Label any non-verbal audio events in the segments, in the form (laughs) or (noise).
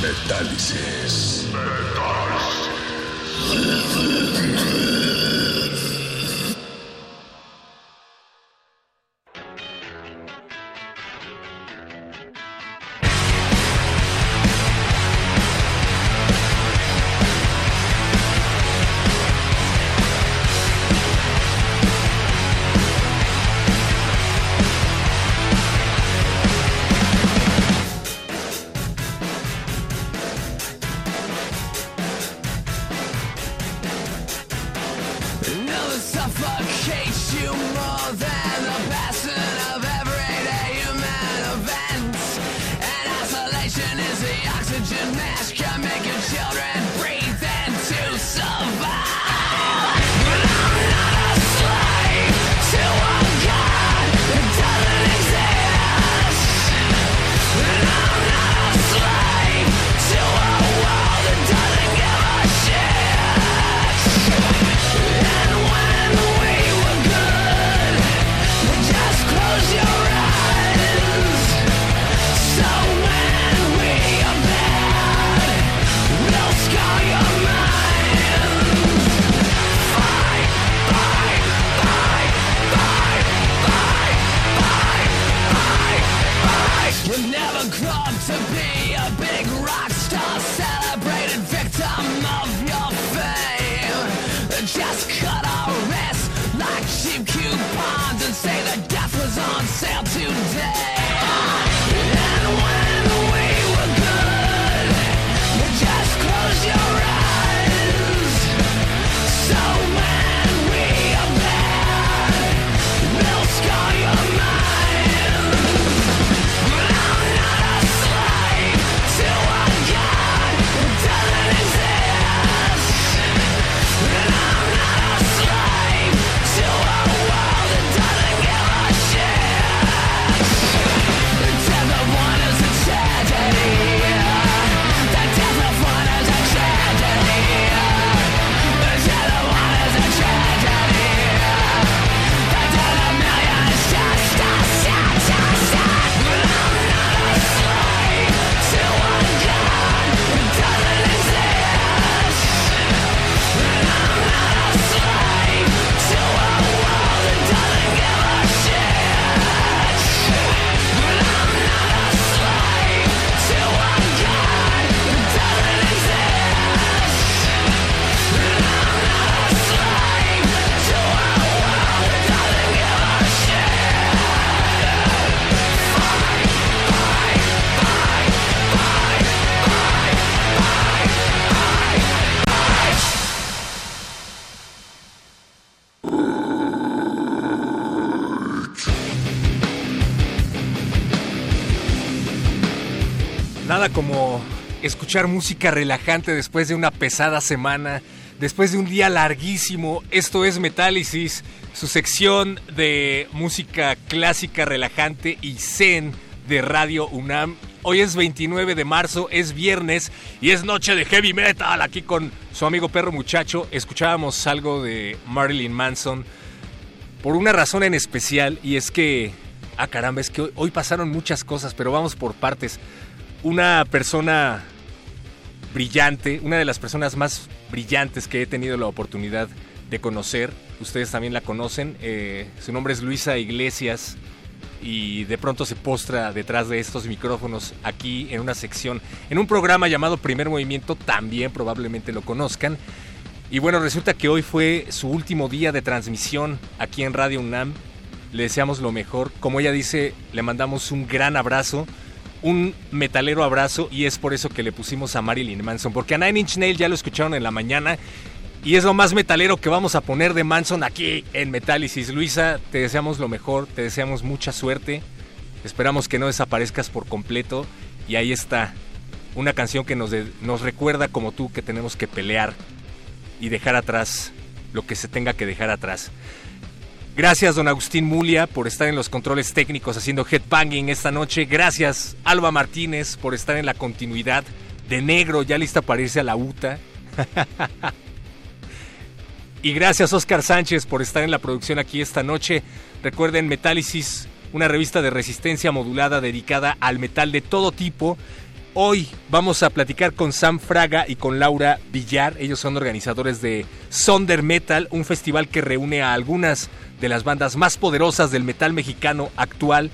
Metálisis. como escuchar música relajante después de una pesada semana, después de un día larguísimo. Esto es Metálisis, su sección de música clásica relajante y zen de Radio UNAM. Hoy es 29 de marzo, es viernes y es noche de heavy metal. Aquí con su amigo perro muchacho escuchábamos algo de Marilyn Manson por una razón en especial y es que, ah caramba, es que hoy, pasaron muchas cosas, pero vamos por partes. Una persona brillante, una de las personas más brillantes que he tenido la oportunidad de conocer, ustedes también la conocen, eh, su nombre es Luisa Iglesias y de pronto se postra detrás de estos micrófonos aquí en una sección, en un programa llamado Primer Movimiento, también probablemente lo conozcan. Y bueno, resulta que hoy fue su último día de transmisión aquí en Radio UNAM. Le deseamos lo mejor. Como ella dice, le mandamos un gran abrazo, un metalero abrazo y es por eso que le pusimos a Marilyn Manson, porque a Nine Inch Nail ya lo escucharon en la mañana y es lo más metalero que vamos a poner de Manson aquí en Metálisis. Luisa, te deseamos lo mejor, te deseamos mucha suerte. Esperamos que no desaparezcas por completo. Y ahí está, una canción que nos, nos recuerda como tú que tenemos que pelear y dejar atrás lo que se tenga que dejar atrás. Gracias, don Agustín Mulia, por estar en los controles técnicos haciendo headbanging esta noche. Gracias, Alba Martínez, por estar en la continuidad de negro, ya lista para irse a la UTA. (laughs) Y gracias Oscar Sánchez por estar en la producción aquí esta noche. Recuerden Metálisis, una revista de resistencia modulada dedicada al metal de todo tipo. Hoy vamos a platicar con Sam Fraga y con Laura Villar. Ellos son organizadores de Sonder Metal, un festival que reúne a algunas de las bandas más poderosas del metal mexicano actual.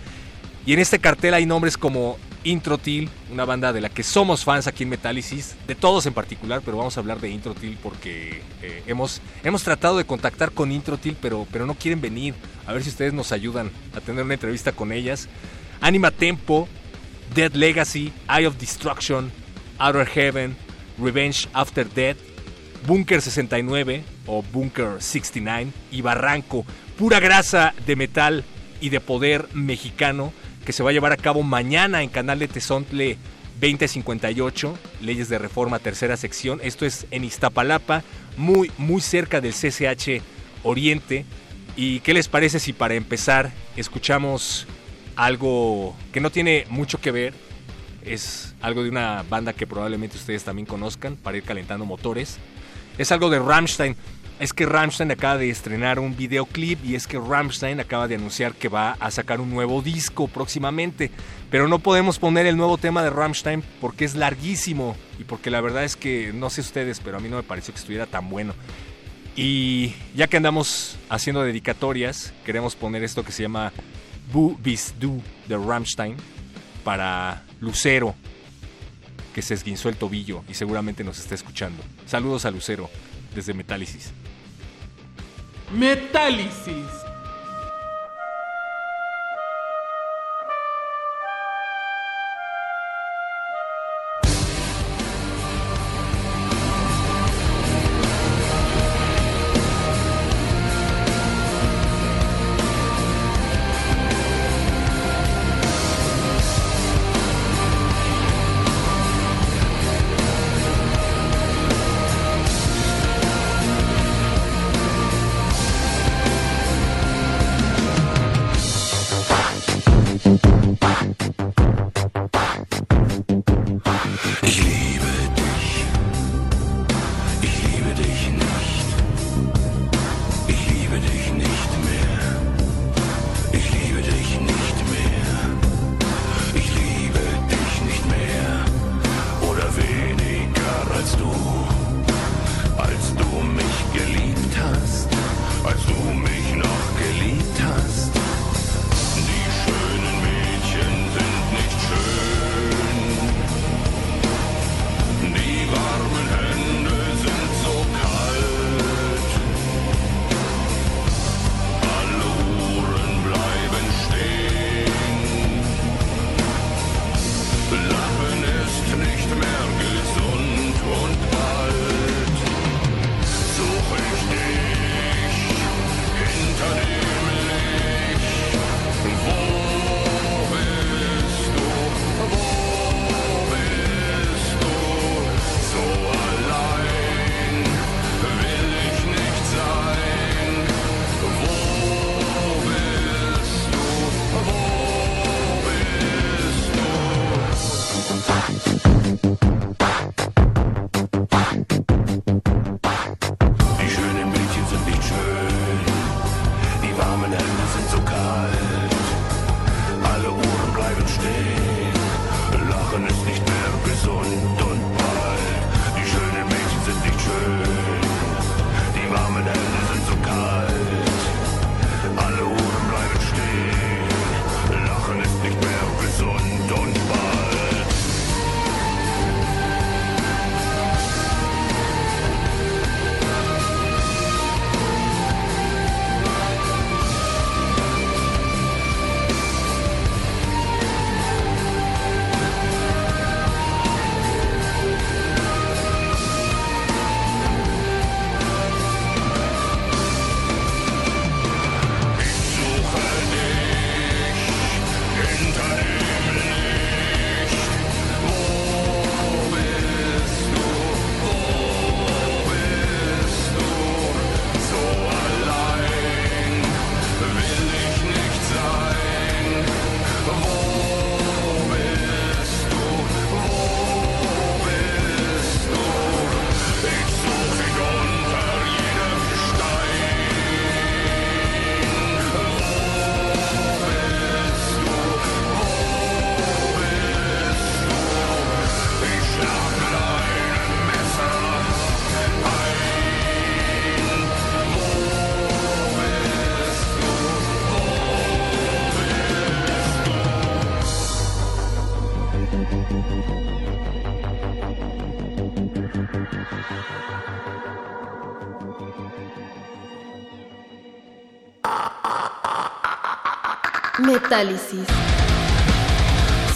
Y en este cartel hay nombres como Introtil, una banda de la que somos fans aquí en Metálisis, de todos en particular, pero vamos a hablar de Introtil porque eh, hemos, hemos tratado de contactar con Introtil, pero, pero no quieren venir. A ver si ustedes nos ayudan a tener una entrevista con ellas. Anima Tempo, Dead Legacy, Eye of Destruction, Outer Heaven, Revenge After Death, Bunker 69 o Bunker 69 y Barranco, pura grasa de metal y de poder mexicano que se va a llevar a cabo mañana en Canal de Tezontle 2058, Leyes de Reforma, tercera sección. Esto es en Iztapalapa, muy, muy cerca del CCH Oriente. ¿Y qué les parece si para empezar escuchamos algo que no tiene mucho que ver? Es algo de una banda que probablemente ustedes también conozcan para ir calentando motores. Es algo de Rammstein es que Rammstein acaba de estrenar un videoclip y es que Rammstein acaba de anunciar que va a sacar un nuevo disco próximamente. Pero no podemos poner el nuevo tema de Rammstein porque es larguísimo y porque la verdad es que no sé ustedes, pero a mí no me pareció que estuviera tan bueno. Y ya que andamos haciendo dedicatorias, queremos poner esto que se llama Bu Bis Du de Rammstein para Lucero, que se esguinzó el tobillo y seguramente nos está escuchando. Saludos a Lucero desde Metálisis. Metálisis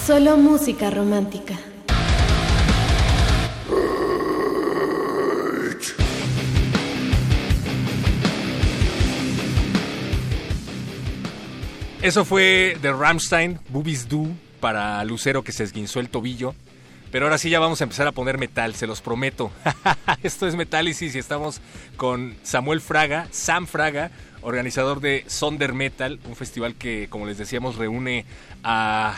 Solo música romántica. Eso fue de Rammstein, Boobies Do, para Lucero que se esguinzó el tobillo. Pero ahora sí ya vamos a empezar a poner metal, se los prometo. (laughs) Esto es Metálisis y estamos con Samuel Fraga, Sam Fraga, organizador de Sonder Metal, un festival que, como les decíamos, reúne a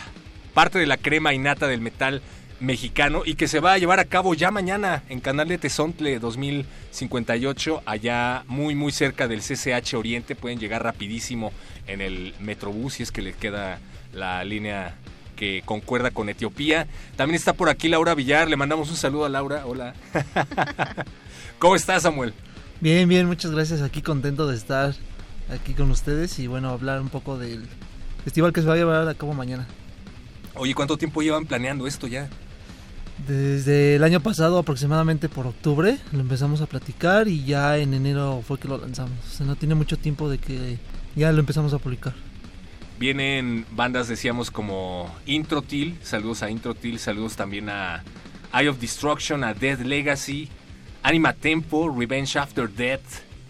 parte de la crema innata del metal mexicano y que se va a llevar a cabo ya mañana en Canal de Tezontle 2058, allá muy muy cerca del CCH Oriente, pueden llegar rapidísimo en el Metrobús si es que les queda la línea que concuerda con Etiopía. También está por aquí Laura Villar, le mandamos un saludo a Laura, hola. (laughs) ¿Cómo estás Samuel? Bien, bien, muchas gracias, aquí contento de estar aquí con ustedes y bueno, hablar un poco del festival que se va a llevar a cabo mañana. Oye, ¿cuánto tiempo llevan planeando esto ya? Desde el año pasado, aproximadamente por octubre, lo empezamos a platicar y ya en enero fue que lo lanzamos. O sea, no tiene mucho tiempo de que ya lo empezamos a publicar. Vienen bandas, decíamos, como Introtil, saludos a Introtil, saludos también a Eye of Destruction, a Death Legacy, Anima Tempo, Revenge After Death,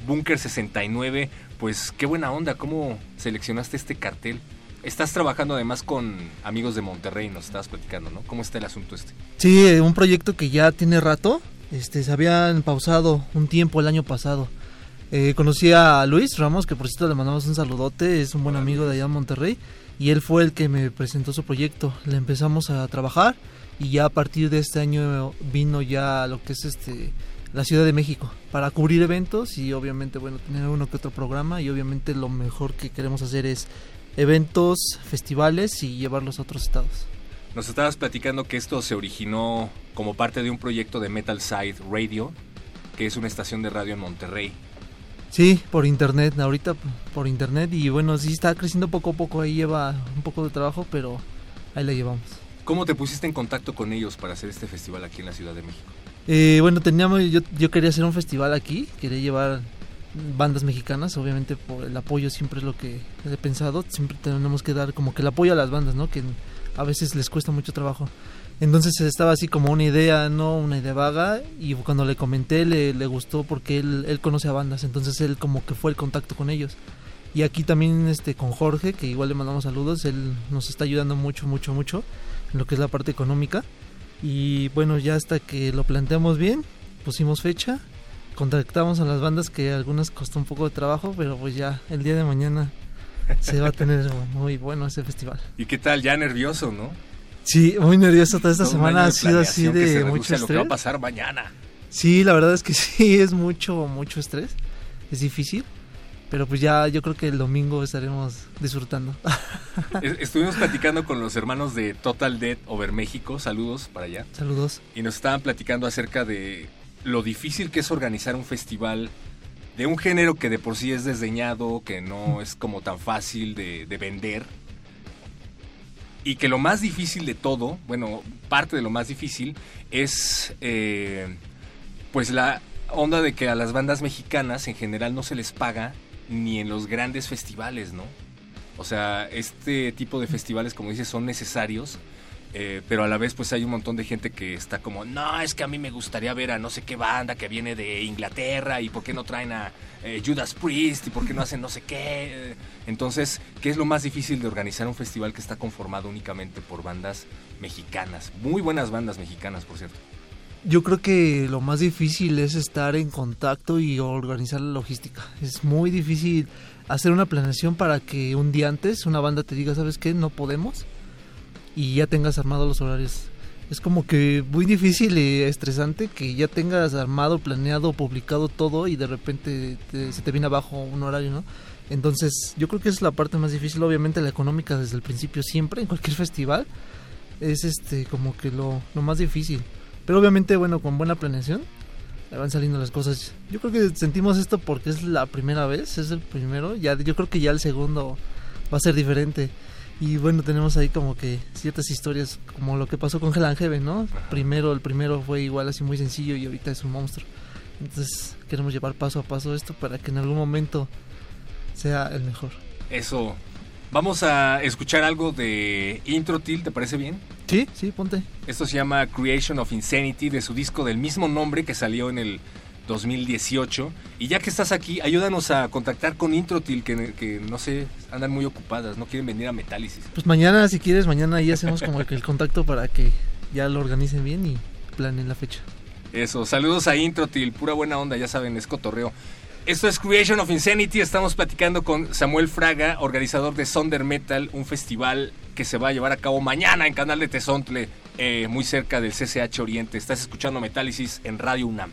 Bunker 69. Pues qué buena onda, ¿cómo seleccionaste este cartel? Estás trabajando además con amigos de Monterrey, nos estabas platicando, ¿no? ¿Cómo está el asunto este? Sí, un proyecto que ya tiene rato. Este, se habían pausado un tiempo el año pasado. Eh, conocí a Luis Ramos, que por cierto le mandamos un saludote, es un buen amigo de allá en Monterrey, y él fue el que me presentó su proyecto. Le empezamos a trabajar y ya a partir de este año vino ya lo que es este la Ciudad de México para cubrir eventos y obviamente bueno tener uno que otro programa y obviamente lo mejor que queremos hacer es eventos, festivales y llevarlos a otros estados. Nos estabas platicando que esto se originó como parte de un proyecto de Metal Side Radio, que es una estación de radio en Monterrey. Sí, por internet, ahorita por internet y bueno, sí está creciendo poco a poco, ahí lleva un poco de trabajo, pero ahí la llevamos. ¿Cómo te pusiste en contacto con ellos para hacer este festival aquí en la Ciudad de México? Eh, bueno, teníamos, yo, yo quería hacer un festival aquí, quería llevar bandas mexicanas, obviamente por el apoyo siempre es lo que he pensado, siempre tenemos que dar como que el apoyo a las bandas, ¿no? Que a veces les cuesta mucho trabajo. Entonces estaba así como una idea, no una idea vaga, y cuando le comenté le, le gustó porque él, él conoce a bandas, entonces él como que fue el contacto con ellos. Y aquí también este con Jorge, que igual le mandamos saludos, él nos está ayudando mucho, mucho, mucho en lo que es la parte económica. Y bueno, ya hasta que lo planteamos bien, pusimos fecha contactamos a las bandas que algunas costó un poco de trabajo, pero pues ya el día de mañana se va a tener (laughs) muy bueno ese festival. ¿Y qué tal? Ya nervioso, ¿no? Sí, muy nervioso. Toda esta semana ha sido así de mucho estrés. lo que va a pasar mañana. Sí, la verdad es que (laughs) sí, es mucho, mucho estrés. Es difícil. Pero pues ya yo creo que el domingo estaremos disfrutando. (laughs) Estuvimos platicando con los hermanos de Total Dead Over México. Saludos para allá. Saludos. Y nos estaban platicando acerca de lo difícil que es organizar un festival de un género que de por sí es desdeñado, que no es como tan fácil de, vender. Y que lo más difícil de todo, bueno, parte de lo más difícil es eh, pues la onda de que a las bandas mexicanas en general no se les paga ni en los grandes festivales, ¿no? O sea, este tipo de festivales, como dices, son necesarios, eh, pero a la vez pues hay un montón de gente que está como, no, es que a mí me gustaría ver a no sé qué banda que viene de Inglaterra y por qué no traen a eh, Judas Priest y por qué no hacen no sé qué. Entonces, ¿qué es lo más difícil de organizar un festival que está conformado únicamente por bandas mexicanas? Muy buenas bandas mexicanas, por cierto. Yo creo que lo más difícil es estar en contacto y organizar la logística. Es muy difícil hacer una planeación para que un día antes una banda te diga, ¿sabes qué? No podemos y ya tengas armado los horarios. Es como que muy difícil y estresante que ya tengas armado, planeado, publicado todo y de repente se te viene abajo un horario, ¿no? Entonces yo creo que es la parte más difícil, obviamente la económica desde el principio siempre, en cualquier festival, es este como que lo, lo más difícil. Pero obviamente, bueno, con buena planeación van saliendo las cosas. Yo creo que sentimos esto porque es la primera vez, es el primero, ya yo creo que ya el segundo va a ser diferente Y bueno, tenemos ahí como que ciertas historias, como lo que pasó con Hell and Heaven, ¿no? Primero, el primero fue igual así muy sencillo y ahorita es un monstruo. Entonces queremos llevar paso a paso esto para que en algún momento sea el mejor. Eso. Vamos a escuchar algo de Introtil, ¿te parece bien? Sí, sí, ponte. Esto se llama Creation of Insanity, de su disco del mismo nombre que salió en el 2018. Y ya que estás aquí, ayúdanos a contactar con Introtil, que, que no sé, andan muy ocupadas, no quieren venir a Metálisis. Pues mañana, si quieres, mañana ahí hacemos como el contacto para que ya lo organicen bien y planen la fecha. Eso, saludos a Introtil, pura buena onda, ya saben, es cotorreo. Esto es Creation of Insanity, estamos platicando con Samuel Fraga, organizador de Sonder Metal, un festival que se va a llevar a cabo mañana en Canal de Tezontle, eh, muy cerca del CCH Oriente. Estás escuchando Metálisis en Radio UNAM.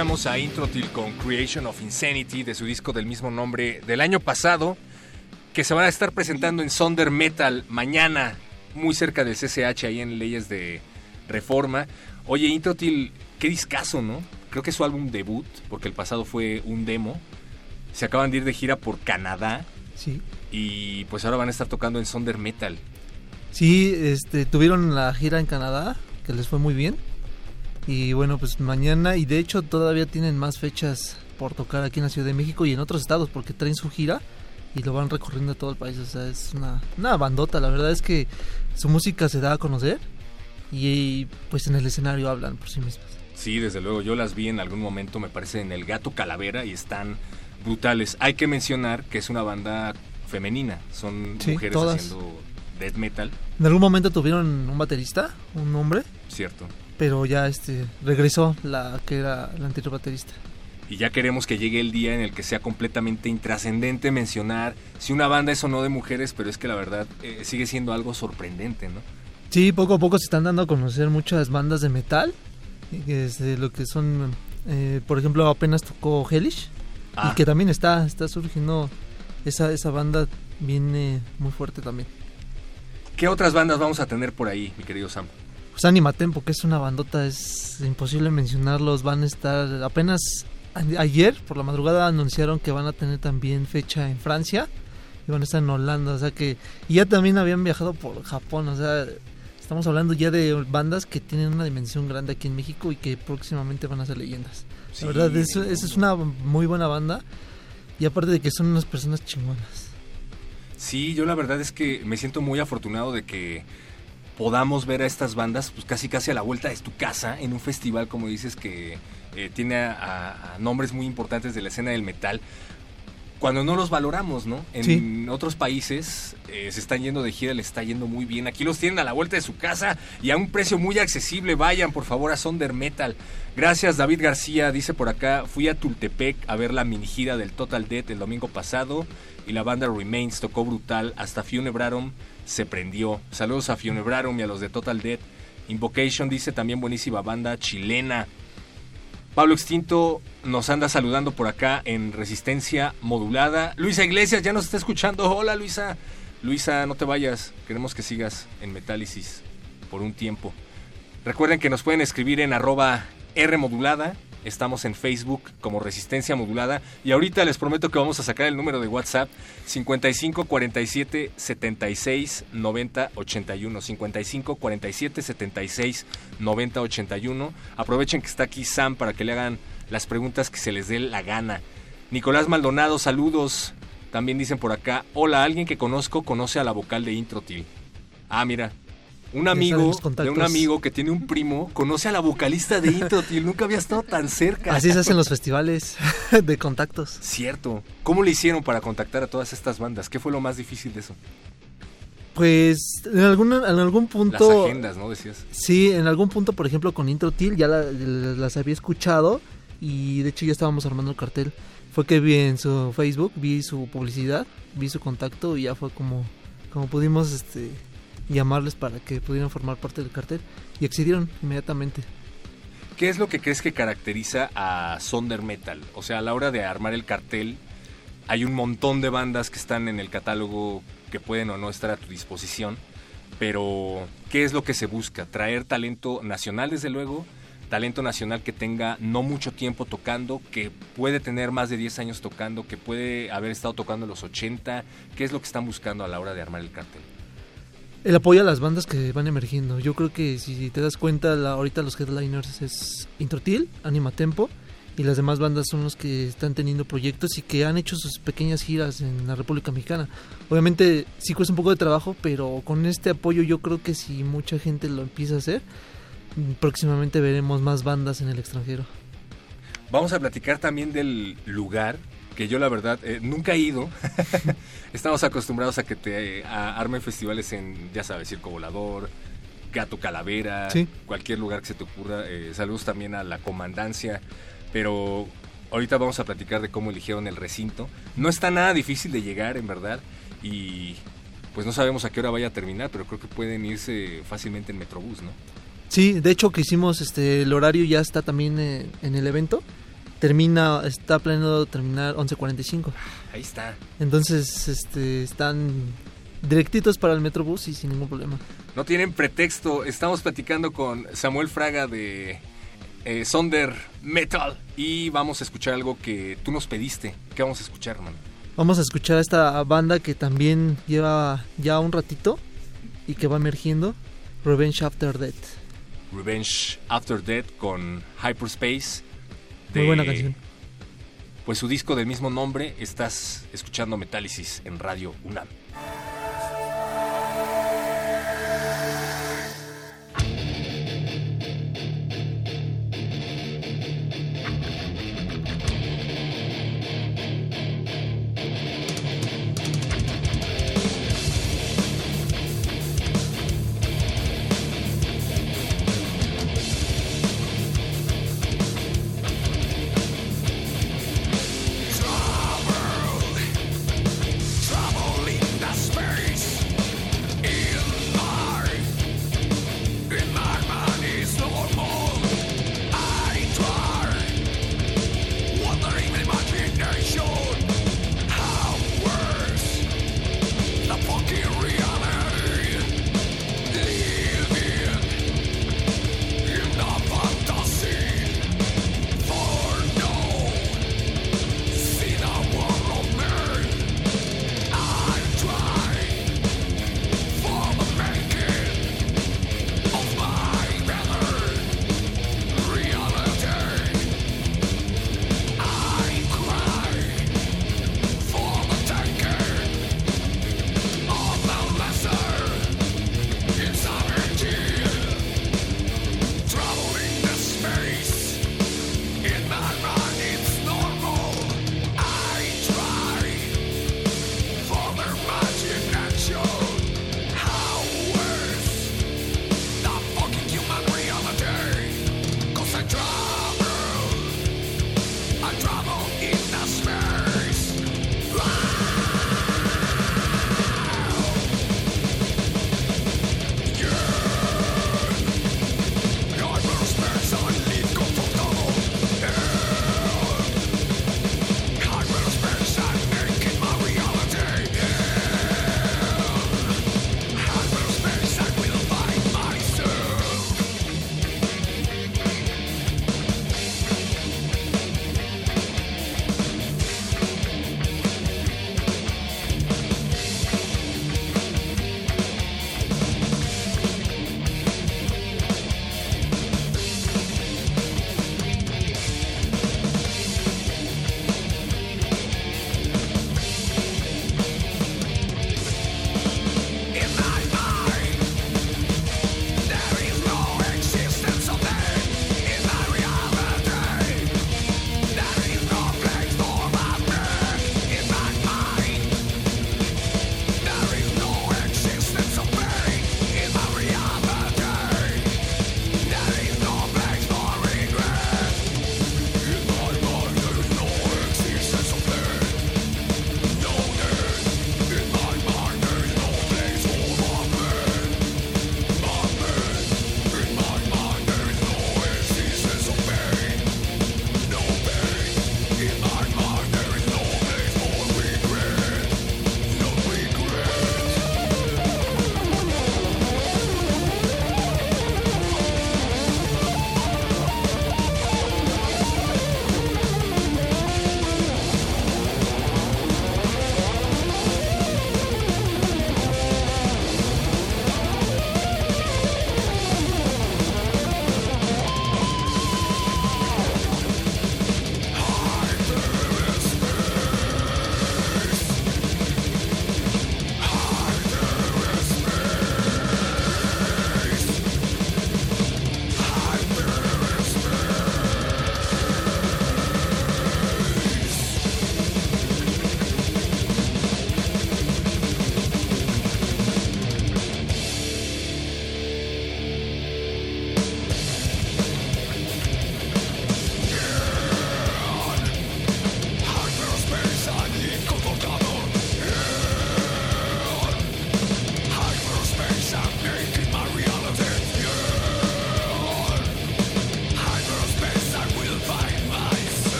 escuchamos a Introtil con Creation of Insanity de su disco del mismo nombre del año pasado, que se van a estar presentando en Sonder Metal mañana, muy cerca del CCH, ahí en Leyes de Reforma. Oye, Introtil, qué discazo, ¿no? Creo que es su álbum debut, porque el pasado fue un demo. Se acaban de ir de gira por Canadá Sí. y pues ahora van a estar tocando en Sonder Metal. Sí, este, tuvieron la gira en Canadá, que les fue muy bien. Y bueno, pues mañana, y de hecho todavía tienen más fechas por tocar aquí en la Ciudad de México y en otros estados, porque traen su gira y lo van recorriendo a todo el país. O sea, es una, una bandota. La verdad es que su música se da a conocer y pues en el escenario hablan por sí mismas. Sí, desde luego, yo las vi en algún momento, me parece, en El Gato Calavera y están brutales. Hay que mencionar que es una banda femenina, son Sí, mujeres todas. haciendo death metal, En algún momento tuvieron un baterista, un hombre, cierto. Pero ya este regresó la que era la anterior baterista. Y ya queremos que llegue el día en el que sea completamente intrascendente mencionar si una banda es o no de mujeres, pero es que la verdad eh, sigue siendo algo sorprendente, ¿no? Sí, poco a poco se están dando a conocer muchas bandas de metal, y que es de lo que son, eh, por ejemplo, apenas tocó Hellish, Ah, y que también está, está surgiendo esa, esa banda viene muy fuerte también. ¿Qué otras bandas vamos a tener por ahí, mi querido Sam? Pues Anima Tempo, que es una bandota, es imposible mencionarlos, van a estar apenas ayer por la madrugada anunciaron que van a tener también fecha en Francia y van a estar en Holanda, o sea que y ya también habían viajado por Japón, o sea, estamos hablando ya de bandas que tienen una dimensión grande aquí en México y que próximamente van a ser leyendas. Sí, la verdad, eso, esa es una muy buena banda y aparte de que son unas personas chingonas. Sí, yo la verdad es que me siento muy afortunado de que podamos ver a estas bandas pues casi casi a la vuelta de tu casa en un festival como dices que eh, tiene a, nombres muy importantes de la escena del metal cuando no los valoramos, ¿no? En Sí. otros países eh, se están yendo de gira, les está yendo muy bien. Aquí los tienen a la vuelta de su casa y a un precio muy accesible. Vayan, por favor, a Sonder Metal. Gracias, David García. Dice por acá, fui a Tultepec a ver la mini gira del Total Death el domingo pasado y la banda Remains tocó brutal. Hasta Funebrarum se prendió. Saludos a Funebrarum y a los de Total Death. Invocation dice también buenísima banda chilena. Pablo Extinto nos anda saludando por acá en Resistencia Modulada. Luisa Iglesias ya nos está escuchando. Hola Luisa. Luisa, no te vayas. Queremos que sigas en Metálisis por un tiempo. Recuerden que nos pueden escribir en arroba R modulada. Estamos en Facebook como Resistencia Modulada. Y ahorita les prometo que vamos a sacar el número de WhatsApp 55 47 76 90 81. 55 47 76 90 81. Aprovechen que está aquí Sam para que le hagan las preguntas que se les dé la gana. Nicolás Maldonado, saludos. También dicen por acá, hola, alguien que conozco conoce a la vocal de Introtil. Ah, mira, un amigo de un amigo que tiene un primo conoce a la vocalista de Introtil. Nunca había estado tan cerca. Así se hacen los festivales (laughs) de contactos. Cierto. ¿Cómo le hicieron para contactar a todas estas bandas? ¿Qué fue lo más difícil de eso? Pues en algún, en algún Las punto... agendas, ¿no? Decías. Sí, en algún punto, por ejemplo, con Introtil ya la- la- las había escuchado y de hecho ya estábamos armando el cartel. Fue que vi en su Facebook, vi su publicidad, vi su contacto y ya fue como, como pudimos este, llamarles para que pudieran formar parte del cartel y accedieron inmediatamente. ¿Qué es lo que crees que caracteriza a Sonder Metal? O sea, a la hora de armar el cartel, hay un montón de bandas que están en el catálogo que pueden o no estar a tu disposición, pero ¿qué es lo que se busca? Traer talento nacional, desde luego, talento nacional que tenga no mucho tiempo tocando, que puede tener más de 10 años tocando, que puede haber estado tocando en los 80. ¿Qué es lo que están buscando a la hora de armar el cartel? El apoyo a las bandas que van emergiendo. Yo creo que si te das cuenta, la, ahorita los headliners es Introtil, Anima Tempo y las demás bandas son los que están teniendo proyectos y que han hecho sus pequeñas giras en la República Mexicana. Obviamente sí cuesta un poco de trabajo, pero con este apoyo yo creo que si mucha gente lo empieza a hacer, próximamente veremos más bandas en el extranjero. Vamos a platicar también del lugar, que yo la verdad eh, nunca he ido. (laughs) Estamos acostumbrados a que te eh, a- armen festivales en, ya sabes, Circo Volador, Gato Calavera, Sí. cualquier lugar que se te ocurra. Eh, saludos también a la comandancia, pero ahorita vamos a platicar de cómo eligieron el recinto. No está nada difícil de llegar, en verdad, y pues no sabemos a qué hora vaya a terminar, pero creo que pueden irse fácilmente en Metrobús, ¿no? Sí, de hecho que hicimos este el horario ya está también eh, en el evento. Termina está planeado terminar 11:45. Ahí está. Entonces, este están directitos para el Metrobús y sin ningún problema. No tienen pretexto. Estamos platicando con Samuel Fraga de eh, Sonder Metal y vamos a escuchar algo que tú nos pediste. ¿Qué vamos a escuchar, hermano? Vamos a escuchar a esta banda que también lleva ya un ratito y que va emergiendo, Revenge After Death. Revenge After Death con Hyperspace. Muy buena canción. Pues su disco del mismo nombre, estás escuchando Metálisis en Radio UNAM.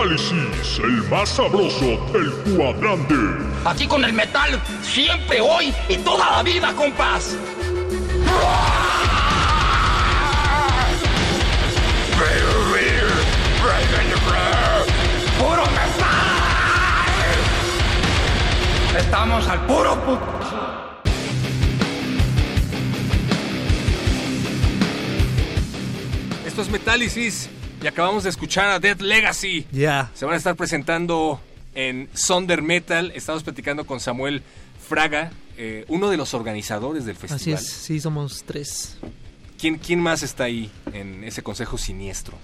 Metálisis, el más sabroso del cuadrante. Aquí con el metal, siempre, hoy y toda la vida, compas. ¡Puro metal! Estamos al puro puto. Esto es Metálisis y acabamos de escuchar a Dead Legacy. Ya. Se van a estar presentando en Sonder Metal. Estamos platicando con Samuel Fraga, eh, uno de los organizadores del Así festival. es, sí, somos tres. ¿Quién, ¿Quién más está ahí en ese consejo siniestro?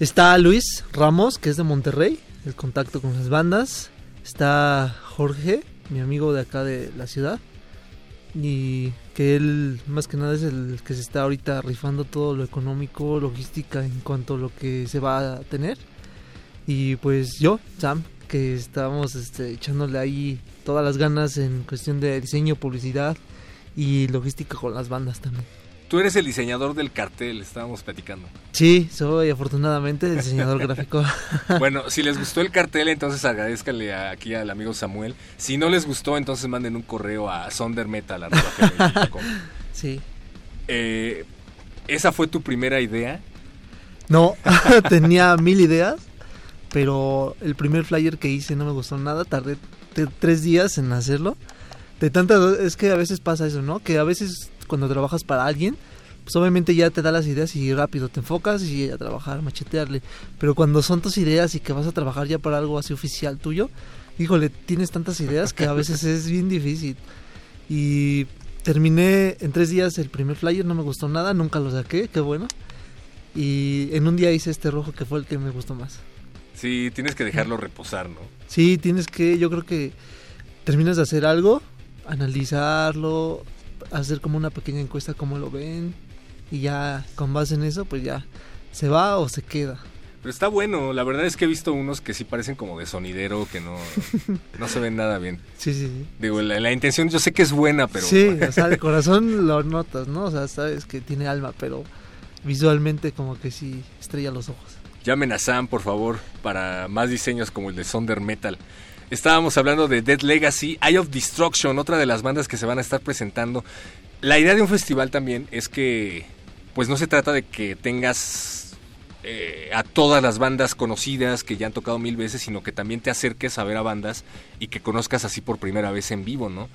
Está Luis Ramos, que es de Monterrey, el contacto con las bandas. Está Jorge, mi amigo de acá de la ciudad. Y que él, más que nada, es el que se está ahorita rifando todo lo económico, logística en cuanto a lo que se va a tener. Y pues yo, Sam, que estamos este, echándole ahí todas las ganas en cuestión de diseño, publicidad y logística con las bandas también. Tú eres el diseñador del cartel, estábamos platicando. Sí, soy afortunadamente el diseñador (laughs) gráfico. (laughs) Bueno, si les gustó el cartel, entonces agradezcanle aquí al amigo Samuel. Si no les gustó, entonces manden un correo a sondermetal.com. (laughs) sí. eh, ¿Esa fue tu primera idea? No, tenía mil ideas, pero el primer flyer que hice no me gustó nada. Tardé tres días en hacerlo. De tantas, es que a veces pasa eso, ¿no? Que a veces cuando trabajas para alguien, pues obviamente ya te da las ideas y rápido te enfocas y a trabajar, machetearle. Pero cuando son tus ideas y que vas a trabajar ya para algo así oficial tuyo, híjole, tienes tantas ideas que a veces (laughs) es bien difícil. Y terminé en tres días el primer flyer, no me gustó nada, nunca lo saqué, qué bueno. Y en un día hice este rojo que fue el que me gustó más. Sí, tienes que dejarlo reposar, ¿no? Sí, tienes que, yo creo que terminas de hacer algo, analizarlo, hacer como una pequeña encuesta cómo lo ven y ya con base en eso pues ya se va o se queda. Pero está bueno, la verdad es que he visto unos que sí parecen como de sonidero, que no, (laughs) no se ven nada bien. Sí, sí, sí. Digo, la, la intención yo sé que es buena, pero... Sí, o sea, de corazón lo notas, ¿no? O sea, sabes que tiene alma, pero visualmente como que sí estrella los ojos. Llamen a Sam, por favor, para más diseños como el de Sonder Metal. Estábamos hablando de Dead Legacy, Eye of Destruction, otra de las bandas que se van a estar presentando. La idea de un festival también es que, pues no se trata de que tengas eh, a todas las bandas conocidas que ya han tocado mil veces, sino que también te acerques a ver a bandas y que conozcas así por primera vez en vivo, ¿no?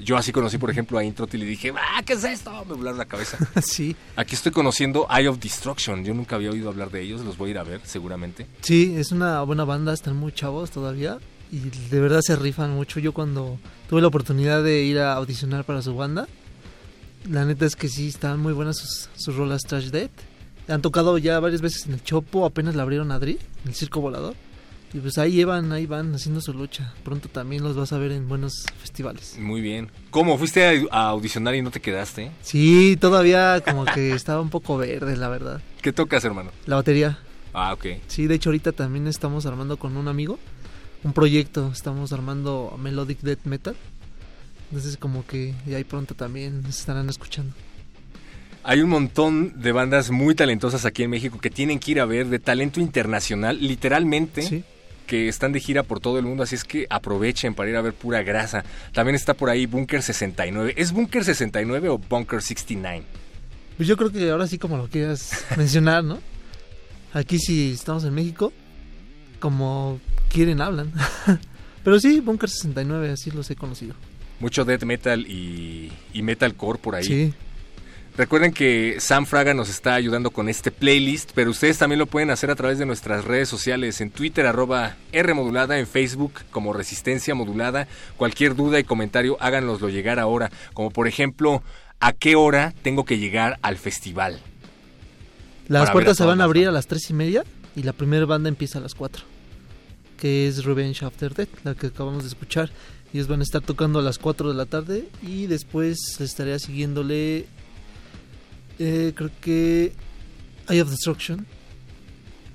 Yo así conocí, por ejemplo, a Introt y le dije, ¡ah, qué es esto! Me volaron la cabeza. (laughs) sí, Aquí estoy conociendo Eye of Destruction. Yo nunca había oído hablar de ellos, los voy a ir a ver seguramente. sí, es una buena banda, están muy chavos todavía y de verdad se rifan mucho. Yo cuando tuve la oportunidad de ir a audicionar para su banda, la neta es que sí, están muy buenas sus, sus rolas Trash Dead. Han tocado ya varias veces en el Chopo, apenas la abrieron a Adri, en el Circo Volador. Y pues ahí llevan, ahí van haciendo su lucha. Pronto también los vas a ver en buenos festivales. Muy bien. ¿Cómo? ¿Fuiste a, a audicionar y no te quedaste? Sí, todavía como que (laughs) estaba un poco verde, la verdad. ¿Qué tocas, hermano? La batería. Ah, ok. Sí, de hecho ahorita también estamos armando con un amigo un proyecto. Estamos armando Melodic Death Metal. Entonces como que ya ahí pronto también nos estarán escuchando. Hay un montón de bandas muy talentosas aquí en México que tienen que ir a ver, de talento internacional, literalmente, Sí. que están de gira por todo el mundo, así es que aprovechen para ir a ver pura grasa. También está por ahí Bunker 69. ¿Es Bunker 69 o Bunker 69? Pues yo creo que ahora sí como lo quieras (laughs) mencionar, ¿no? Aquí si estamos en México, como quieren hablan. (laughs) Pero sí, Bunker 69, así los he conocido. Mucho death metal y, y metalcore por ahí. Sí, Recuerden que Sam Fraga nos está ayudando con este playlist, pero ustedes también lo pueden hacer a través de nuestras redes sociales, en Twitter arroba R modulada, en Facebook como Resistencia Modulada. Cualquier duda y comentario háganoslo llegar ahora, como por ejemplo, ¿a qué hora tengo que llegar al festival? las puertas se van a abrir a las tres y media y la primera banda empieza a las 4. Que es Revenge After Death, la que acabamos de escuchar. Ellos van a estar tocando a las 4 de la tarde y después estaría siguiéndole, eh, creo que Eye of Destruction.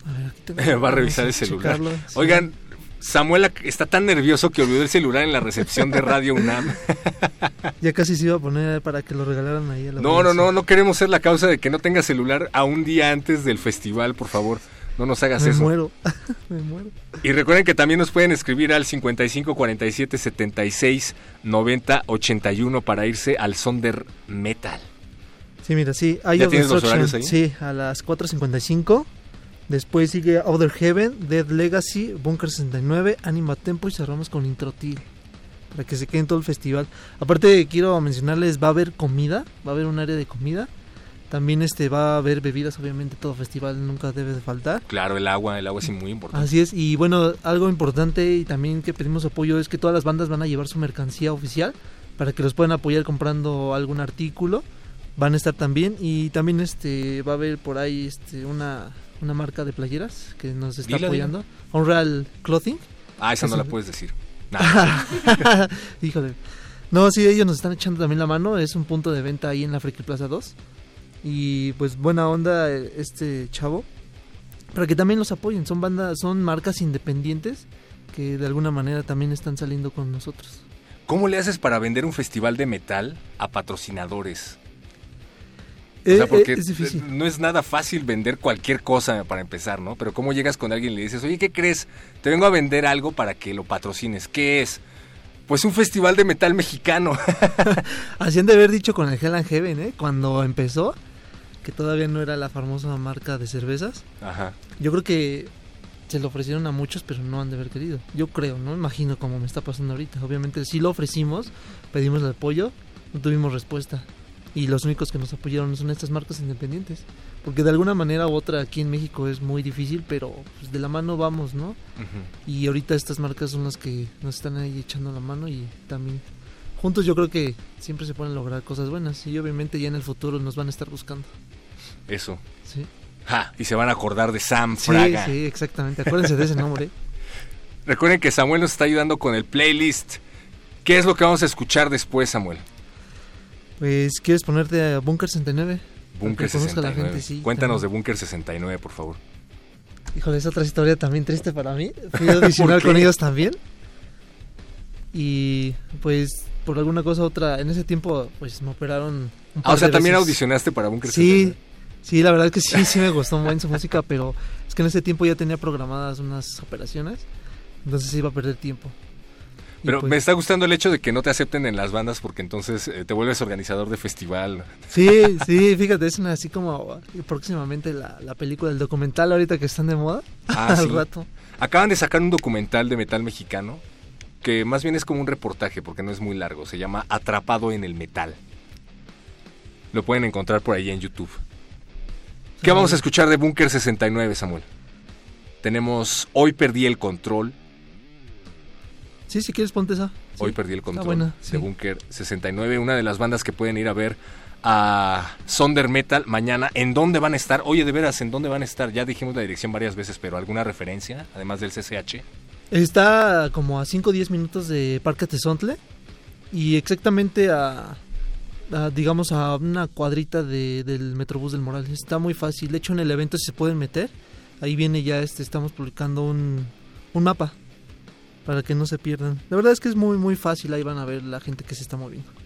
A ver, aquí tengo- (laughs) Va a revisar el (laughs) celular. checarlo, sí. Oigan, Samuel está tan nervioso que olvidó el celular en la recepción de Radio UNAM. (laughs) Ya casi se iba a poner para que lo regalaran ahí. a la No, no, no, no queremos ser la causa de que no tenga celular a un día antes del festival, por favor. No nos hagas Me eso. muero. (laughs) Me muero. Y recuerden que también nos pueden escribir al 55 47 76 90 81 para irse al Sonder Metal. Sí, mira, sí. Hay ¿Ya tienes los horarios ahí? Sí, a las 4.55. Después sigue Other Heaven, Dead Legacy, Bunker 69, Anima Tempo y cerramos con Introtil. Para que se queden todo el festival. Aparte, quiero mencionarles, va a haber comida, va a haber un área de comida. También este va a haber bebidas, obviamente todo festival nunca debe de faltar. Claro, el agua, el agua es muy importante. Así es, y bueno, algo importante y también que pedimos apoyo es que todas las bandas van a llevar su mercancía oficial para que los puedan apoyar comprando algún artículo. Van a estar también y también este va a haber por ahí este una, una marca de playeras que nos está Dila, apoyando. Unreal Clothing. Ah, esa no la puedes decir. (laughs) Híjole. No, sí, ellos nos están echando también la mano. Es un punto de venta ahí en la Friki Plaza 2. Y pues buena onda este chavo. Para que también los apoyen. Son bandas, son marcas independientes que de alguna manera también están saliendo con nosotros. ¿Cómo le haces para vender un festival de metal a patrocinadores? O Eh, eh, es difícil. no es nada fácil vender cualquier cosa para empezar, ¿no? Pero ¿cómo llegas con alguien y le dices, oye, ¿qué crees? Te vengo a vender algo para que lo patrocines. ¿Qué es? Pues un festival de metal mexicano. (laughs) Así han de haber dicho con el Hell and Heaven, ¿eh? Cuando empezó, que todavía no era la famosa marca de cervezas. Ajá. Yo creo que se lo ofrecieron a muchos, pero no han de haber querido. Yo creo, no imagino cómo me está pasando ahorita. Obviamente sí lo ofrecimos, pedimos el apoyo, no tuvimos respuesta. Y los únicos que nos apoyaron son estas marcas independientes. Porque de alguna manera u otra aquí en México es muy difícil, pero pues, de la mano vamos, ¿no? Ujú. Y ahorita estas marcas son las que nos están ahí echando la mano y también juntos yo creo que siempre se pueden lograr cosas buenas y obviamente ya en el futuro nos van a estar buscando. Eso. Sí, Ja, y se van a acordar de Sam sí, Fraga. sí exactamente. Acuérdense de ese nombre. (laughs) Recuerden que Samuel nos está ayudando con el playlist. ¿Qué es lo que vamos a escuchar después, Samuel? Pues, ¿quieres ponerte a Bunker 69? Bunker Para que conozca 69. la gente, sí, Cuéntanos de. Bunker 69, por favor. Híjole, es otra historia también triste para mí. (laughs) Fui adicional qué? con ellos también. Y pues, por alguna cosa u otra, en ese tiempo, pues me operaron. un Ah, par o sea, de también veces. audicionaste para Bunker Sí, 69. sí, la verdad es que sí, sí me gustó muy su música, pero es que en ese tiempo ya tenía programadas unas operaciones, entonces iba a perder tiempo. Pero pues, me está gustando el hecho de que no te acepten en las bandas porque entonces eh, te vuelves organizador de festival. Sí, sí, fíjate, es una así como próximamente la, la película, el documental ahorita que están de moda, Ah, (laughs) al sí. rato. Acaban de sacar un documental de metal mexicano que más bien es como un reportaje porque no es muy largo. Se llama Atrapado en el Metal. Lo pueden encontrar por ahí en YouTube. ¿Qué vamos a escuchar de Bunker 69, Samuel? Tenemos Hoy perdí el control. Sí, si quieres ponte esa. Sí, Hoy perdí el control buena, sí. de Bunker 69, una de las bandas que pueden ir a ver a Sonder Metal mañana. ¿En dónde van a estar? Oye, de veras, ¿en dónde van a estar? Ya dijimos la dirección varias veces, pero ¿alguna referencia, además del CCH? Está como a 5 o 10 minutos de Parque Tezontle y exactamente a, a, digamos, a una cuadrita de, del Metrobús del Moral. Está muy fácil. De hecho, en el evento se pueden meter. Ahí viene ya, este, estamos publicando un, un mapa para que no se pierdan. La verdad es que es muy, muy fácil. Ahí van a ver la gente que se está moviendo.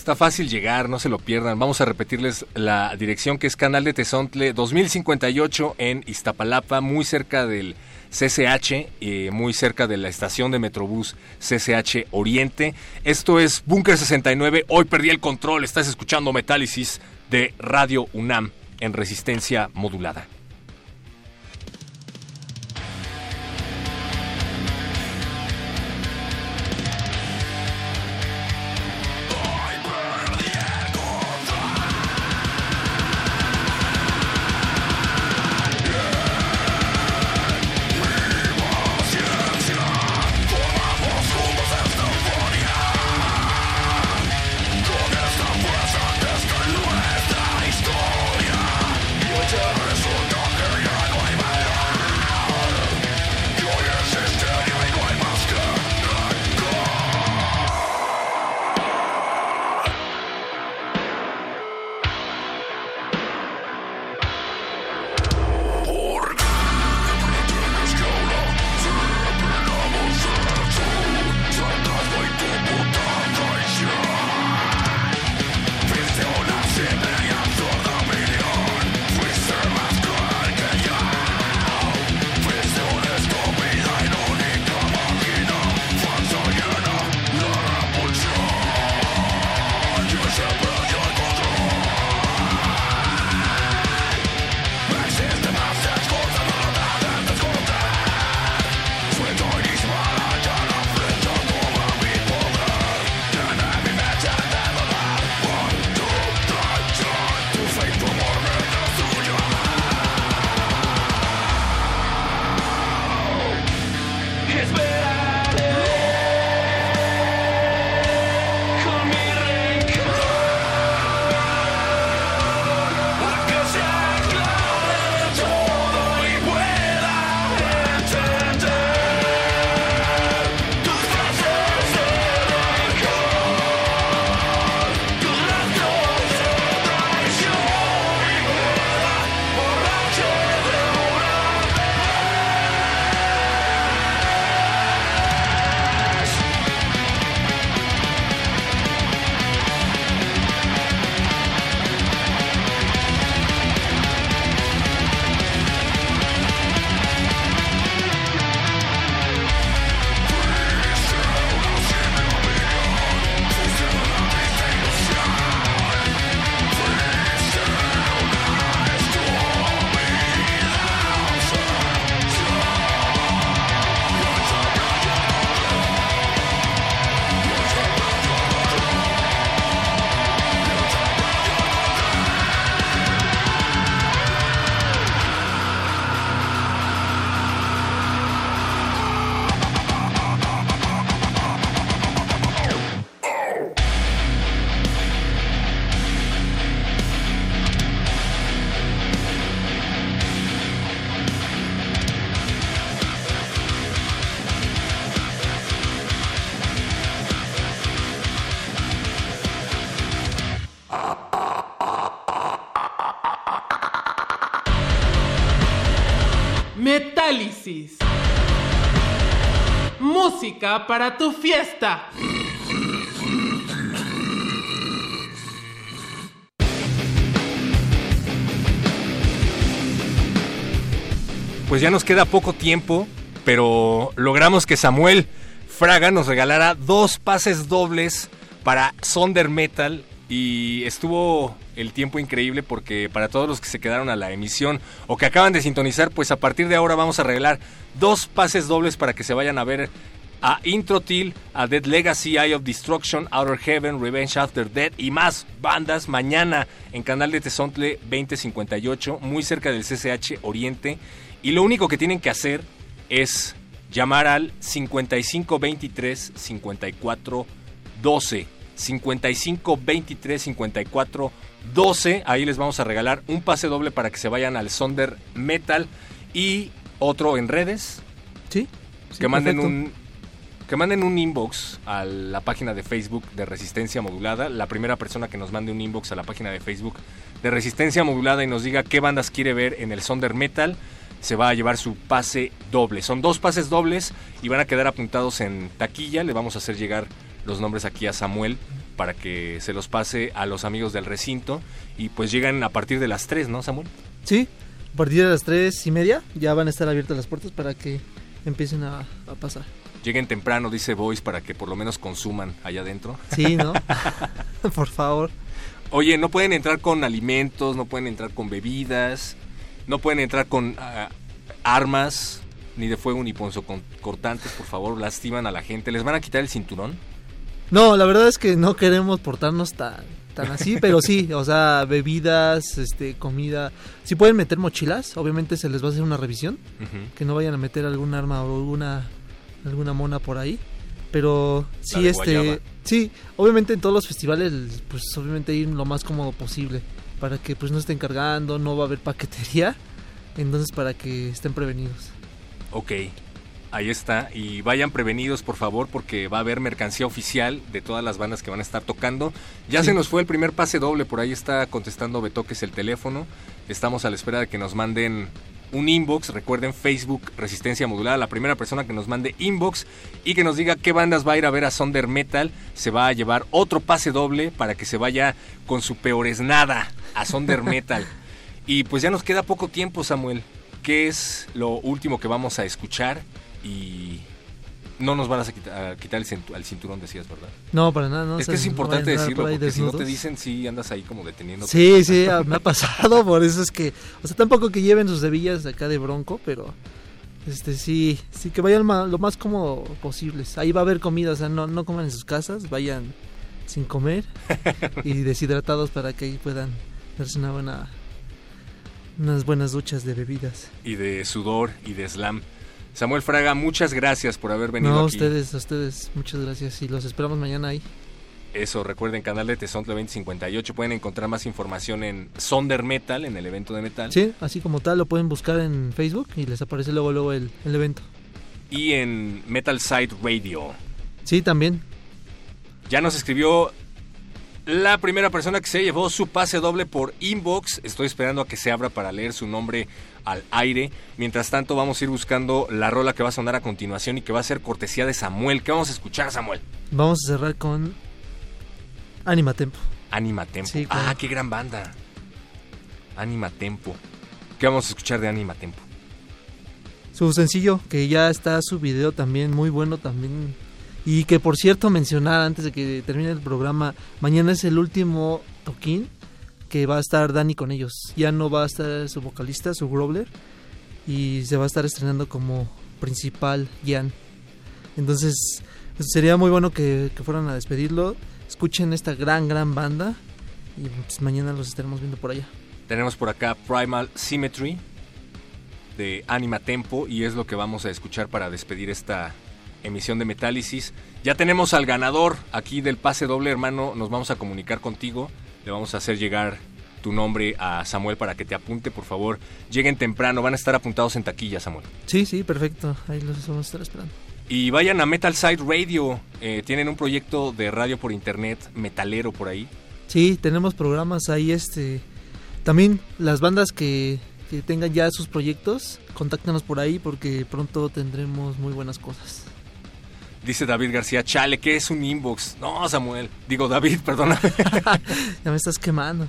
Está fácil llegar, no se lo pierdan. Vamos a repetirles la dirección que es Canal de Tezontle 2058 en Iztapalapa, muy cerca del CCH, eh, muy cerca de la estación de Metrobús CCH Oriente. Esto es Búnker 69. Hoy perdí el control. Estás escuchando Metálisis de Radio UNAM en resistencia modulada. Para tu fiesta. Pues ya nos queda poco tiempo, pero logramos que Samuel Fraga nos regalara dos pases dobles para Sonder Metal y estuvo el tiempo increíble porque para todos los que se quedaron a la emisión o que acaban de sintonizar, pues a partir de ahora vamos a regalar dos pases dobles para que se vayan a ver a Intro Till, a Dead Legacy, Eye of Destruction, Outer Heaven, Revenge After Death y más bandas mañana en Canal de Tesontle 2058, muy cerca del CCH Oriente. Y lo único que tienen que hacer es llamar al 5523 54 12. 55 23 54 12. Ahí les vamos a regalar un pase doble para que se vayan al Sonder Metal y otro en redes. Sí. que manden un que manden un inbox a la página de Facebook de Resistencia Modulada. La primera persona que nos mande un inbox a la página de Facebook de Resistencia Modulada y nos diga qué bandas quiere ver en el Sonder Metal se va a llevar su pase doble. Son dos pases dobles y van a quedar apuntados en taquilla. Le vamos a hacer llegar los nombres aquí a Samuel para que se los pase a los amigos del recinto y pues llegan a partir de las 3, ¿no, Samuel? Sí, a partir de las 3 y media ya van a estar abiertas las puertas para que empiecen a, a pasar. Lleguen temprano, dice Voice, para que por lo menos consuman allá adentro. Sí, ¿no? (laughs) (laughs) por favor. Oye, no pueden entrar con alimentos, no pueden entrar con bebidas, no pueden entrar con uh, armas, ni de fuego ni cortantes, por favor, lastiman a la gente. ¿Les van a quitar el cinturón? No, la verdad es que no queremos portarnos tan, tan así, pero sí, o sea, bebidas, este, comida. Si pueden meter mochilas, obviamente se les va a hacer una revisión, uh -huh. que no vayan a meter algún arma o alguna alguna mona por ahí. Pero sí, este, Guayaba. sí, obviamente en todos los festivales, pues obviamente ir lo más cómodo posible para que pues no estén cargando, no va a haber paquetería, entonces para que estén prevenidos. Ok, ahí está, y vayan prevenidos por favor porque va a haber mercancía oficial de todas las bandas que van a estar tocando. Ya sí. se nos fue el primer pase doble, por ahí está contestando Betoques el teléfono, estamos a la espera de que nos manden un inbox, recuerden Facebook Resistencia Modulada, la primera persona que nos mande inbox y que nos diga qué bandas va a ir a ver a Sonder Metal, se va a llevar otro pase doble para que se vaya con su peores nada a Sonder Metal. (laughs) y pues ya nos queda poco tiempo, Samuel. ¿Qué es lo último que vamos a escuchar? Y no nos van a quitar, a quitar el, cinturón, decías, ¿verdad? No, para nada. No, es que es importante no decirlo, porque desnudos. si no te dicen, sí, andas ahí como deteniendo. Sí, sí, me ha pasado, (laughs) por eso es que, o sea, tampoco que lleven sus hebillas acá de bronco, pero, este, sí, sí que vayan lo más cómodo posible. Ahí va a haber comida, o sea, no, no coman en sus casas, vayan sin comer (laughs) y deshidratados para que ahí puedan darse una buena, unas buenas duchas de bebidas. Y de sudor y de slam. Samuel Fraga, muchas gracias por haber venido no, a ustedes, a ustedes, muchas gracias y los esperamos mañana ahí. Eso, recuerden, canal de Tesontle 2058, pueden encontrar más información en Sonder Metal, en el evento de metal. Sí, así como tal, lo pueden buscar en Facebook y les aparece luego luego el, el evento. Y en Metal Side Radio. Sí, también. Ya nos escribió la primera persona que se llevó su pase doble por inbox. Estoy esperando a que se abra para leer su nombre al aire. Mientras tanto, vamos a ir buscando la rola que va a sonar a continuación y que va a ser cortesía de Samuel. ¿Qué vamos a escuchar, Samuel? Vamos a cerrar con Anima Tempo. Anima Tempo. Sí, claro. Ah, qué gran banda. Anima Tempo. ¿Qué vamos a escuchar de Anima Tempo? Su sencillo, que ya está su video también, muy bueno también. Y que por cierto mencionar antes de que termine el programa, mañana es el último toquín que va a estar Dani con ellos. Ya no va a estar su vocalista, su Growler, y se va a estar estrenando como principal Jan. Entonces sería muy bueno que, que fueran a despedirlo. Escuchen esta gran, gran banda y pues mañana los estaremos viendo por allá. Tenemos por acá Primal Symmetry de Anima Tempo y es lo que vamos a escuchar para despedir esta emisión de Metálisis. Ya tenemos al ganador aquí del pase doble, hermano. Nos vamos a comunicar contigo. Le vamos a hacer llegar tu nombre a Samuel para que te apunte, por favor. Lleguen temprano, van a estar apuntados en taquilla, Samuel. Sí, sí, perfecto. Ahí los vamos a estar esperando. Y vayan a Metal Side Radio. Eh, tienen un proyecto de radio por internet metalero por ahí. Sí, tenemos programas ahí. Este, también las bandas que, que tengan ya sus proyectos, contáctenos por ahí porque pronto tendremos muy buenas cosas. Dice David García, chale, ¿qué es un inbox? No, Samuel. Digo, David, (laughs) perdóname. (laughs) ya me estás quemando.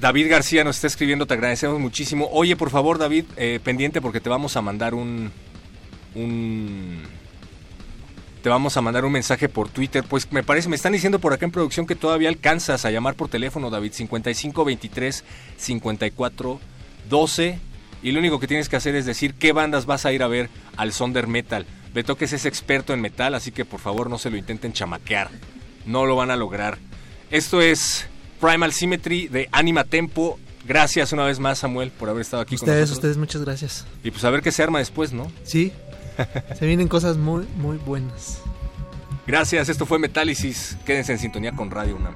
David García nos está escribiendo, te agradecemos muchísimo. Oye, por favor, David, eh, pendiente porque te vamos a mandar un, un... Te vamos a mandar un mensaje por Twitter. Pues me parece, me están diciendo por acá en producción que todavía alcanzas a llamar por teléfono, David, 5523 54 12. Y lo único que tienes que hacer es decir qué bandas vas a ir a ver al Sonder Metal. Betoques es experto en metal, así que por favor no se lo intenten chamaquear. No lo van a lograr. Esto es Primal Symmetry de Anima Tempo. Gracias una vez más, Samuel, por haber estado aquí ustedes, con nosotros. Ustedes, muchas gracias. Y pues a ver qué se arma después, ¿no? Sí. (laughs) se vienen cosas muy, muy buenas. Gracias, esto fue Metálisis. Quédense en sintonía con Radio UNAM.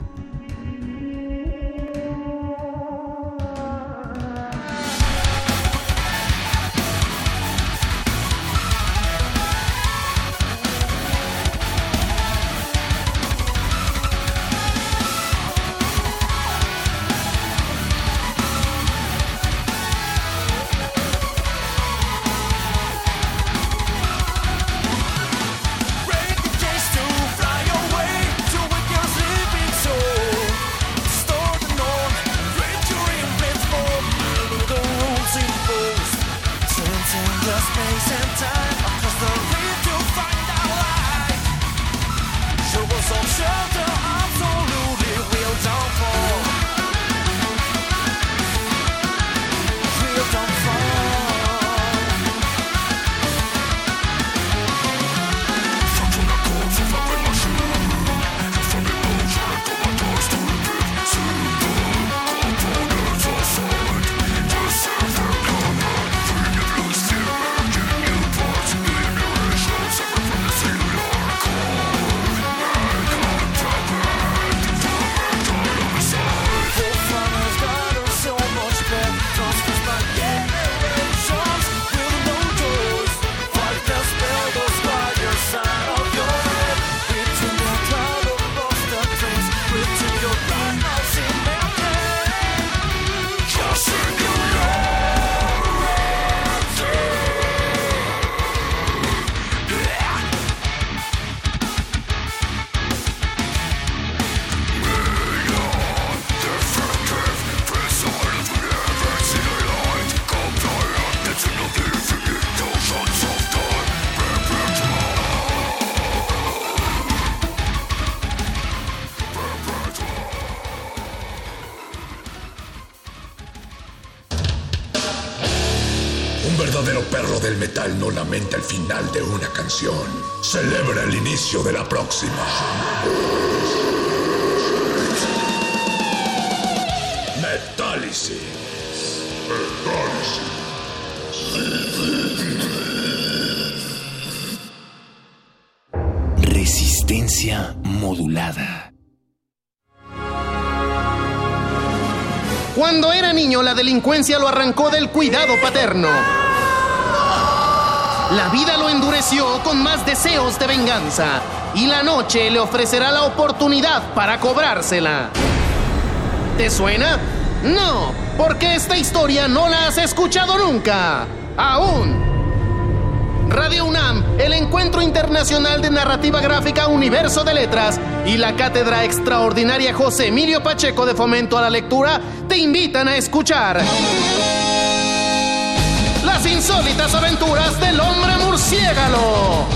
Final de una canción. Celebra el inicio de la próxima. Metálisis. Resistencia modulada. Cuando era niño, la delincuencia lo arrancó del cuidado paterno. La vida lo endureció con más deseos de venganza y la noche le ofrecerá la oportunidad para cobrársela. ¿Te suena? No, porque esta historia no la has escuchado nunca. Aún. Radio UNAM, el Encuentro Internacional de Narrativa Gráfica Universo de Letras y la Cátedra Extraordinaria José Emilio Pacheco de Fomento a la Lectura te invitan a escuchar las insólitas aventuras del hombre murciélago.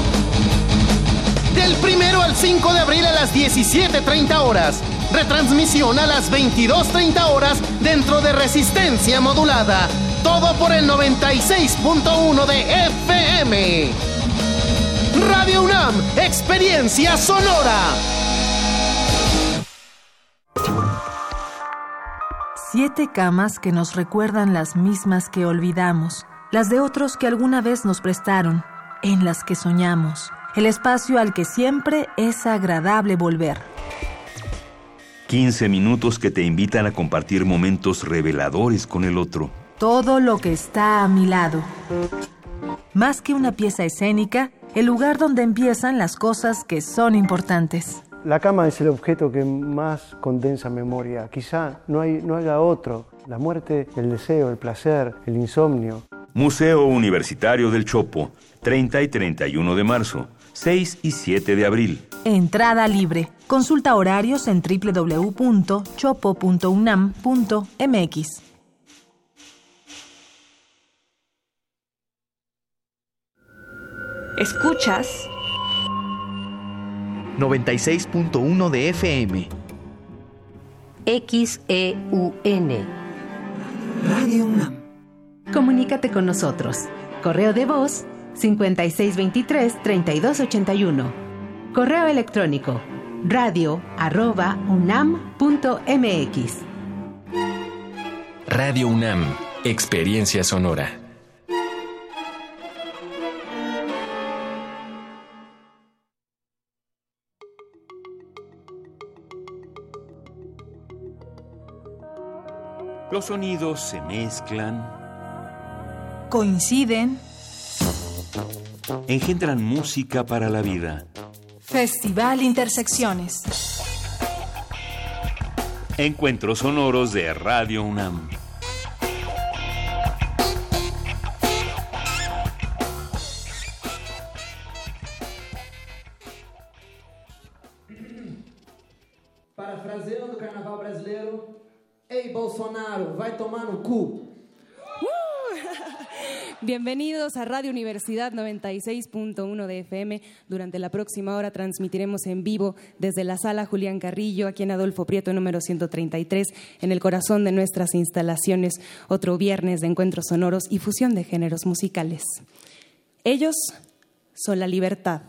Del primero al 5 de abril a las 17.30 horas. Retransmisión a las 22.30 horas dentro de resistencia modulada. Todo por el 96.1 de FM. Radio UNAM, experiencia sonora. Siete camas que nos recuerdan las mismas que olvidamos las de otros que alguna vez nos prestaron, en las que soñamos, el espacio al que siempre es agradable volver. 15 minutos que te invitan a compartir momentos reveladores con el otro. Todo lo que está a mi lado. Más que una pieza escénica, el lugar donde empiezan las cosas que son importantes. La cama es el objeto que más condensa memoria. Quizá no, hay, no haya otro. La muerte, el deseo, el placer, el insomnio. Museo Universitario del Chopo, 30 y 31 de marzo, 6 y 7 de abril. Entrada libre. Consulta horarios en www.chopo.unam.mx. Escuchas 96.1 de FM. XEUN. Radio UNAM. Comunícate con nosotros. Correo de voz 5623-3281. Correo electrónico radio arroba unam.mx. Radio UNAM. Experiencia sonora. Los sonidos se mezclan, Coinciden. engendran música para la vida. Festival Intersecciones. Encuentros sonoros de Radio UNAM. Parafraseando o carnaval brasileiro, Ei Bolsonaro, vai tomar no cu. (laughs) Bienvenidos a Radio Universidad 96.1 de FM. Durante la próxima hora transmitiremos en vivo desde la sala Julián Carrillo, aquí en Adolfo Prieto número 133, en el corazón de nuestras instalaciones, otro viernes de encuentros sonoros y fusión de géneros musicales. Ellos son la libertad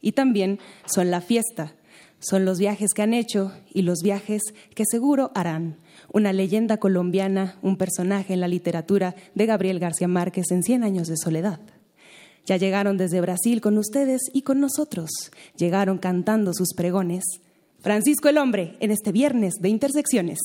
y también son la fiesta. Son los viajes que han hecho y los viajes que seguro harán una leyenda colombiana, un personaje en la literatura de Gabriel García Márquez en Cien años de soledad. Ya llegaron desde Brasil con ustedes y con nosotros. Llegaron cantando sus pregones. Francisco el Hombre en este viernes de Intersecciones.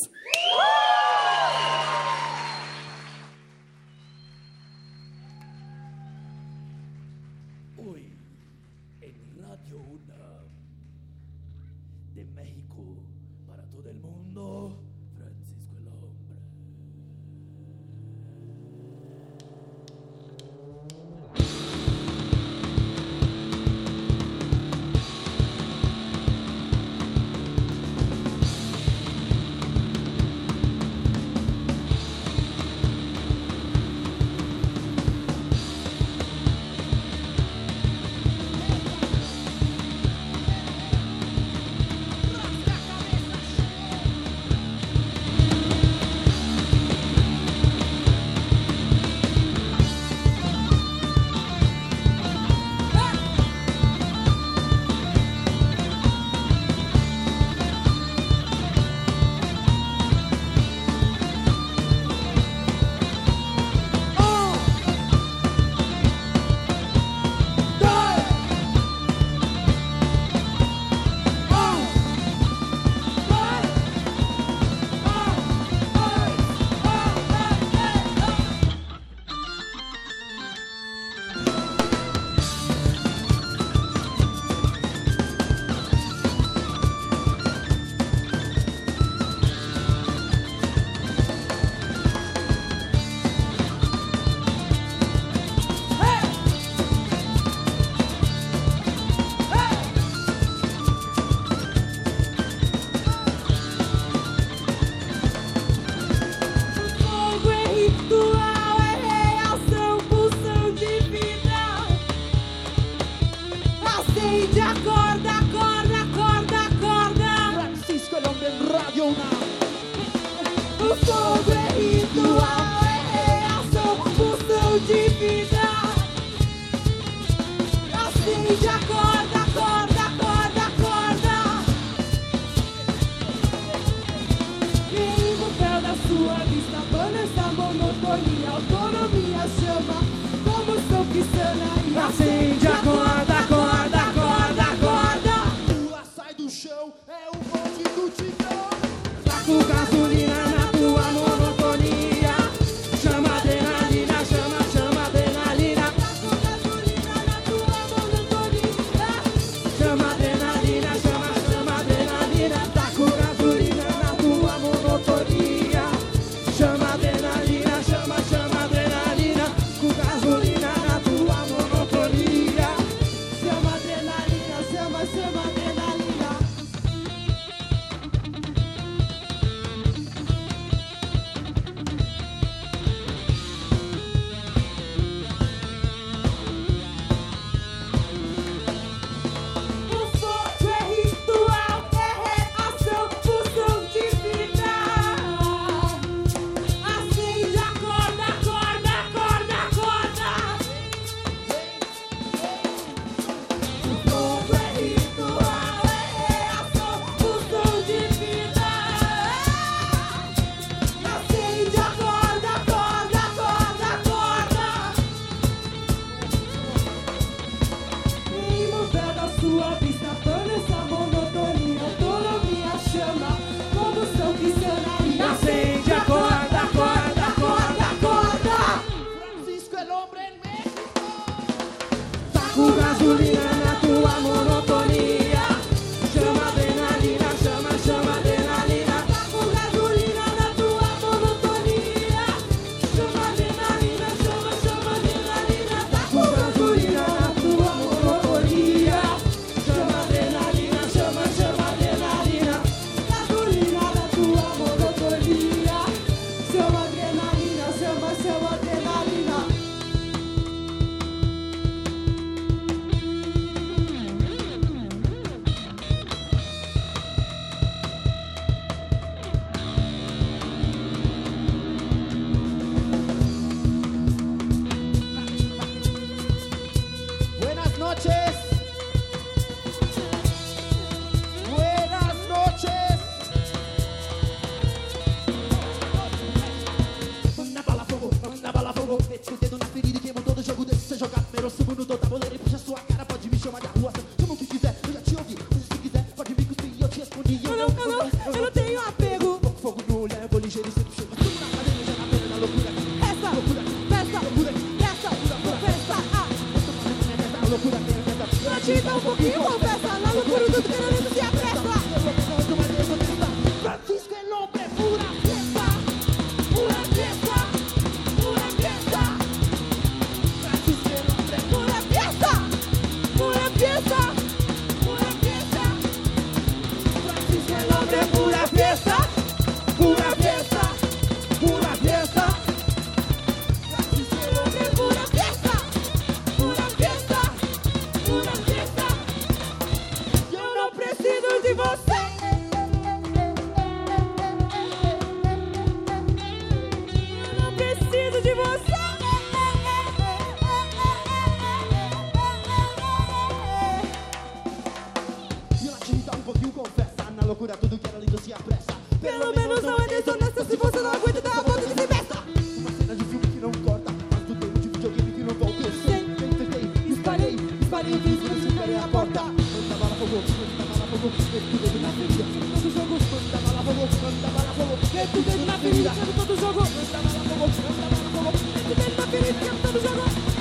abre a porta. Manda bala fogo, manda bala fogo, mete o dedo na ferida. Sabe todo jogo, manda bala fogo, manda bala fogo, mete o na ferida. Sabe todo jogo, manda bala fogo, manda bala fogo, mete o dedo na ferida. Sabe todo jogo.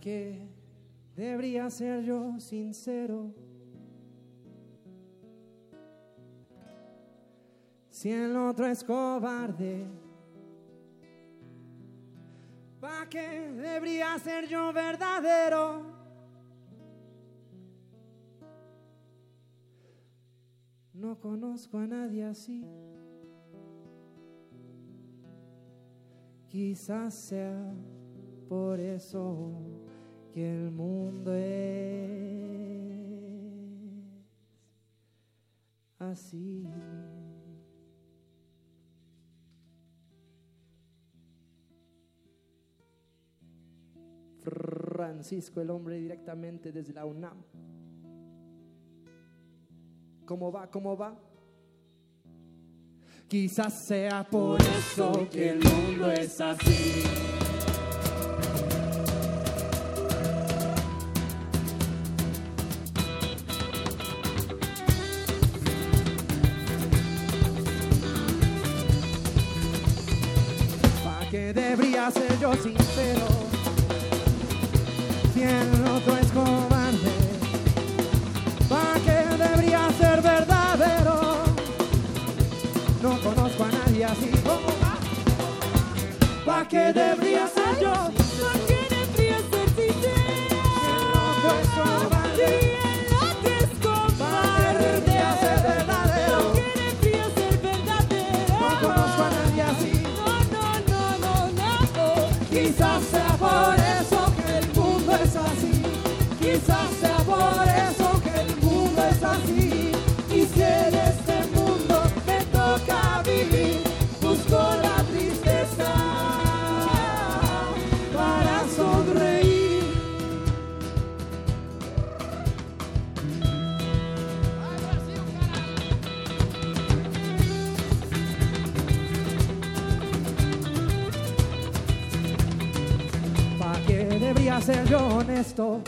qué debería ser yo sincero? Si el otro es cobarde, ¿para qué debería ser yo verdadero? No conozco a nadie así. Quizás sea por eso que el mundo es así. Francisco, el hombre directamente desde la UNAM. ¿Cómo va? ¿Cómo va? Quizás sea por eso que el mundo es así. siendo sincero. Si el otro es cobarde, ¿para qué debería ser verdadero? No conozco a nadie así como ¿Para qué debería ser yo? honesto.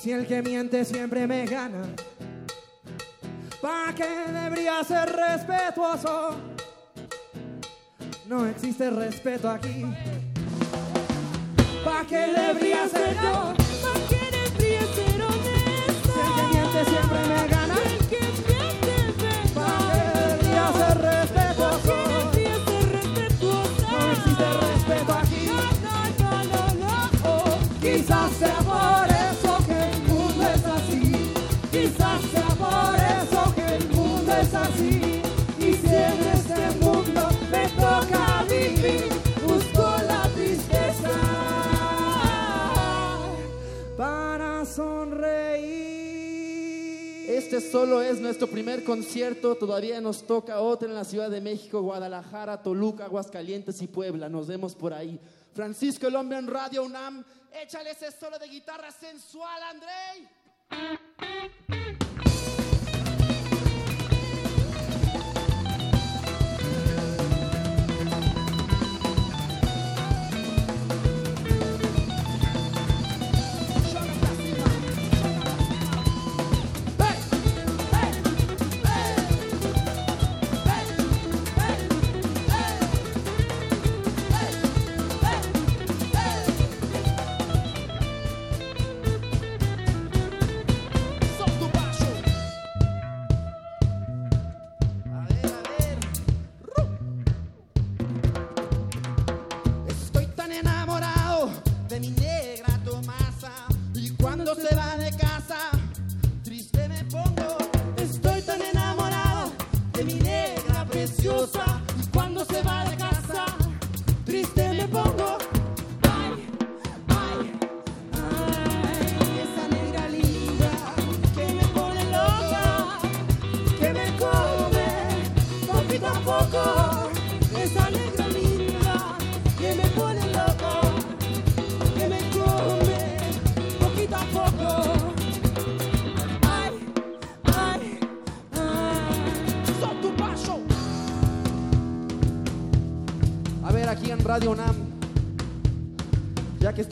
Si el que miente siempre me gana, ¿para qué debería ser respetuoso? No existe respeto aquí. ¿Para qué debería ser yo? ¿Para qué debería ser honesto? Si el que miente siempre me gana. solo es nuestro primer concierto, todavía nos toca otra en la Ciudad de México, Guadalajara, Toluca, Aguascalientes y Puebla. Nos vemos por ahí. Francisco el Hombre en Radio UNAM, échale ese solo de guitarra sensual, André.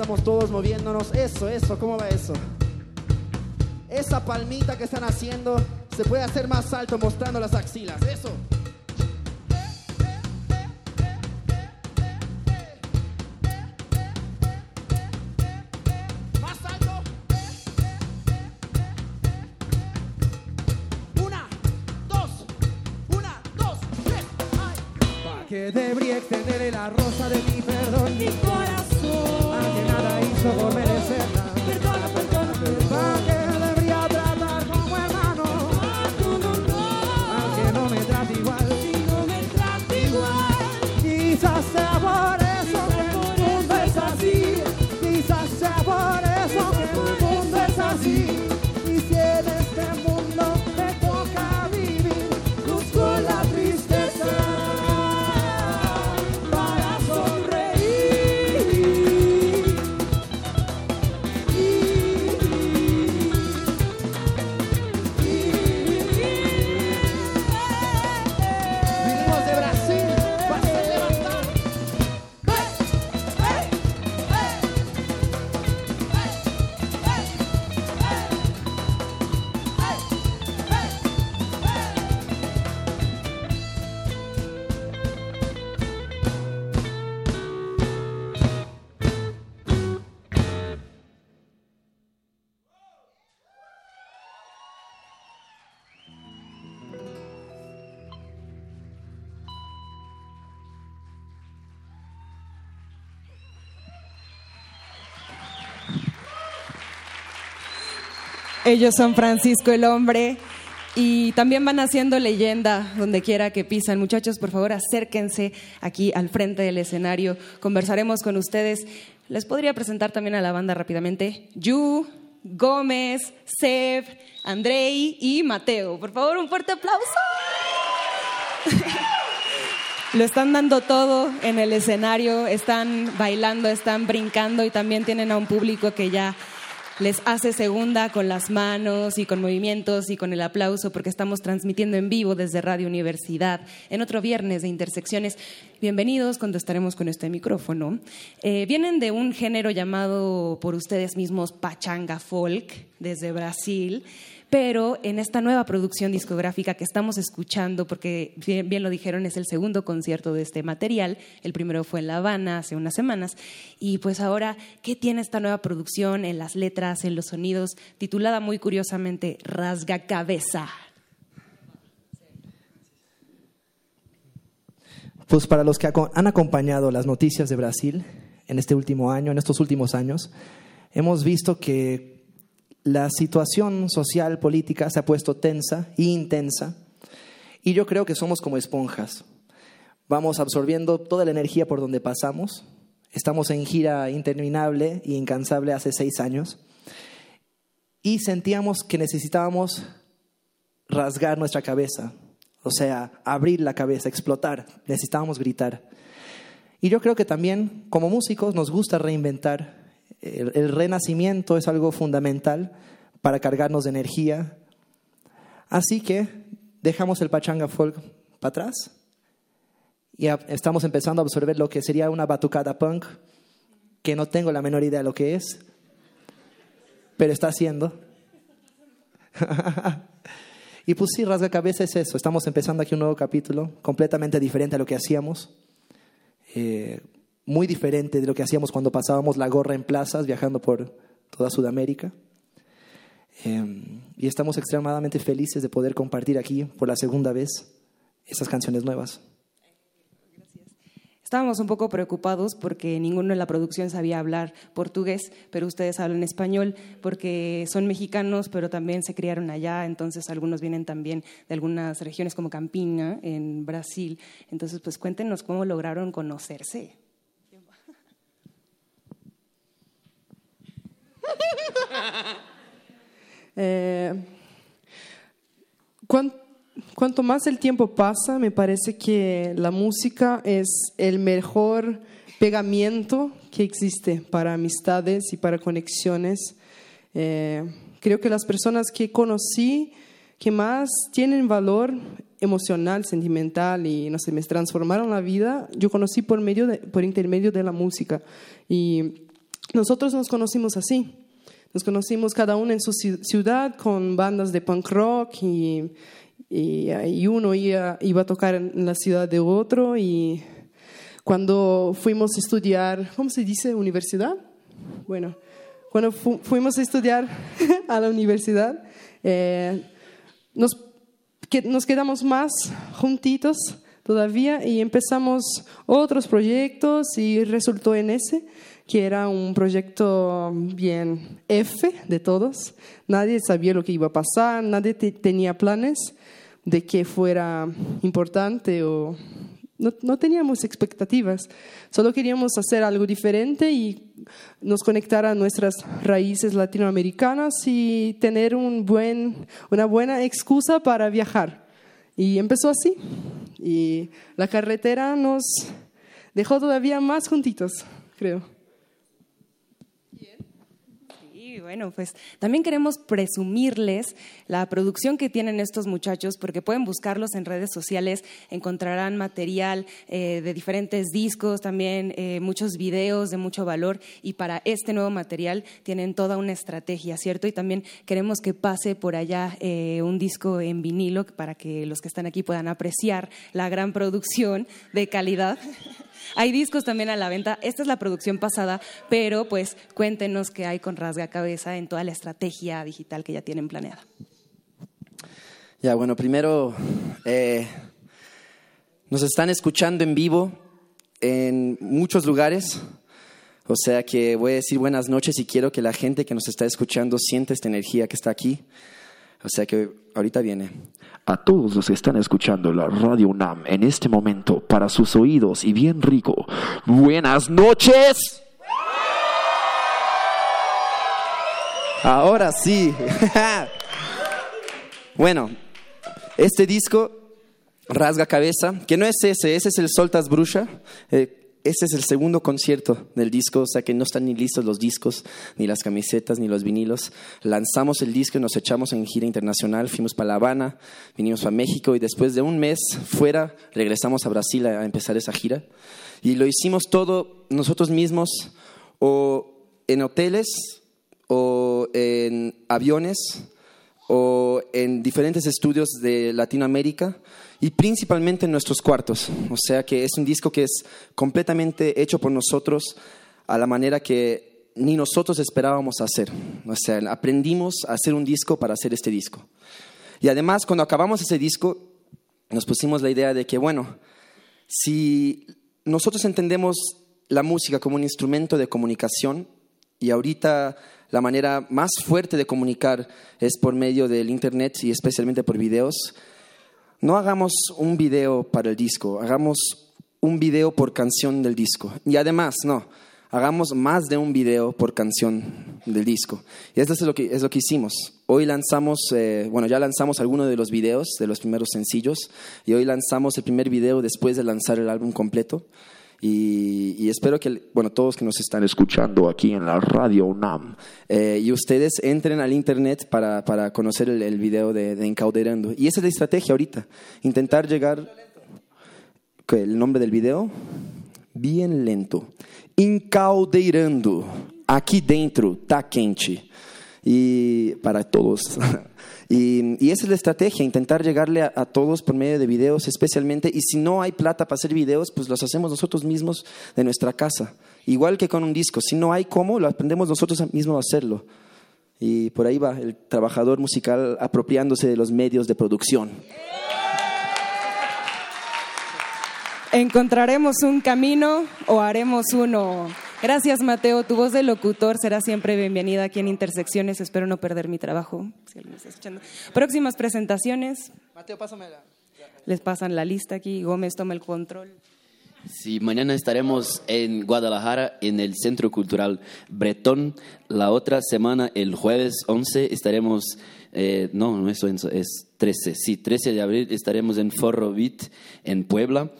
estamos todos moviéndonos. Eso, eso, ¿cómo va eso? Esa palmita que están haciendo se puede hacer más alto mostrando las axilas. Eso. Ellos son Francisco el Hombre. Y también van haciendo leyenda donde quiera que pisan. Muchachos, por favor, acérquense aquí al frente del escenario. Conversaremos con ustedes. Les podría presentar también a la banda rápidamente. Yu, Gómez, Seb, Andrei y Mateo. Por favor, un fuerte aplauso. (laughs) Lo están dando todo en el escenario, están bailando, están brincando y también tienen a un público que ya les hace segunda con las manos y con movimientos y con el aplauso porque estamos transmitiendo en vivo desde Radio Universidad en otro viernes de Intersecciones. Bienvenidos cuando estaremos con este micrófono. Eh, vienen de un género llamado por ustedes mismos Pachanga Folk desde Brasil pero en esta nueva producción discográfica que estamos escuchando, porque bien, lo dijeron, es el segundo concierto de este material, el primero fue en La Habana hace unas semanas, y pues ahora, ¿qué tiene esta nueva producción en las letras, en los sonidos, titulada muy curiosamente Rasga Cabeza? Pues para los que han acompañado las noticias de Brasil en este último año, en estos últimos años, hemos visto que la situación social, política se ha puesto tensa e intensa y yo creo que somos como esponjas. Vamos absorbiendo toda la energía por donde pasamos. Estamos en gira interminable y incansable hace seis años y sentíamos que necesitábamos rasgar nuestra cabeza, o sea, abrir la cabeza, explotar, necesitábamos gritar. Y yo creo que también como músicos nos gusta reinventar el, renacimiento es algo fundamental para cargarnos de energía. Así que dejamos el pachanga folk para atrás y estamos empezando a absorber lo que sería una batucada punk, que no tengo la menor idea de lo que es, pero está haciendo. (laughs) y pues sí, rasga cabeza es eso. Estamos empezando aquí un nuevo capítulo, completamente diferente a lo que hacíamos. Eh, muy diferente de lo que hacíamos cuando pasábamos la gorra en plazas viajando por toda Sudamérica. Em, y estamos extremadamente felices de poder compartir aquí por la segunda vez esas canciones nuevas. Estábamos un poco preocupados porque ninguno en la producción sabía hablar portugués, pero ustedes hablan español porque son mexicanos, pero también se criaron allá, entonces algunos vienen también de algunas regiones como Campina, en Brasil. Entonces, pues cuéntenos cómo lograron conocerse. (laughs) Eh, cuanto más el tiempo pasa, me parece que la música es el mejor pegamiento que existe para amistades y para conexiones. Eh, creo que las personas que conocí que más tienen valor emocional, sentimental y no sé, me transformaron la vida, yo conocí por medio por intermedio de la música y nosotros nos conocimos así. Nos conocimos cada uno en su ciudad con bandas de punk rock y, y, uno iba, iba, a tocar en la ciudad de otro y cuando fuimos a estudiar, ¿cómo se dice? Universidad. Bueno, cuando fuimos a estudiar (laughs) a la universidad, eh, nos, que, nos quedamos más juntitos todavía y empezamos otros proyectos y resultó en ese que era un proyecto bien F de todos. Nadie sabía lo que iba a pasar, nadie tenía planes de que fuera importante o no, no, teníamos expectativas. Solo queríamos hacer algo diferente y nos conectar a nuestras raíces latinoamericanas y tener un buen, una buena excusa para viajar. Y empezó así. Y la carretera nos dejó todavía más juntitos, creo. Bueno, pues también queremos presumirles la producción que tienen estos muchachos, porque pueden buscarlos en redes sociales, encontrarán material eh, de diferentes discos, también eh, muchos videos de mucho valor, y para este nuevo material tienen toda una estrategia, ¿cierto? Y también queremos que pase por allá eh, un disco en vinilo para que los que están aquí puedan apreciar la gran producción de calidad. Hay discos también a la venta. Esta es la producción pasada, pero pues cuéntenos qué hay con Rasga Cabeza en toda la estrategia digital que ya tienen planeada. Ya, bueno, primero eh, nos están escuchando en vivo en muchos lugares. O sea que voy a decir buenas noches y quiero que la gente que nos está escuchando sienta esta energía que está aquí. O sea que ahorita viene. A todos los que están escuchando la Radio UNAM en este momento, para sus oídos y bien rico, buenas noches. Ahora sí. (laughs) bueno, este disco, Rasga Cabeza, que no es ese, ese es el Soltas Bruxa. Eh, este es el segundo concierto del disco, o sea que no están ni listos los discos, ni las camisetas, ni los vinilos. Lanzamos el disco y nos echamos en gira internacional, fuimos para La Habana, vinimos para México y después de un mes fuera regresamos a Brasil a empezar esa gira. Y lo hicimos todo nosotros mismos o en hoteles o en aviones o en diferentes estudios de Latinoamérica y principalmente en nuestros cuartos. O sea que es un disco que es completamente hecho por nosotros a la manera que ni nosotros esperábamos hacer. O sea, aprendimos a hacer un disco para hacer este disco. Y además, cuando acabamos ese disco, nos pusimos la idea de que, bueno, si nosotros entendemos la música como un instrumento de comunicación y ahorita la manera más fuerte de comunicar es por medio del Internet y especialmente por videos, no hagamos un video para el disco, hagamos un video por canción del disco. Y además, no, hagamos más de un video por canción del disco. Y esto es lo que, es lo que hicimos. Hoy lanzamos, eh, bueno, ya lanzamos algunos de los videos, de los primeros sencillos, y hoy lanzamos el primer video después de lanzar el álbum completo. Y, espero que, bueno, todos que nos están escuchando aquí en la radio UNAM eh, y ustedes entren al internet para, para conocer el, video de, de, Encauderando. Y esa es la estrategia ahorita, intentar llegar... ¿El nombre del video? Bien lento. Encaudeirando. Aquí dentro está quente. Y para todos. (laughs) Y, esa es la estrategia, intentar llegarle a, todos por medio de videos especialmente. Y si no hay plata para hacer videos, pues los hacemos nosotros mismos de nuestra casa. Igual que con un disco. Si no hay cómo, lo aprendemos nosotros mismos a hacerlo. Y por ahí va el trabajador musical apropiándose de los medios de producción. ¿Encontraremos un camino o haremos uno? Gracias, Mateo. Tu voz de locutor será siempre bienvenida aquí en Intersecciones. Espero no perder mi trabajo. Próximas presentaciones. Mateo, pásame la... Les pasan la lista aquí. Gómez toma el control. Sí, mañana estaremos en Guadalajara, en el Centro Cultural Bretón. La otra semana, el jueves 11, estaremos, eh, no, no es, es 13, sí, 13 de abril estaremos en Forro Beat, en Puebla.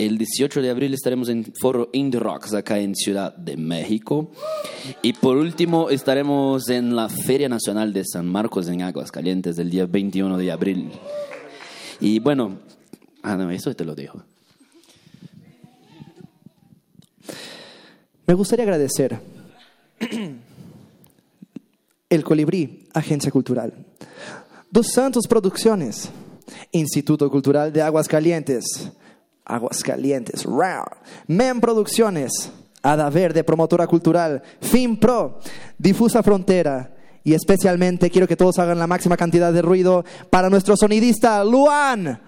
El 18 de abril estaremos en Foro Indie Rocks acá en Ciudad de México. Y por último estaremos en la Feria Nacional de San Marcos en Aguascalientes del día 21 de abril. Y bueno, ah, eso te lo dejo. Me gustaría agradecer (clears throat) El Colibrí, Agencia Cultural. Dos Santos Producciones, Instituto Cultural de Aguascalientes. Aguascalientes, Men Producciones, Ada Verde, Promotora Cultural, FinPro, Difusa Frontera. Y especialmente quiero que todos hagan la máxima cantidad de ruido para nuestro sonidista, Luan.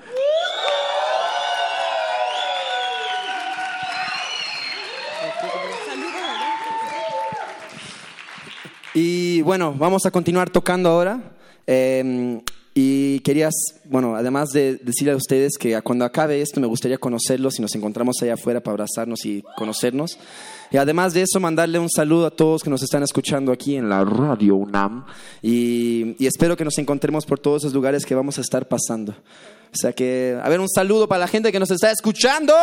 Y bueno, vamos a continuar tocando ahora. Eh, y querías, bueno, además de decirle a ustedes que cuando acabe esto me gustaría conocerlos y nos encontramos allá afuera para abrazarnos y conocernos. Y además de eso, mandarle un saludo a todos que nos están escuchando aquí en la radio UNAM. Y, y espero que nos encontremos por todos esos lugares que vamos a estar pasando. O sea que, a ver, un saludo para la gente que nos está escuchando.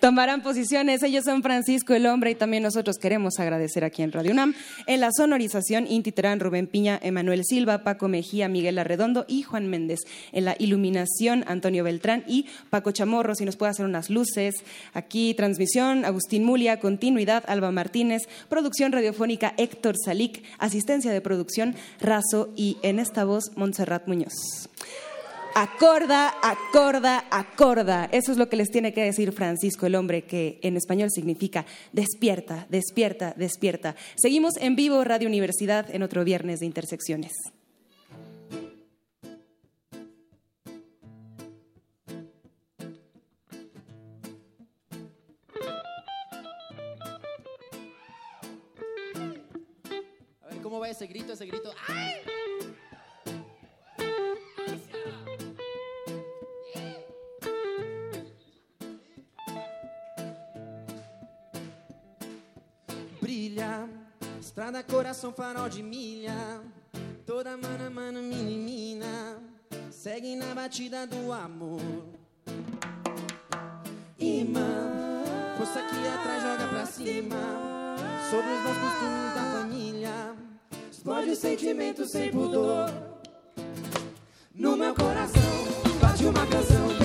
Tomarán posiciones. Ellos son Francisco el Hombre y también nosotros queremos agradecer aquí en Radio UNAM. En la sonorización, Inti Terán, Rubén Piña, Emanuel Silva, Paco Mejía, Miguel Arredondo y Juan Méndez. En la iluminación, Antonio Beltrán y Paco Chamorro, si nos puede hacer unas luces. Aquí, transmisión, Agustín Mulia, continuidad, Alba Martínez, producción radiofónica, Héctor Salic, asistencia de producción, Razo y en esta voz, Montserrat Muñoz acorda, acorda, acorda. Eso es lo que les tiene que decir Francisco, el hombre que en español significa despierta, despierta, despierta. Seguimos en vivo Radio Universidad en otro viernes de Intersecciones. A ver cómo va ese grito, ese grito. ¡Ay! trilha, estrada, coração, farol de milha. Toda mana, mano, mina segue na batida do amor. Imã, força aqui atrás, joga pra cima. Sobre os bons costumes da família, explode o sentimento sem pudor. No meu coração, bate uma canção.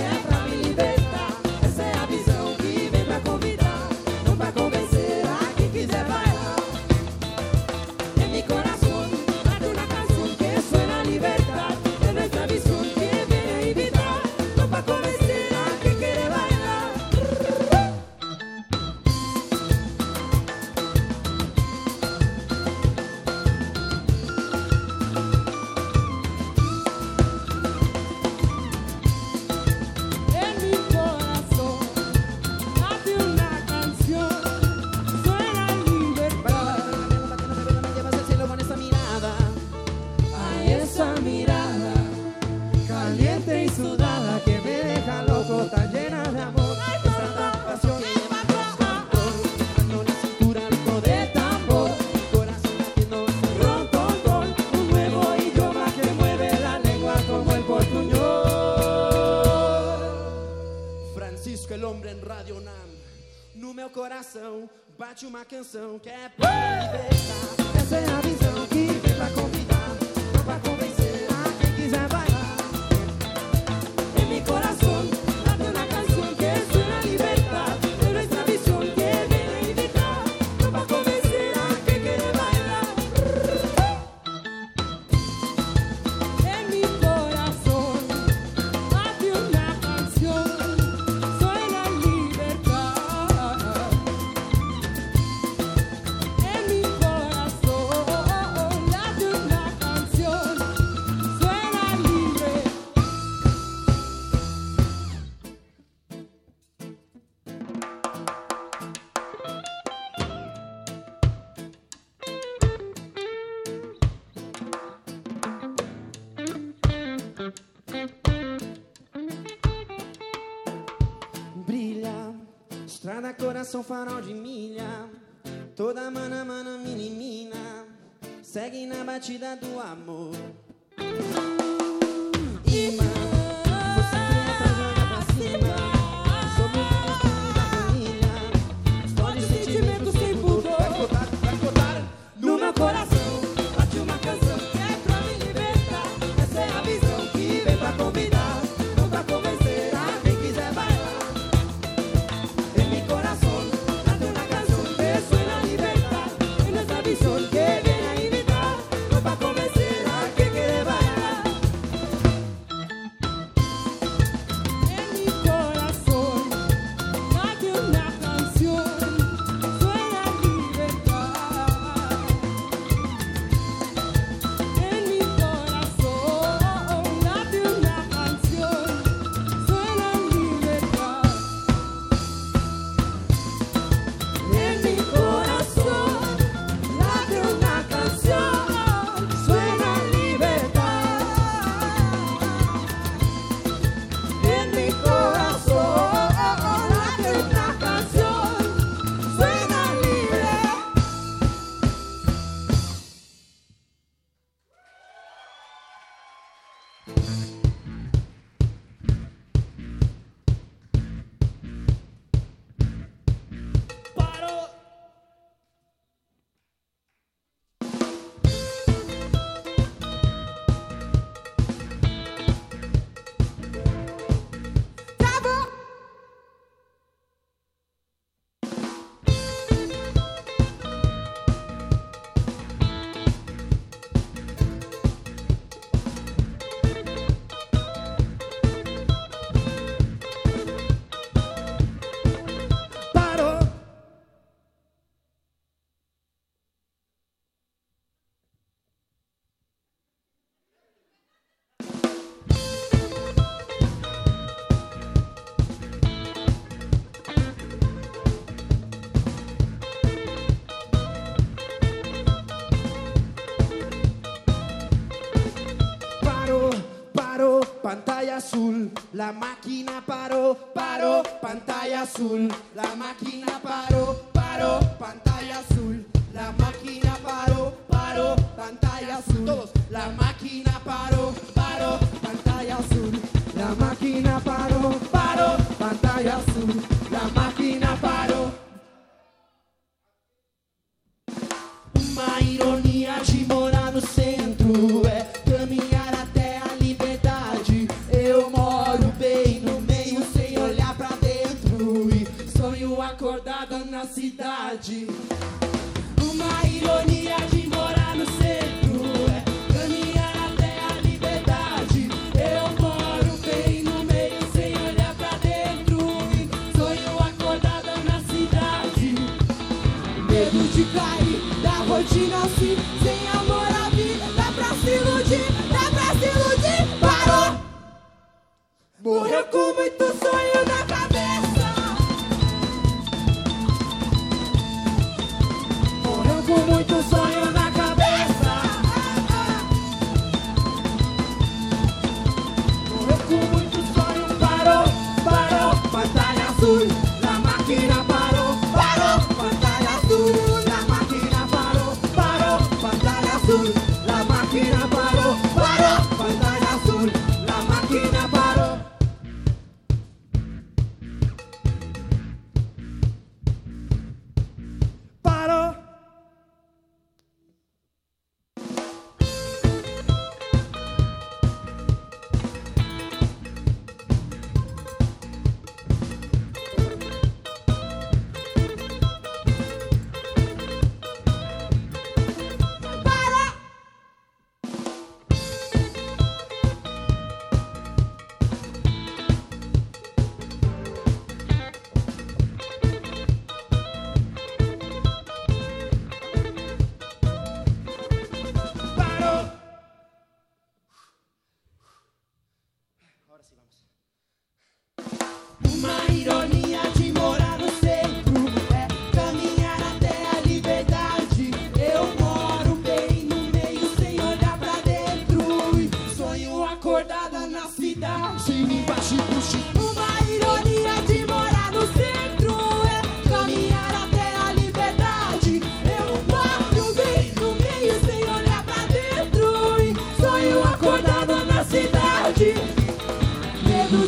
uma canção que é. Coração, farol de milha. Toda mana, mana, mini, mina. Segue na batida do amor. La máquina paró, paró, pantalla azul. La máquina paró, paró, pantalla azul. La máquina paró, paró, pantalla azul. Todos, la máquina paró, paró, pantalla azul. La máquina paró, paró, pantalla azul. La máquina parou. Uma ironia de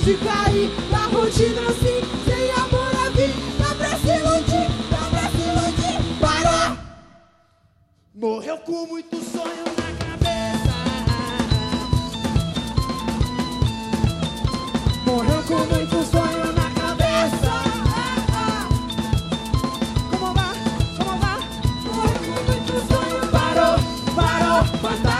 de cair na rotina assim, sem amor à vida. Dá pra se iludir, dá pra se iludir. Parou! Morreu com muito sonho na cabeça. Morreu com muito sonho na cabeça. Como vai? Como vai? Morreu com muito sonho. Parou, parou, batalha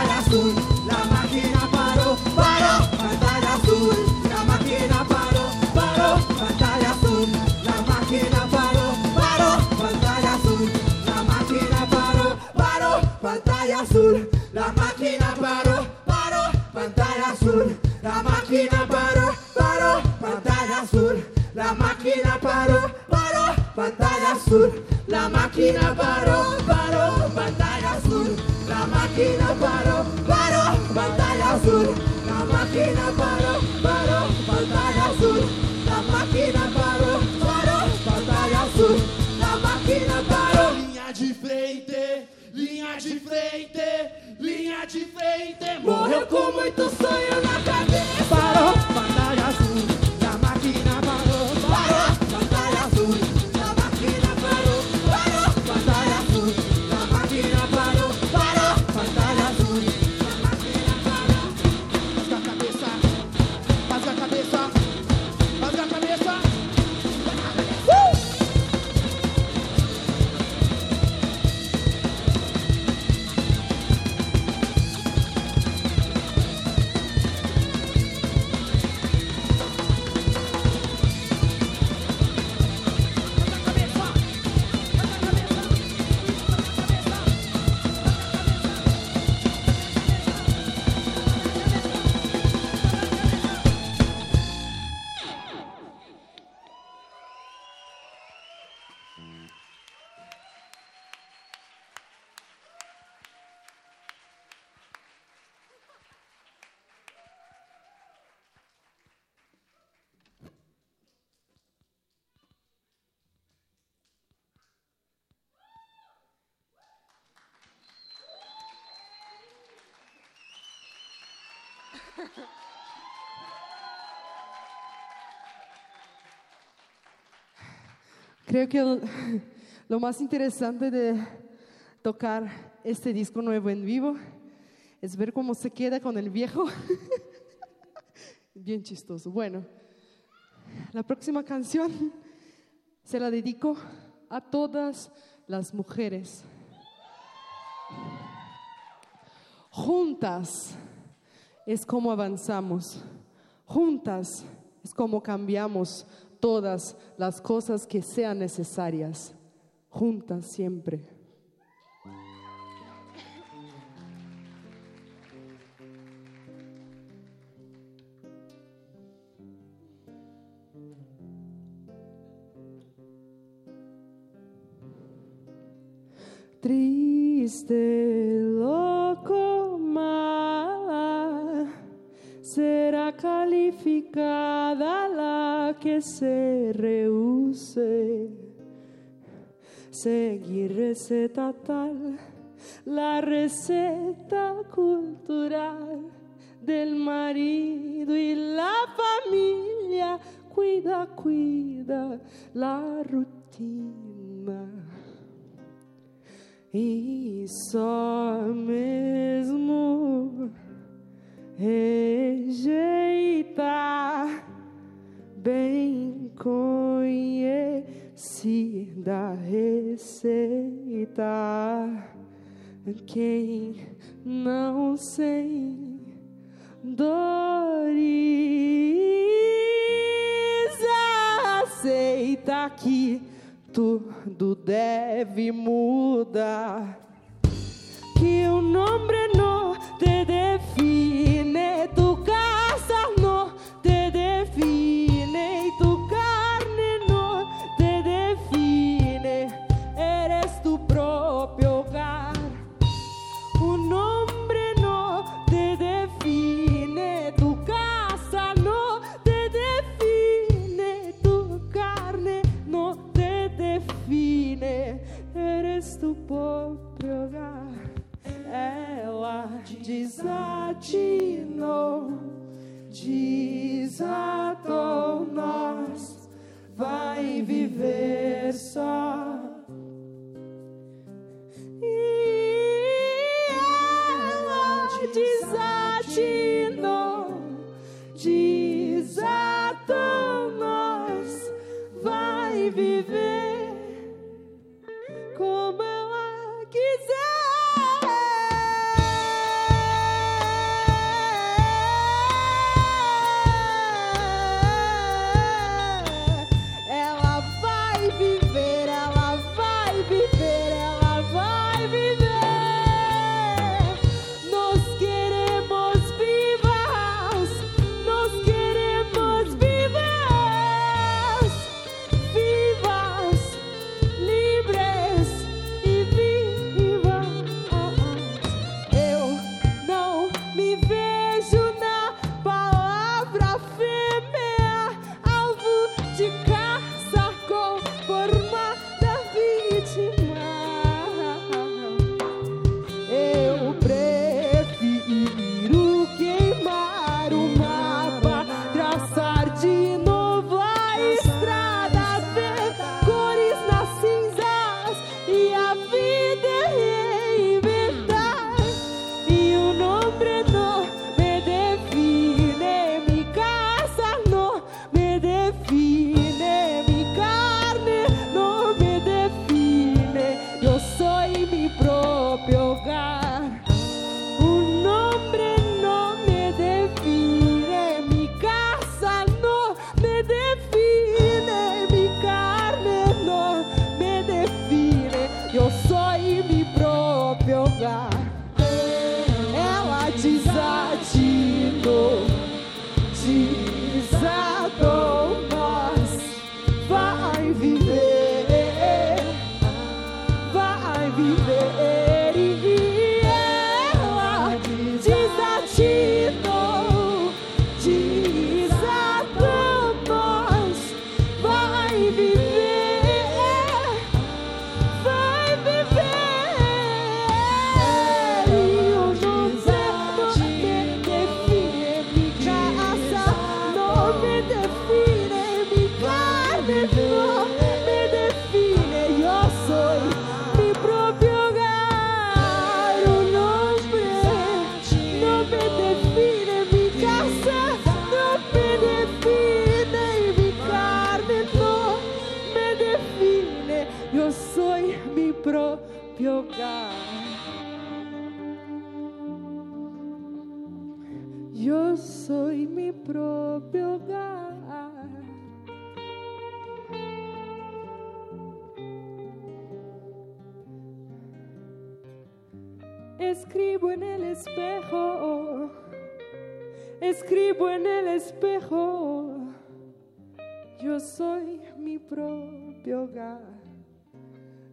azul. La máquina parou, parou, pantalla azul. La máquina parou, parou, pantalla azul. La máquina parou, parou, pantalla azul. La máquina parou, parou, pantalla azul. La máquina parou. Linha de frente, linha de frente, linha de frente. Morreu com muito sonho na Creo que (laughs) lo más interesante de tocar este disco nuevo en vivo es ver cómo se queda con el viejo. (laughs) Bien chistoso. Bueno, la próxima canción se la dedico a todas las mujeres. Juntas es como avanzamos. Juntas es como cambiamos todas las cosas que sean necesarias. Juntas siempre. Triste, la que se rehúse. Seguir receta tal, la receta cultural del marido y la familia. Cuida, cuida la rutina. E só mesmo rejeitar bem conhecida receita. Quem não sem dores aceita que tudo deve mudar. Que o nombre no te define, desatinou, desatou nós, vai viver só.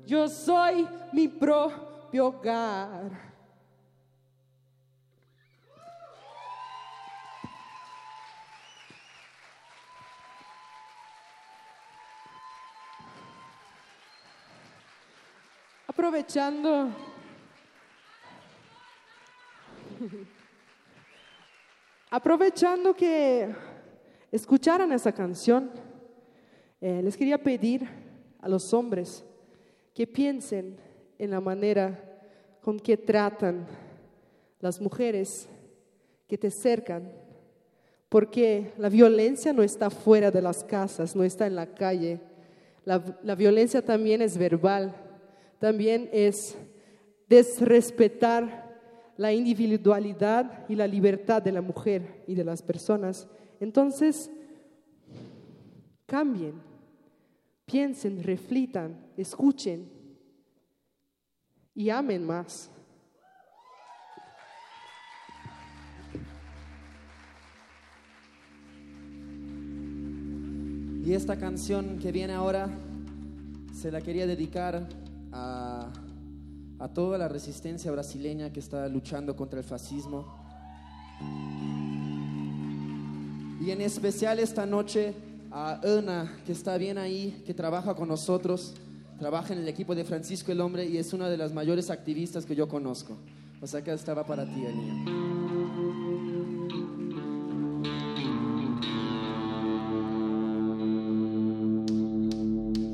Yo soy mi propio hogar. Aprovechando. (laughs) Aprovechando que escucharan esa canción, eh, les quería pedir a los hombres que piensen en la manera con que tratan las mujeres que te cercan, porque la violencia no está fuera de las casas, no está en la calle. La, la violencia también es verbal, también es desrespetar la individualidad y la libertad de la mujer y de las personas. Entonces, cambien, piensen, reflitan, escuchen y amen más. Y esta canción que viene ahora se la quería dedicar a, a toda la resistencia brasileña que está luchando contra el fascismo. Y en especial esta noche a Ana, que está bien ahí, que trabaja con nosotros, trabaja en el equipo de Francisco el Hombre y es una de las mayores activistas que yo conozco. O sea que estaba para ti.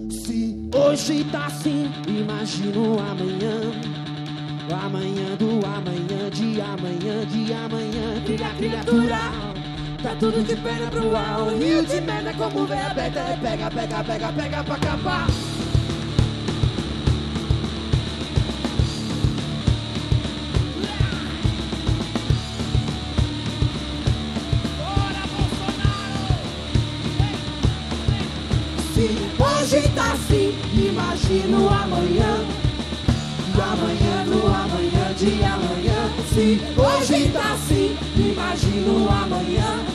Se hoje tá assim, imagino amanhã. Amanhã do amanhã, de amanhã, de amanhã. Cria criatura, tá tudo de perna pro ar. O rio de merda como vem aberta. É pega, pega, pega, pega pra acabar. Hoje tá assim, imagino amanhã. Amanhã, do amanhã, de amanhã. Se hoje tá assim, imagino amanhã.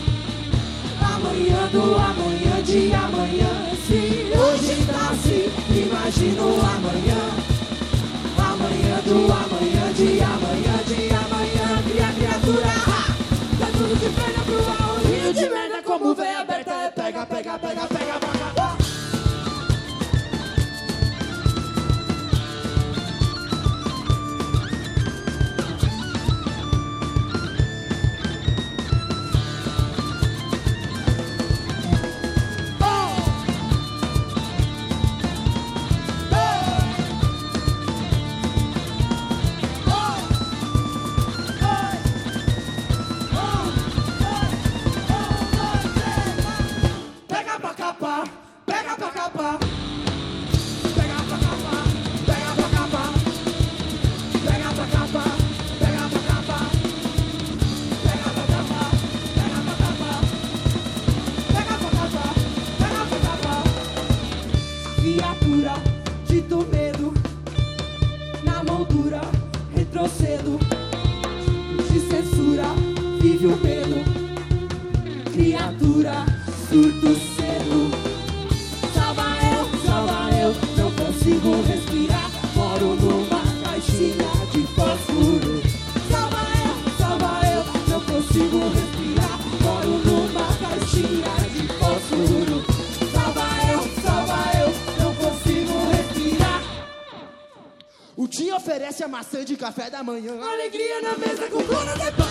Amanhã, do amanhã, de amanhã. Se hoje tá assim, imagino amanhã. Amanhã, do amanhã, maçã de café da manhã. Alegria na mesa com cona de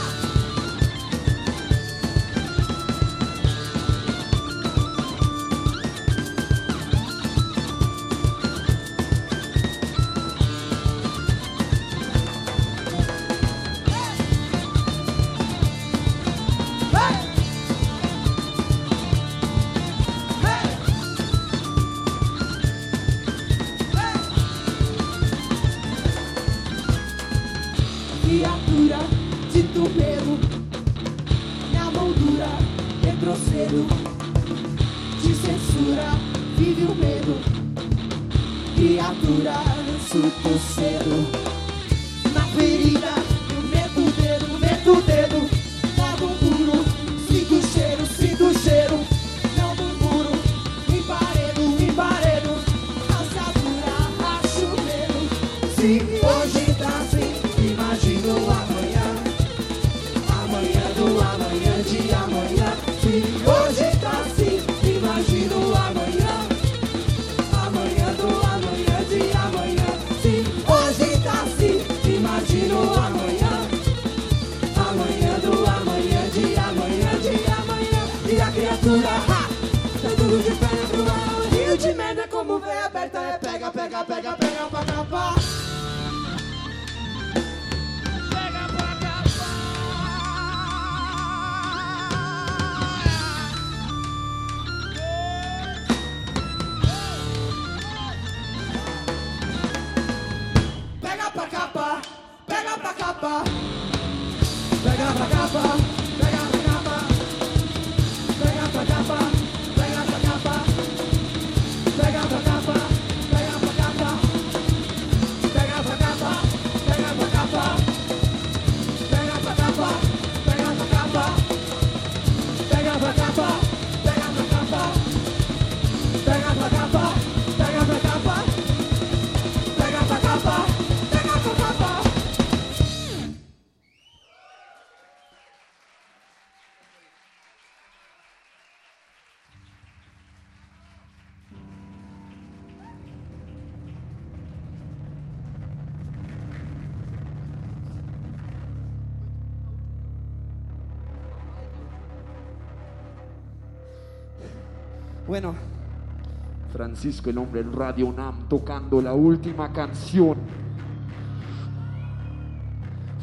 Francisco el hombre en Radio UNAM tocando la última canción.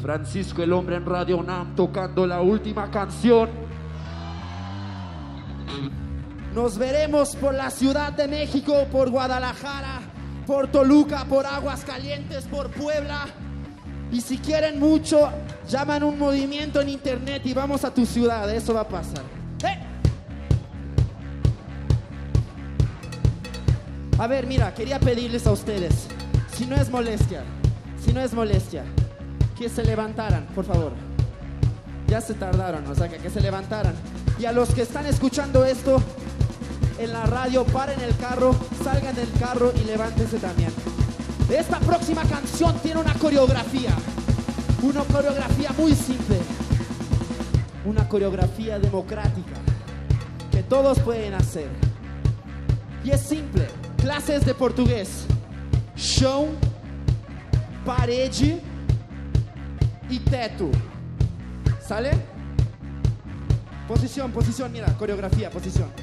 Francisco el hombre en Radio UNAM tocando la última canción. Nos veremos por la Ciudad de México, por Guadalajara, por Toluca, por Aguascalientes, por Puebla. Y si quieren mucho, llaman un movimiento en internet y vamos a tu ciudad. Eso va a pasar. A ver, mira, quería pedirles a ustedes, si no es molestia, si no es molestia, que se levantaran, por favor. Ya se tardaron, o sea, que, se levantaran. Y a los que están escuchando esto en la radio, paren el carro, salgan del carro y levántense también. Esta próxima canción tiene una coreografía, una coreografía muy simple, una coreografía democrática que todos pueden hacer. Y es simple, clases de portugués, chão, parede y teto. ¿Sale? Posición, posición, mira, coreografía, posición.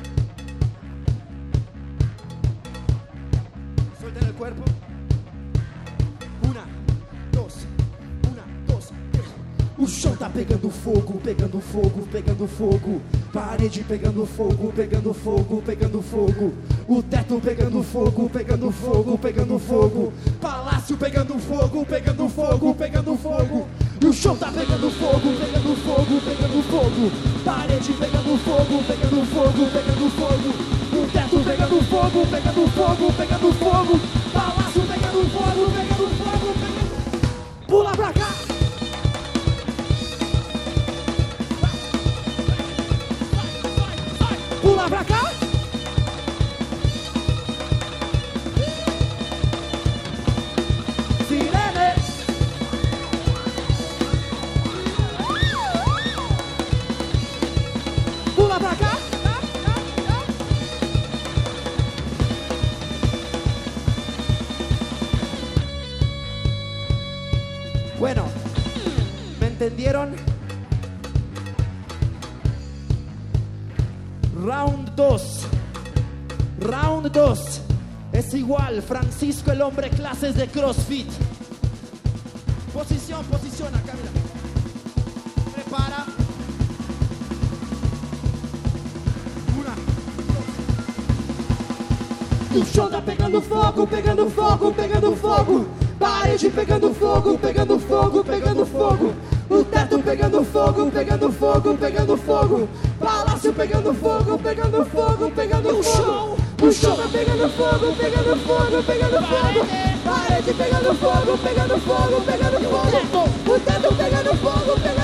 Pegando fogo, pegando fogo, pegando fogo. Parede pegando fogo, pegando fogo, pegando fogo. O teto pegando fogo, pegando fogo, pegando fogo. Palácio pegando fogo, pegando fogo, pegando fogo. O chão tá pegando fogo, pegando fogo, pegando fogo. Parede pegando fogo, pegando fogo, pegando fogo. O teto pegando fogo, pegando fogo, pegando fogo. Palácio pegando fogo, pegando fogo, Round 2. Round 2. Es igual, Francisco el hombre, clases de CrossFit. Posición, posición, acá mira. Prepara. Una. O chão tá pegando fogo, pegando fogo, pegando fogo. Parede pegando fogo, pegando fogo, pegando fogo. O teto pegando fogo, pegando fogo, pegando fogo. Palácio pegando fogo, pegando fogo, pegando fogo. O chão tá pegando fogo, pegando fogo, pegando fogo. Parede pegando fogo, pegando fogo, pegando fogo. O teto pegando fogo, pegando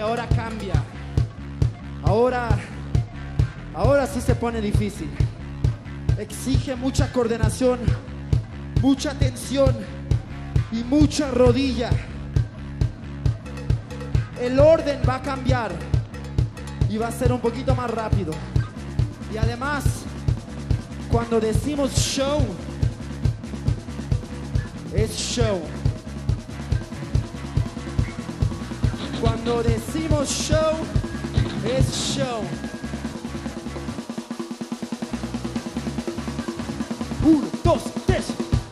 ahora cambia. Ahora, ahora sí se pone difícil. Exige mucha coordinación, mucha atención y mucha rodilla. El orden va a cambiar y va a ser un poquito más rápido. Y además, cuando decimos show, es show. Cuando decimos show, es show. Uno, dos, tres.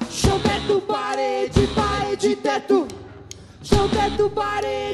Show teto, parede, parede, teto. Show teto, parede, parede,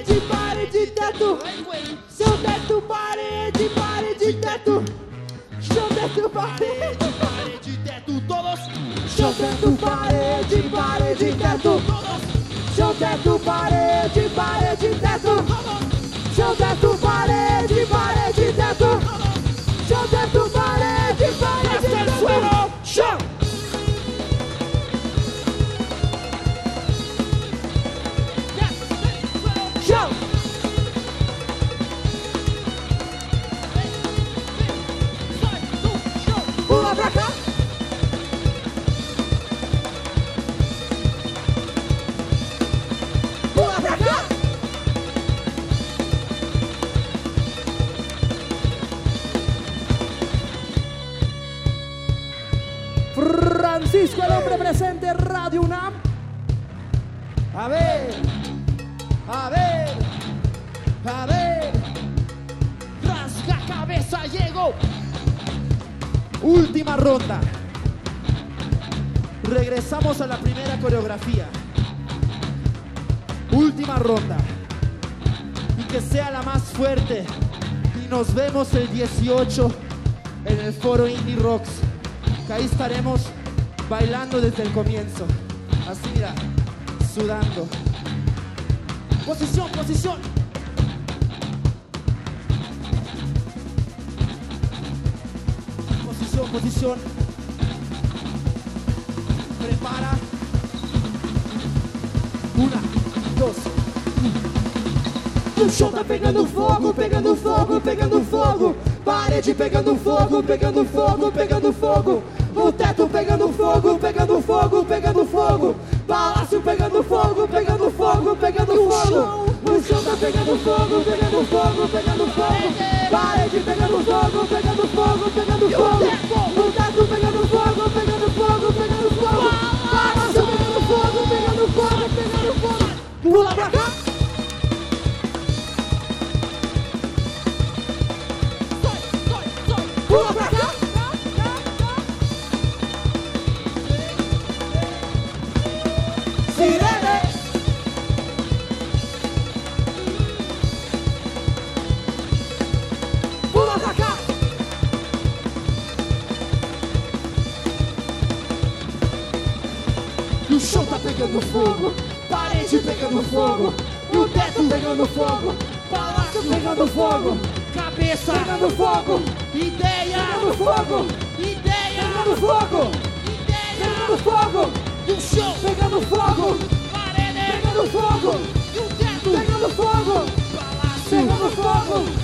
18 en el foro Indie Rocks. Que ahí estaremos bailando desde el comienzo. Parede pegando fogo, pegando fogo, pegando fogo. O teto pegando fogo, pegando fogo, pegando fogo. Palácio pegando fogo, pegando fogo, pegando fogo. O chão tá pegando fogo, pegando fogo, pegando fogo. Parede pegando fogo, pegando fogo, pegando fogo. Fogo, palácio pegando fogo, Cabeça. pegando fogo, Ideia. pegando fogo, Ideia. pegando fogo, Ideia. pegando fogo, o chão. pegando fogo, Parede. pegando fogo, E o teto. pegando fogo, Palácio. pegando fogo,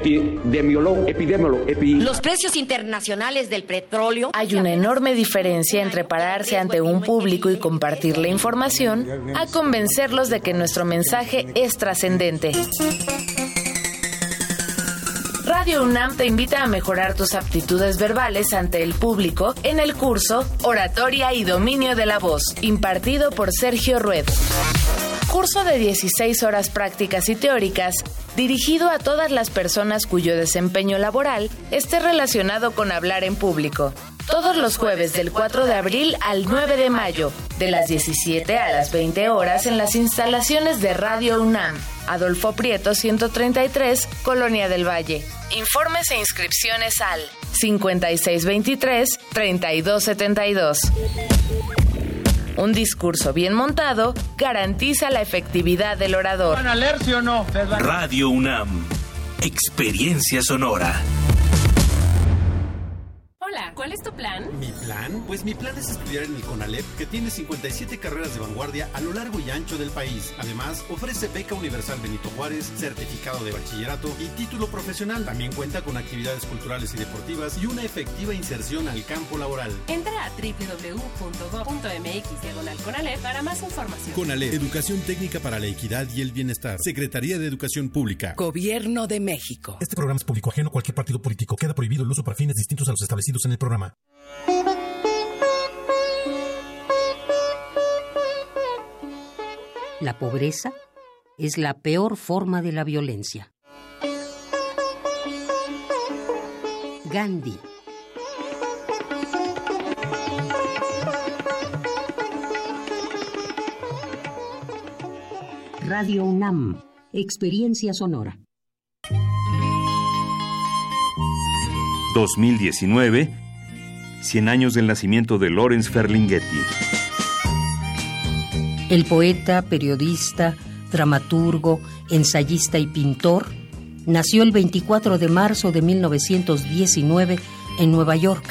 Epidemiólogo, epidemiólogo, epi... Los precios internacionales del petróleo. Hay una enorme diferencia entre pararse ante un público y compartir la información a convencerlos de que nuestro mensaje es trascendente. Radio UNAM te invita a mejorar tus aptitudes verbales ante el público en el curso Oratoria y Dominio de la Voz, impartido por Sergio Rued. Curso de 16 horas prácticas y teóricas dirigido a todas las personas cuyo desempeño laboral esté relacionado con hablar en público. Todos los jueves del 4 de abril al 9 de mayo, de las 17 a las 20 horas en las instalaciones de Radio UNAM, Adolfo Prieto 133, Colonia del Valle. Informes e inscripciones al 5623-3272. Un discurso bien montado garantiza la efectividad del orador. ¿Van a leer, sí o no? Radio UNAM. Experiencia sonora. Hola, ¿cuál es tu plan? ¿Mi plan? Pues mi plan es estudiar en el CONALEP, que tiene 57 carreras de vanguardia a lo largo y ancho del país. Además, ofrece beca universal Benito Juárez, certificado de bachillerato y título profesional. También cuenta con actividades culturales y deportivas y una efectiva inserción al campo laboral. Entra a www.go.mx Conalep para más información. CONALEP, Educación Técnica para la Equidad y el Bienestar. Secretaría de Educación Pública. Gobierno de México. Este programa es público ajeno a cualquier partido político. Queda prohibido el uso para fines distintos a los establecidos en el programa. La pobreza es la peor forma de la violencia. Gandhi. Radio UNAM. Experiencia sonora. 2019, 100 años del nacimiento de Lawrence Ferlinghetti. El poeta, periodista, dramaturgo, ensayista y pintor nació el 24 de marzo de 1919 en Nueva York.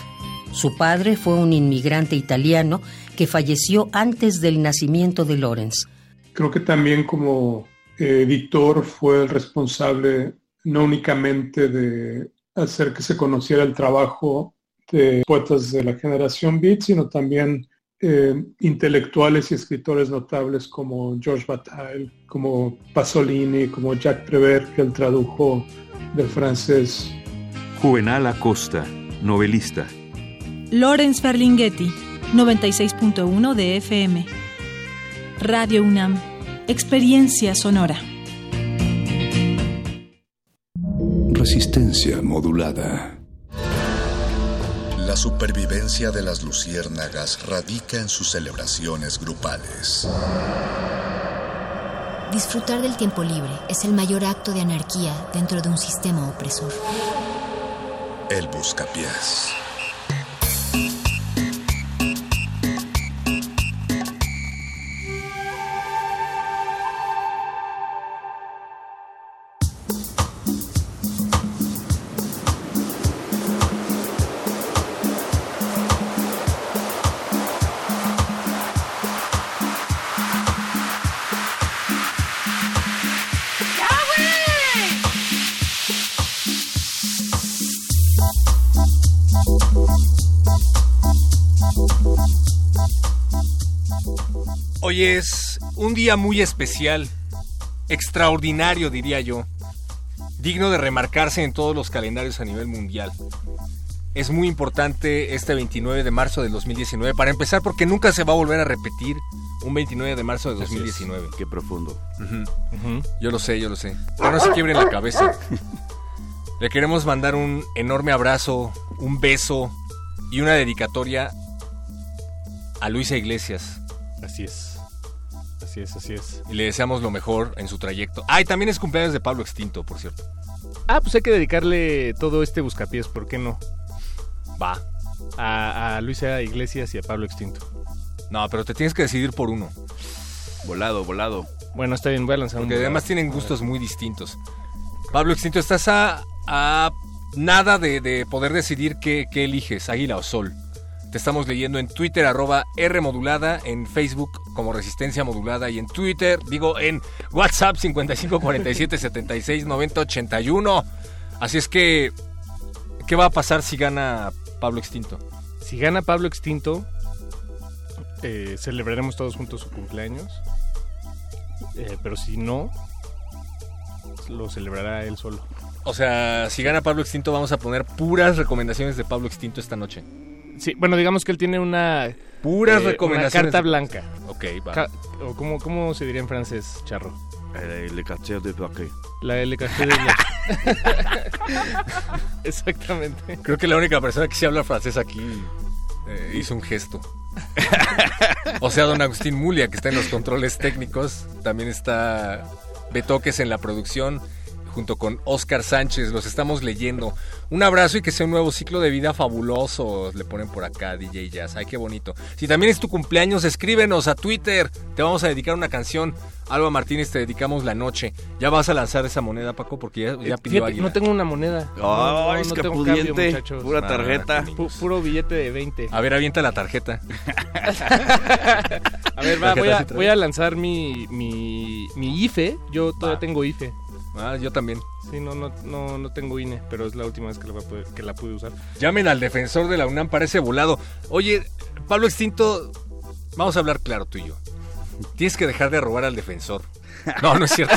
Su padre fue un inmigrante italiano que falleció antes del nacimiento de Lawrence. Creo que también como editor fue el responsable no únicamente de hacer que se conociera el trabajo de poetas de la generación Beat, sino también eh, intelectuales y escritores notables como George Bataille, como Pasolini, como Jacques Prévert, que él tradujo del francés. Juvenal Acosta, novelista. Lawrence Ferlinghetti, 96.1 de FM. Radio UNAM, experiencia sonora. Resistencia modulada. La supervivencia de las luciérnagas radica en sus celebraciones grupales. Disfrutar del tiempo libre es el mayor acto de anarquía dentro de un sistema opresor. El buscapiés. Día muy especial, extraordinario diría yo, digno de remarcarse en todos los calendarios a nivel mundial. Es muy importante este 29 de marzo del 2019, para empezar porque nunca se va a volver a repetir un 29 de marzo de 2019. Qué profundo. Yo lo sé, yo lo sé. Pero no se quiebren la cabeza. Le queremos mandar un enorme abrazo, un beso y una dedicatoria a Luisa Iglesias. Así es. Así es, así es. Y le deseamos lo mejor en su trayecto. Ah, y también es cumpleaños de Pablo Extinto, por cierto. Ah, pues hay que dedicarle todo este buscapiés, ¿por qué no? Va. A, a Luisa Iglesias y a Pablo Extinto. No, pero te tienes que decidir por uno. Volado, volado. Bueno, está bien, voy a lanzar Porque un además tienen gustos muy distintos. Pablo Extinto, estás a, a nada de, de poder decidir qué, qué eliges, águila o sol. Te estamos leyendo en Twitter, arroba R modulada, en Facebook como Resistencia Modulada y en Twitter, digo, en WhatsApp 5547 76 90 81. Así es que, ¿qué va a pasar si gana Pablo Extinto? Si gana Pablo Extinto, eh, celebraremos todos juntos su cumpleaños. Eh, pero si no, lo celebrará él solo. O sea, si gana Pablo Extinto, vamos a poner puras recomendaciones de Pablo Extinto esta noche. Sí, bueno, digamos que él tiene una... Puras eh, recomendaciones. Una carta de- blanca. Ok, va. Ca- o ¿cómo, ¿Cómo se diría en francés, Charro? Le quartier de Paquet. La L de (laughs) Exactamente. Creo que la única persona que sí habla francés aquí eh, hizo un gesto. (laughs) o sea, don Agustín Mulia, que está en los controles técnicos, también está Betoques en la producción, junto con Oscar Sánchez, los estamos leyendo. Un abrazo y que sea un nuevo ciclo de vida fabuloso, le ponen por acá DJ Jazz, ay qué bonito. Si también es tu cumpleaños, escríbenos a Twitter, te vamos a dedicar una canción. Alba Martínez, te dedicamos la noche. Ya vas a lanzar esa moneda, Paco, porque ya, ya pidió Fíjate, no tengo una moneda. Ay, No, no, es no que tengo pudiente, cambio, muchachos. pura tarjeta. Pu- puro billete de 20. A ver, avienta la tarjeta. (laughs) A ver, va, Tarjeta voy a, voy a lanzar mi, mi, mi IFE. Yo todavía Va. tengo IFE. Ah, yo también. Sí, no, no, no, no tengo INE, pero es la última vez que la, poder- que la pude usar. Llamen al defensor de la UNAM, parece volado. Oye, Pablo Extinto, vamos a hablar claro tú y yo. Tienes que dejar de robar al defensor. No, no es cierto.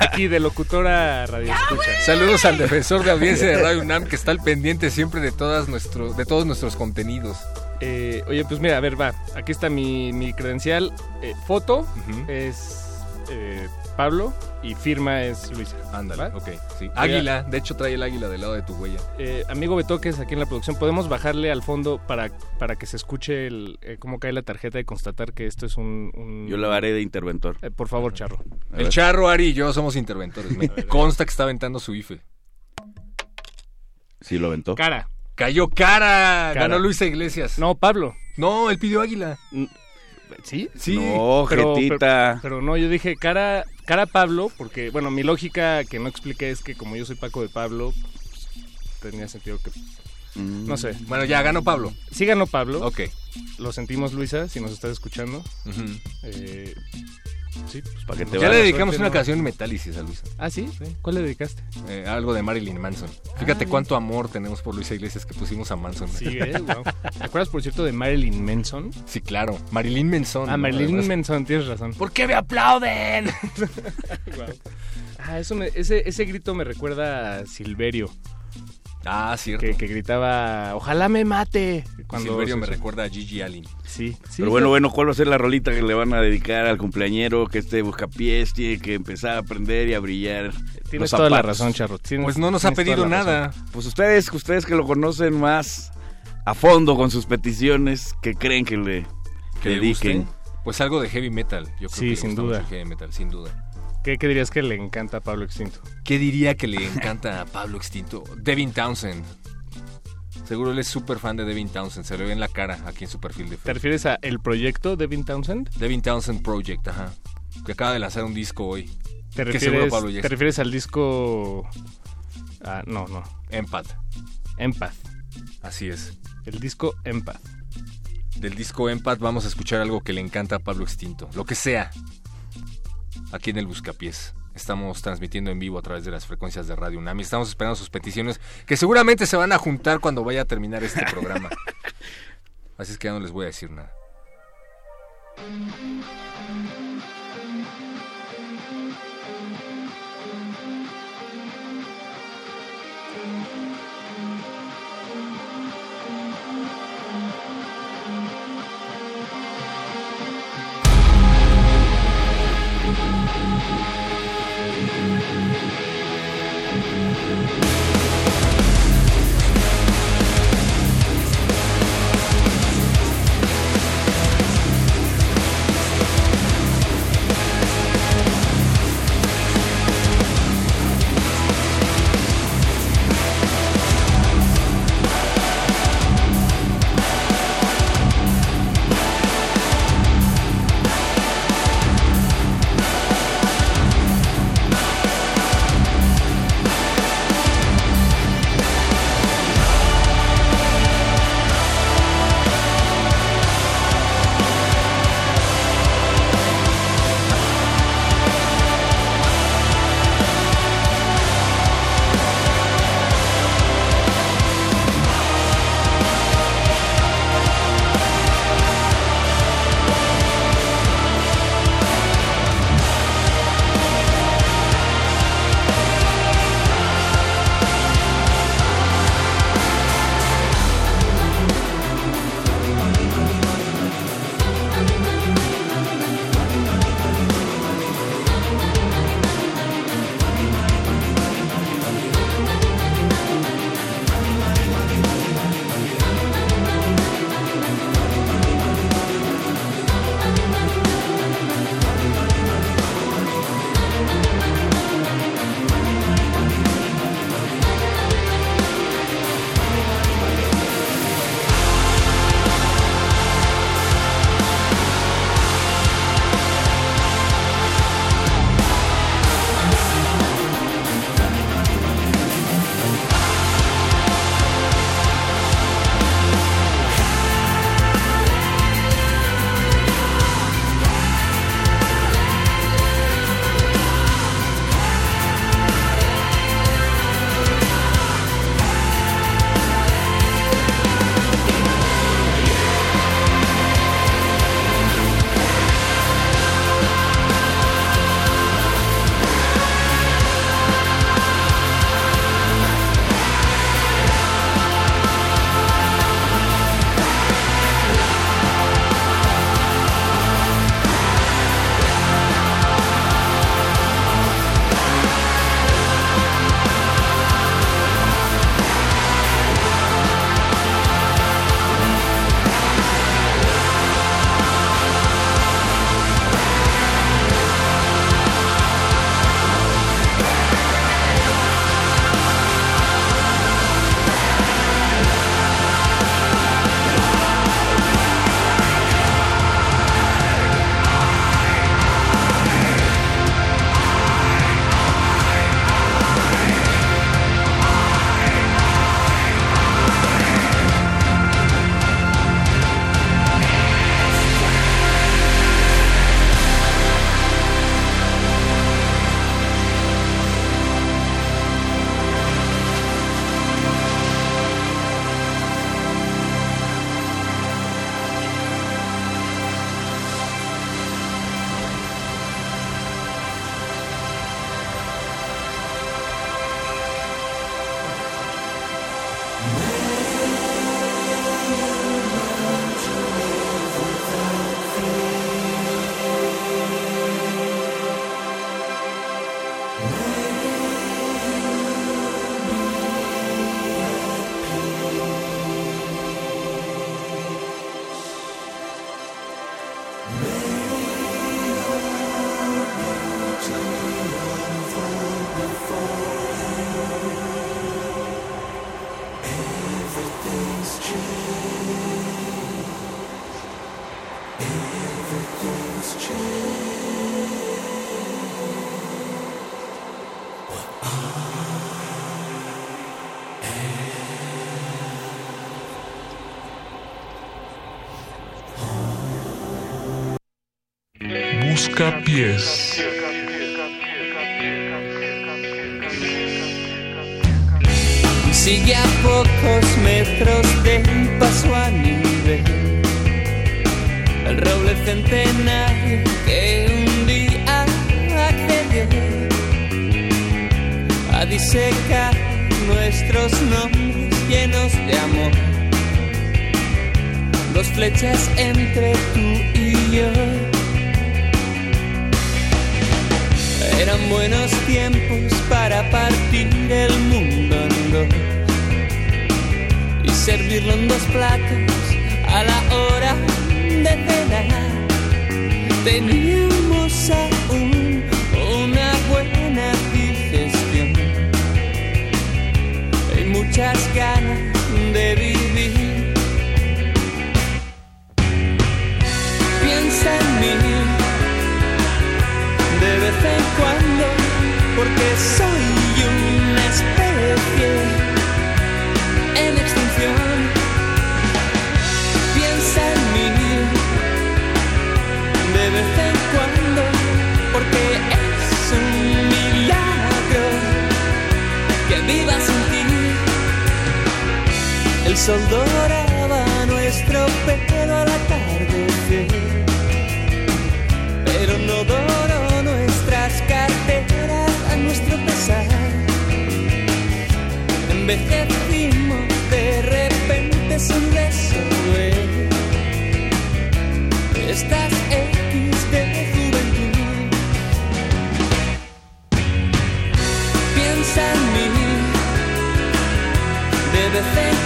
Aquí de locutora radio escucha. Saludos al defensor de audiencia de Radio UNAM que está al pendiente siempre de todas nuestros, de todos nuestros contenidos. Eh, oye, pues mira, a ver, va. Aquí está mi, mi credencial. Eh, foto es eh, Pablo y firma es Luisa. Ándale, ok. Sí. Águila, de hecho trae el águila del lado de tu huella. Eh, amigo Betoques, aquí en la producción, ¿podemos bajarle al fondo para, para que se escuche el, eh, cómo cae la tarjeta y constatar que esto es un... un- Yo la haré de interventor. Eh, por favor, Charro. El. Charro, Ari y yo somos interventores. Me (laughs) (laughs) consta que está aventando su IFE. Sí, lo aventó. Cara. Cayó cara. Cara. Ganó Luisa Iglesias. No, Pablo. No, él pidió águila. ¿Sí? Sí. No, Pero, jetita. pero, pero no, yo dije cara, cara Pablo, porque, bueno, mi lógica que no expliqué es que como yo soy Paco de Pablo, pues, tenía sentido que... Mm. No sé. Bueno, ya ganó Pablo. Sí ganó Pablo. Ok. Lo sentimos, Luisa, si nos estás escuchando. Ujú. Eh, sí, pues Pa' que te Ya le dedicamos suerte, una ¿no? canción Metálisis a Luisa. ¿Ah, sí? ¿Cuál le dedicaste? Eh, algo de Marilyn Manson. Fíjate cuánto amor tenemos por Luisa Iglesias que pusimos a Manson. Sí, eh, (laughs) wow. ¿Te acuerdas, por cierto, de Marilyn Manson? Sí, claro. Marilyn Manson. Ah. Marilyn. Manson, tienes razón. ¿Por qué me aplauden? (laughs) Guau. Ah, eso me- ese, ese grito me recuerda a Silverio, Ah, cierto. que, que gritaba, ojalá me mate. Cuando Silverio me recuerda a Gigi Allen. Sí, sí. Pero bueno, bueno, ¿cuál va a ser la rolita que le van a dedicar al cumpleañero que este buscapiés tiene que empezar a aprender y a brillar? Tienes toda la razón, Charro. Tienes- Pues no nos ha pedido nada. razón. Pues ustedes, ustedes que lo conocen más a fondo con sus peticiones, que creen que le ¿Que le dediquen? guste? Pues algo de heavy metal. Yo creo Sí, que sin duda. heavy metal, sin duda. ¿Qué, qué dirías que le encanta a Pablo Extinto? ¿Qué diría que le encanta a Pablo Extinto? Devin Townsend. Seguro él es súper fan de Devin Townsend. Se le ve en la cara aquí en su perfil de ¿Te Facebook. refieres a el proyecto Devin Townsend? Devin Townsend Project, ajá. Que acaba de lanzar un disco hoy. ¿Te refieres, Pablo ¿te refieres al disco... Ah, no, no. Empath. Empath. Así es. El disco Empath. Del disco Empath vamos a escuchar algo que le encanta a Pablo Extinto. Lo que sea. Aquí en el Buscapiés. Estamos transmitiendo en vivo a través de las frecuencias de Radio UNAM estamos esperando sus peticiones que seguramente se van a juntar cuando vaya a terminar este programa. (laughs) Así es que ya no les voy a decir nada. Busca pies. Sigue a pocos metros del paso a nivel el roble centenario que un día accedió a disecar nuestros nombres llenos de amor. Dos flechas entre tú y yo. Buenos tiempos para partir el mundo en dos y servirlo en dos platos a la hora de cenar. Teníamos aún una buena digestión y muchas ganas de vivir. Piensa en mí de vez en cuando, porque soy una especie en extinción. Piensa en mí de vez en cuando, porque es un milagro que viva sin ti. El sol doraba nuestro pelo al atardecer, pero no doró nuestras carteras a nuestro pesar. Envejecimos de repente sin resolver estas X de juventud. Piensa en mí de vez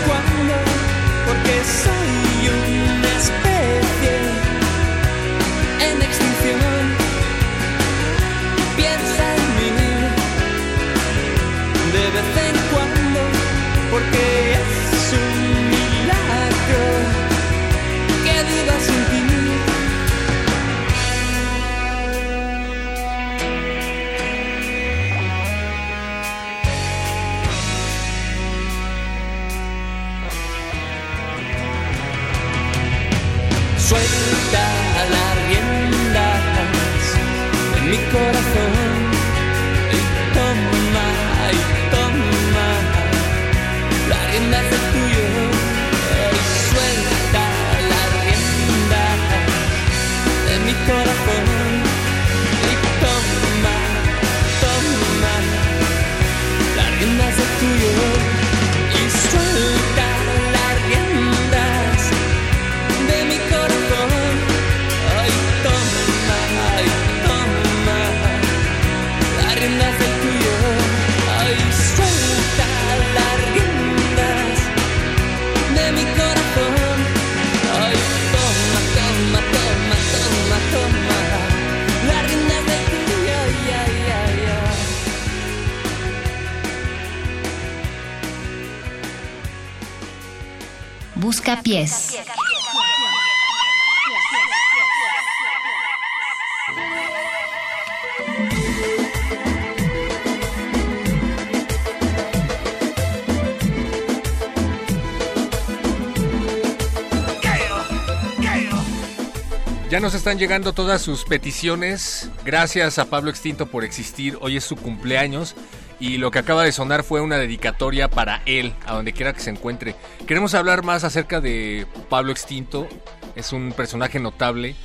Ya nos están llegando todas sus peticiones. Gracias a Pablo Extinto por existir. Hoy es su cumpleaños. Y lo que acaba de sonar fue una dedicatoria para él, a donde quiera que se encuentre. Queremos hablar más acerca de Pablo Extinto. Es un personaje notable,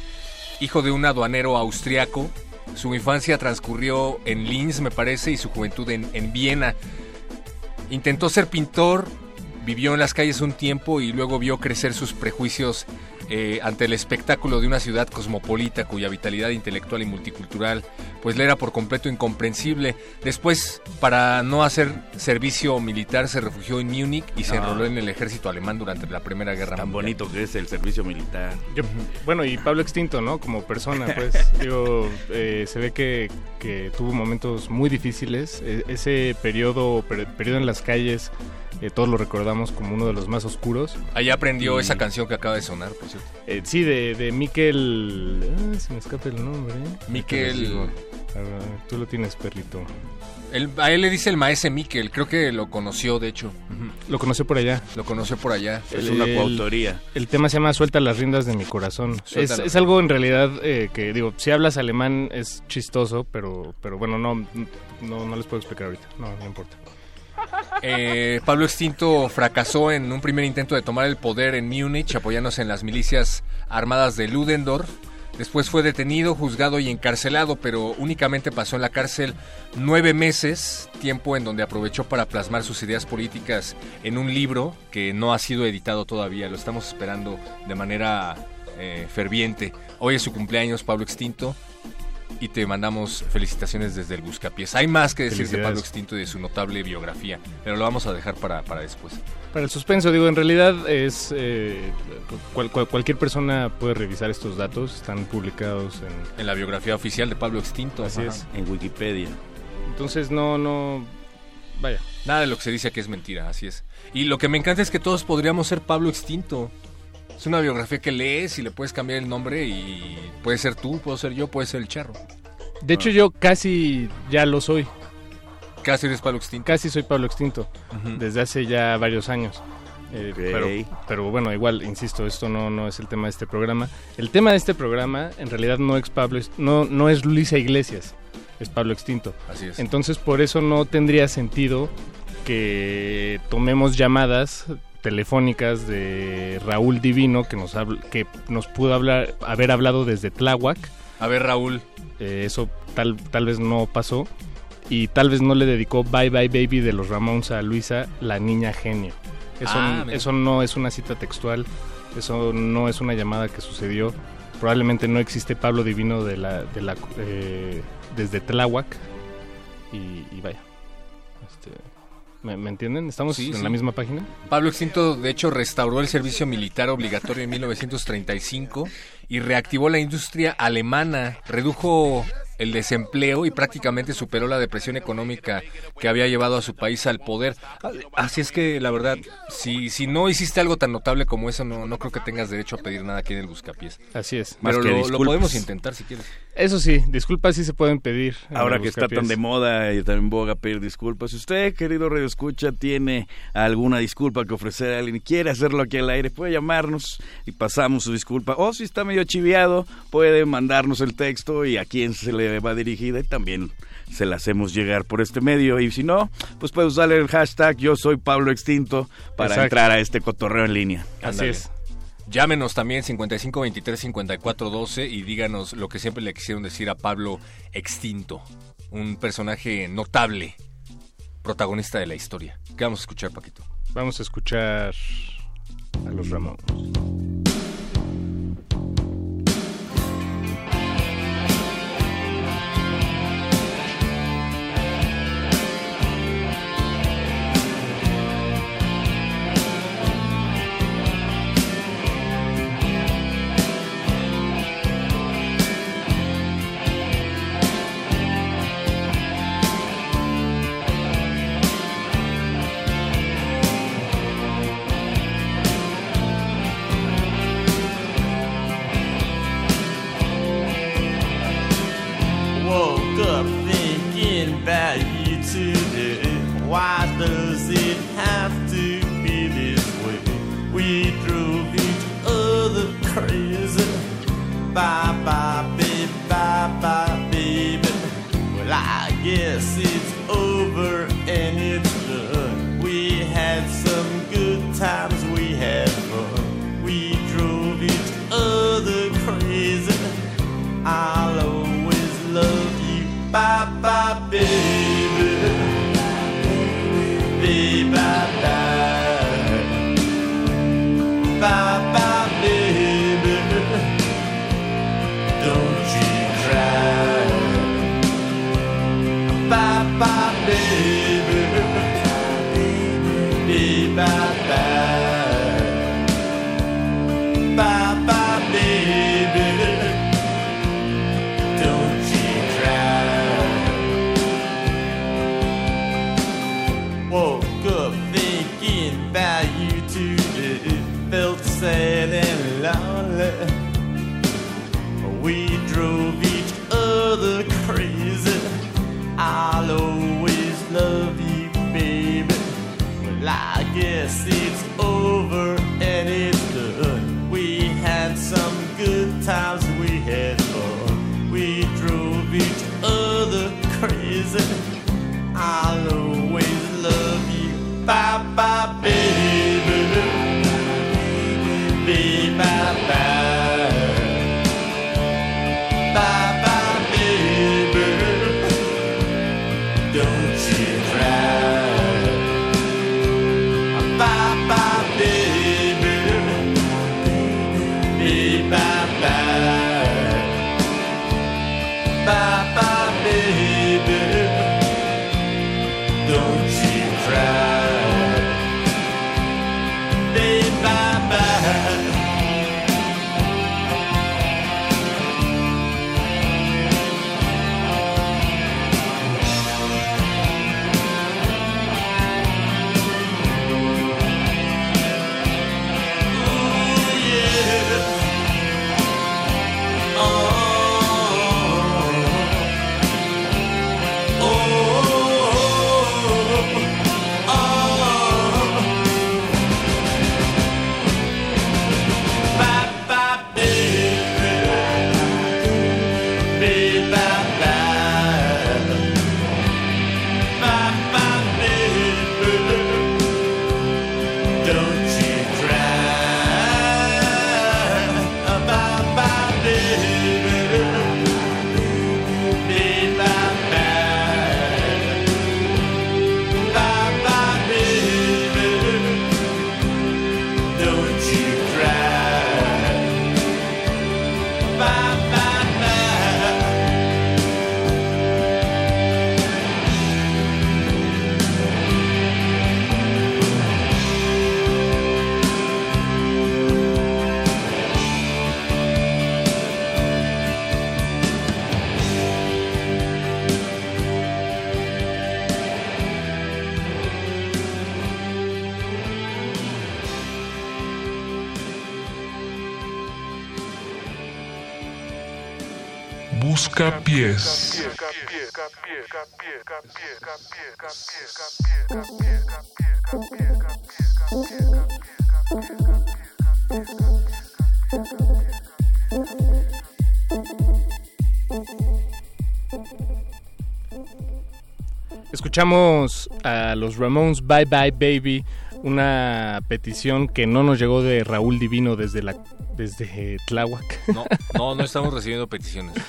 hijo de un aduanero austriaco. Su infancia transcurrió en Linz, me parece, y su juventud en, en Viena. Intentó ser pintor, vivió en las calles un tiempo y luego vio crecer sus prejuicios eh, ante el espectáculo de una ciudad cosmopolita cuya vitalidad intelectual y multicultural pues le era por completo incomprensible. Después, para no hacer servicio militar, se refugió en Múnich y se Ah. enroló en el ejército alemán durante la Primera Guerra Tan Mundial. bonito que es el servicio militar. Yo- bueno, y Pablo Extinto, ¿no? Como persona, (laughs) pues, digo, eh, se ve que, que tuvo momentos muy difíciles. E- ese periodo, per- periodo en las calles, eh, todos lo recordamos como uno de los más oscuros. Ahí aprendió Y- esa canción que acaba de sonar, por cierto. Eh, sí, de, de Miquel... ah, se me escapa el nombre. Miquel- tú lo tienes, perrito. Él- a él le dice el maese Miquel, creo que lo conoció, de hecho. Lo conoció por allá. Lo conoció por allá. Es una El- coautoría. El tema se llama Suelta las riendas de mi corazón. Es, es algo en realidad eh, que, digo, si hablas alemán es chistoso, pero, pero bueno, no, no, no les puedo explicar ahorita. No, no importa. Eh, Pablo Extinto fracasó en un primer intento de tomar el poder en Múnich, apoyándose en las milicias armadas de Ludendorff. Después fue detenido, juzgado y encarcelado, pero únicamente pasó en la cárcel nueve meses, tiempo en donde aprovechó para plasmar sus ideas políticas en un libro que no ha sido editado todavía. Lo estamos esperando de manera eh, ferviente. Hoy es su cumpleaños, Pablo Extinto, y te mandamos felicitaciones desde el Buscapiés. Hay más que decir de. Pablo Extinto y de su notable biografía, pero lo vamos a dejar para, para después. Para el suspenso, digo, en realidad es eh, cual- cual- cualquier persona puede revisar estos datos, están publicados en... En la biografía oficial de Pablo Extinto. Así ajá. es. En Wikipedia. Entonces no, no, vaya. Nada de lo que se dice aquí es mentira, así es. Y lo que me encanta es que todos podríamos ser Pablo Extinto. Es una biografía que lees y le puedes cambiar el nombre y puede ser tú, puedo ser yo, puede ser el charro. De hecho yo casi ya lo soy, Casi eres Pablo Extinto. casi soy Pablo Extinto, desde hace ya varios años. Eh, Ok. pero, pero bueno, igual, insisto, esto no, no es el tema de este programa. El tema de este programa en realidad no es Pablo, no, no es Luisa Iglesias, es Pablo Extinto. Así es. Entonces por eso no tendría sentido que tomemos llamadas telefónicas de Raúl Divino que nos habl- que nos pudo hablar haber hablado desde Tláhuac. A ver, Raúl. Eh, eso tal tal vez no pasó y tal vez no le dedicó Bye Bye Baby de los Ramones a Luisa, la niña genio. Eso, Ah, eso no es una cita textual, eso no es una llamada que sucedió. Probablemente no existe Pablo Divino de la, de la, eh, desde Tláhuac y, y vaya. ¿Me, me entienden? ¿Estamos Sí, en sí. la misma página? Pablo Extinto, de hecho, restauró el servicio militar obligatorio en 1935 y reactivó la industria alemana, redujo el desempleo y prácticamente superó la depresión económica que había llevado a su país al poder. Así es que, la verdad, si, si no hiciste algo tan notable como eso, no, no creo que tengas derecho a pedir nada aquí en el Buscapiés. Así es. Pero lo, podemos intentar si quieres. Eso sí, disculpas si se pueden pedir. Ahora que está tan de moda y tan en boga pedir disculpas, si usted, querido Radio Escucha, tiene alguna disculpa que ofrecer a alguien y quiere hacerlo aquí al aire, puede llamarnos y pasamos su disculpa. O si está medio chiviado, puede mandarnos el texto y a quién se le va dirigida y también se la hacemos llegar por este medio. Y si no, pues puede usar el hashtag Yo Soy Pablo Extinto para Exacto. entrar a este cotorreo en línea. Así es. Llámenos también 55 23 54 12 y díganos lo que siempre le quisieron decir a Pablo Extinto, un personaje notable, protagonista de la historia. ¿Qué vamos a escuchar, Paquito? Vamos a escuchar a los Ramones. Escuchamos a los Ramones Bye Bye Baby, una petición que no nos llegó de Raúl Divino desde la desde Tláhuac. No, no, no estamos recibiendo peticiones. (laughs)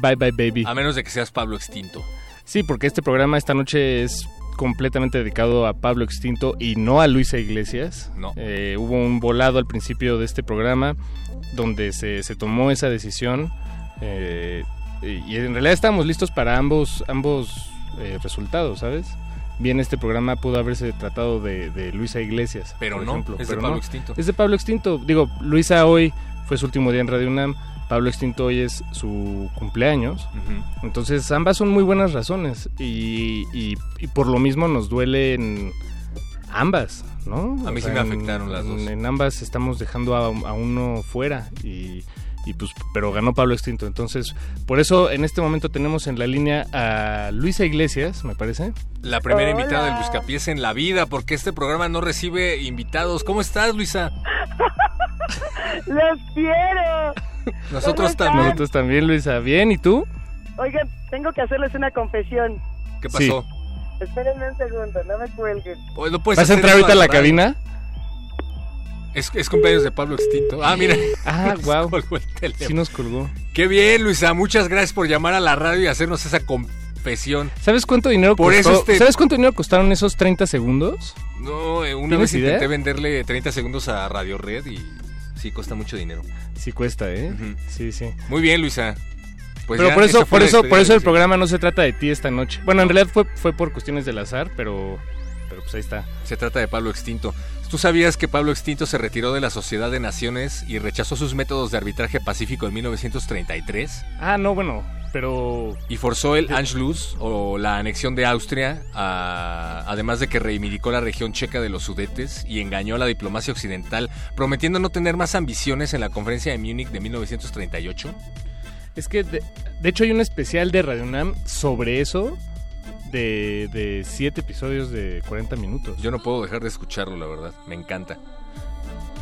Bye Bye Baby. A menos de que seas Pablo Extinto. Sí, porque este programa esta noche es completamente dedicado a Pablo Extinto y no a Luisa Iglesias. No. Eh, hubo un volado al principio de este programa donde se, se tomó esa decisión eh, y en realidad estábamos listos para ambos, ambos eh, resultados, ¿sabes? Bien, este programa pudo haberse tratado de, de Luisa Iglesias, Pero por no, ejemplo, es de pero Pablo no. Extinto. Es de Pablo Extinto. Digo, Luisa hoy fue su último día en Radio UNAM. Pablo Extinto hoy es su cumpleaños. Entonces, ambas son muy buenas razones. Y, y- y por lo mismo nos duelen ambas, ¿no? A mí O sí me en- afectaron las dos. En, en ambas estamos dejando a, a uno fuera. Y, y pues, pero ganó Pablo Extinto. Entonces, por eso en este momento tenemos en la línea a Luisa Iglesias, me parece. La primera Hola. invitada del Buscapiés en la vida, porque este programa no recibe invitados. ¿Cómo estás, Luisa? (laughs) (laughs) ¡Los quiero! Nosotros también. Nosotros también, Luisa. Bien, ¿y tú? Oigan, tengo que hacerles una confesión. ¿Qué pasó? Espérenme un segundo, no me cuelguen. Pues, ¿no puedes ¿Vas a entrar ahorita a la radio? cabina? Es, es cumpleaños de Pablo Extinto. Ah, mira. Ah, (laughs) wow. Colgó el teléfono. Sí nos colgó. Qué bien, Luisa. Muchas gracias por llamar a la radio y hacernos esa confesión. ¿Sabes cuánto dinero Por costó? eso este- ¿Sabes cuánto dinero costaron esos 30 segundos? No, eh, una ¿Tienes vez idea? intenté venderle 30 segundos a Radio Red y sí, cuesta mucho dinero. Sí cuesta, ¿eh? Sí, sí. Muy bien, Luisa. Pues pero ya, por eso, por eso, por eso el programa no se trata de ti esta noche. Bueno, en realidad fue, fue por cuestiones del azar, pero, pero pues ahí está. Se trata de Pablo Extinto. ¿Tú sabías que Pablo Extinto se retiró de la Sociedad de Naciones y rechazó sus métodos de arbitraje pacífico en 1933? Ah, no, bueno, pero... Y forzó el Anschluss o la anexión de Austria, a- además de que reivindicó la región checa de los Sudetes y engañó a la diplomacia occidental, prometiendo no tener más ambiciones en la conferencia de Múnich de 1938. Es que, de, de hecho, hay un especial de Radio UNAM sobre eso de, de siete episodios de 40 minutos. Yo no puedo dejar de escucharlo, la verdad. Me encanta.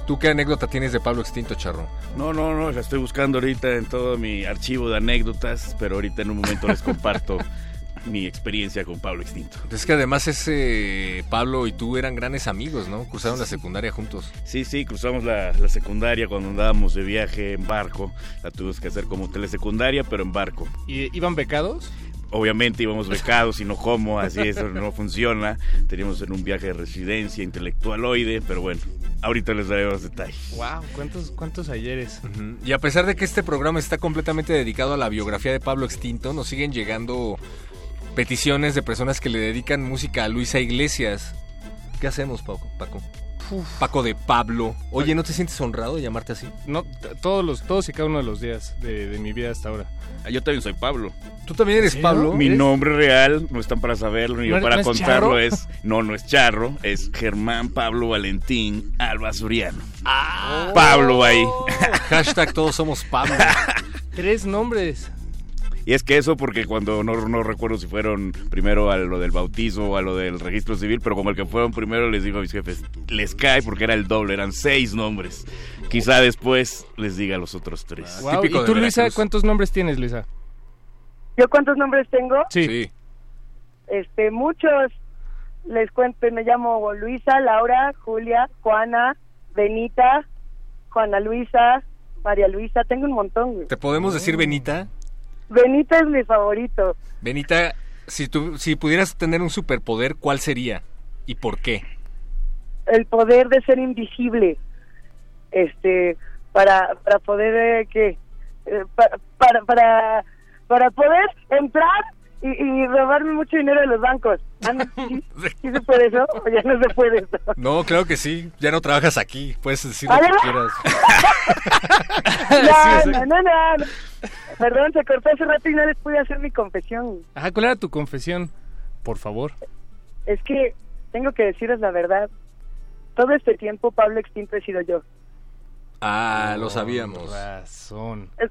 ¿Tú qué anécdota tienes de Pablo Extinto, Charro? No, no, no, la estoy buscando ahorita en todo mi archivo de anécdotas, pero ahorita en un momento les comparto (laughs) mi experiencia con Pablo Extinto. Es que además ese Pablo y tú eran grandes amigos, ¿no? Cruzaron la secundaria juntos. Sí, sí, cruzamos la, la secundaria cuando andábamos de viaje en barco. La tuvimos que hacer como telesecundaria, pero en barco. ¿Y iban becados? Obviamente íbamos becados y no como, así eso no funciona. Teníamos en un viaje de residencia intelectualoide, pero bueno, ahorita les daré los detalles. Wow, ¿cuántos, cuántos ayeres? Y a pesar de que este programa está completamente dedicado a la biografía de Pablo Extinto, nos siguen llegando peticiones de personas que le dedican música a Luisa Iglesias. ¿Qué hacemos, Paco? Paco? Paco de Pablo. Oye, ¿no te sientes honrado de llamarte así? No, todos los, todos y cada uno de los días de, de mi vida hasta ahora. Ah, Yo también soy Pablo. ¿Tú también eres ¿Sí, Pablo? Mi ¿Eres? nombre real, no están para saberlo ni ¿No yo es- para no es contarlo, Charro? es... No, no es Charro, es Germán Pablo Valentín Alba Suriano. Ah. Pablo ahí. (laughs) Hashtag todos somos Pablo. (laughs) Tres nombres. Y es que eso porque cuando no, no recuerdo si fueron primero a lo del bautismo o a lo del registro civil, pero como el que fueron primero les digo a mis jefes, les cae porque era el doble, eran seis nombres. Quizá después les diga a los otros tres. Wow, ¿Y tú, Luisa, cuántos nombres tienes, Luisa? ¿Yo cuántos nombres tengo? Sí. Este, muchos. Les cuento, me llamo Luisa, Laura, Julia, Juana, Benita, Juana Luisa, María Luisa, tengo un montón. güey. ¿Te podemos decir Benita? Benita es mi favorito. Benita, si, tú, si pudieras tener un superpoder, ¿cuál sería? ¿Y por qué? El poder de ser invisible. Este, para, para poder, eh, ¿qué? Eh, pa- para, para, para poder entrar y, y robarme mucho dinero de los bancos. Ah, (laughs) ¿sí, sí se puede eso? ¿O ya no se puede eso? No, claro que sí. Ya no trabajas aquí. Puedes decir lo ¿Ah, que quieras. (laughs) (laughs) No, no, no, no, no. Perdón, se cortó hace rato y no les pude hacer mi confesión. Ajá, ¿cuál era tu confesión? Por favor. Es que tengo que deciros la verdad. Todo este tiempo Pablo Extinto he sido yo. Ah, lo sabíamos. Razón. Es,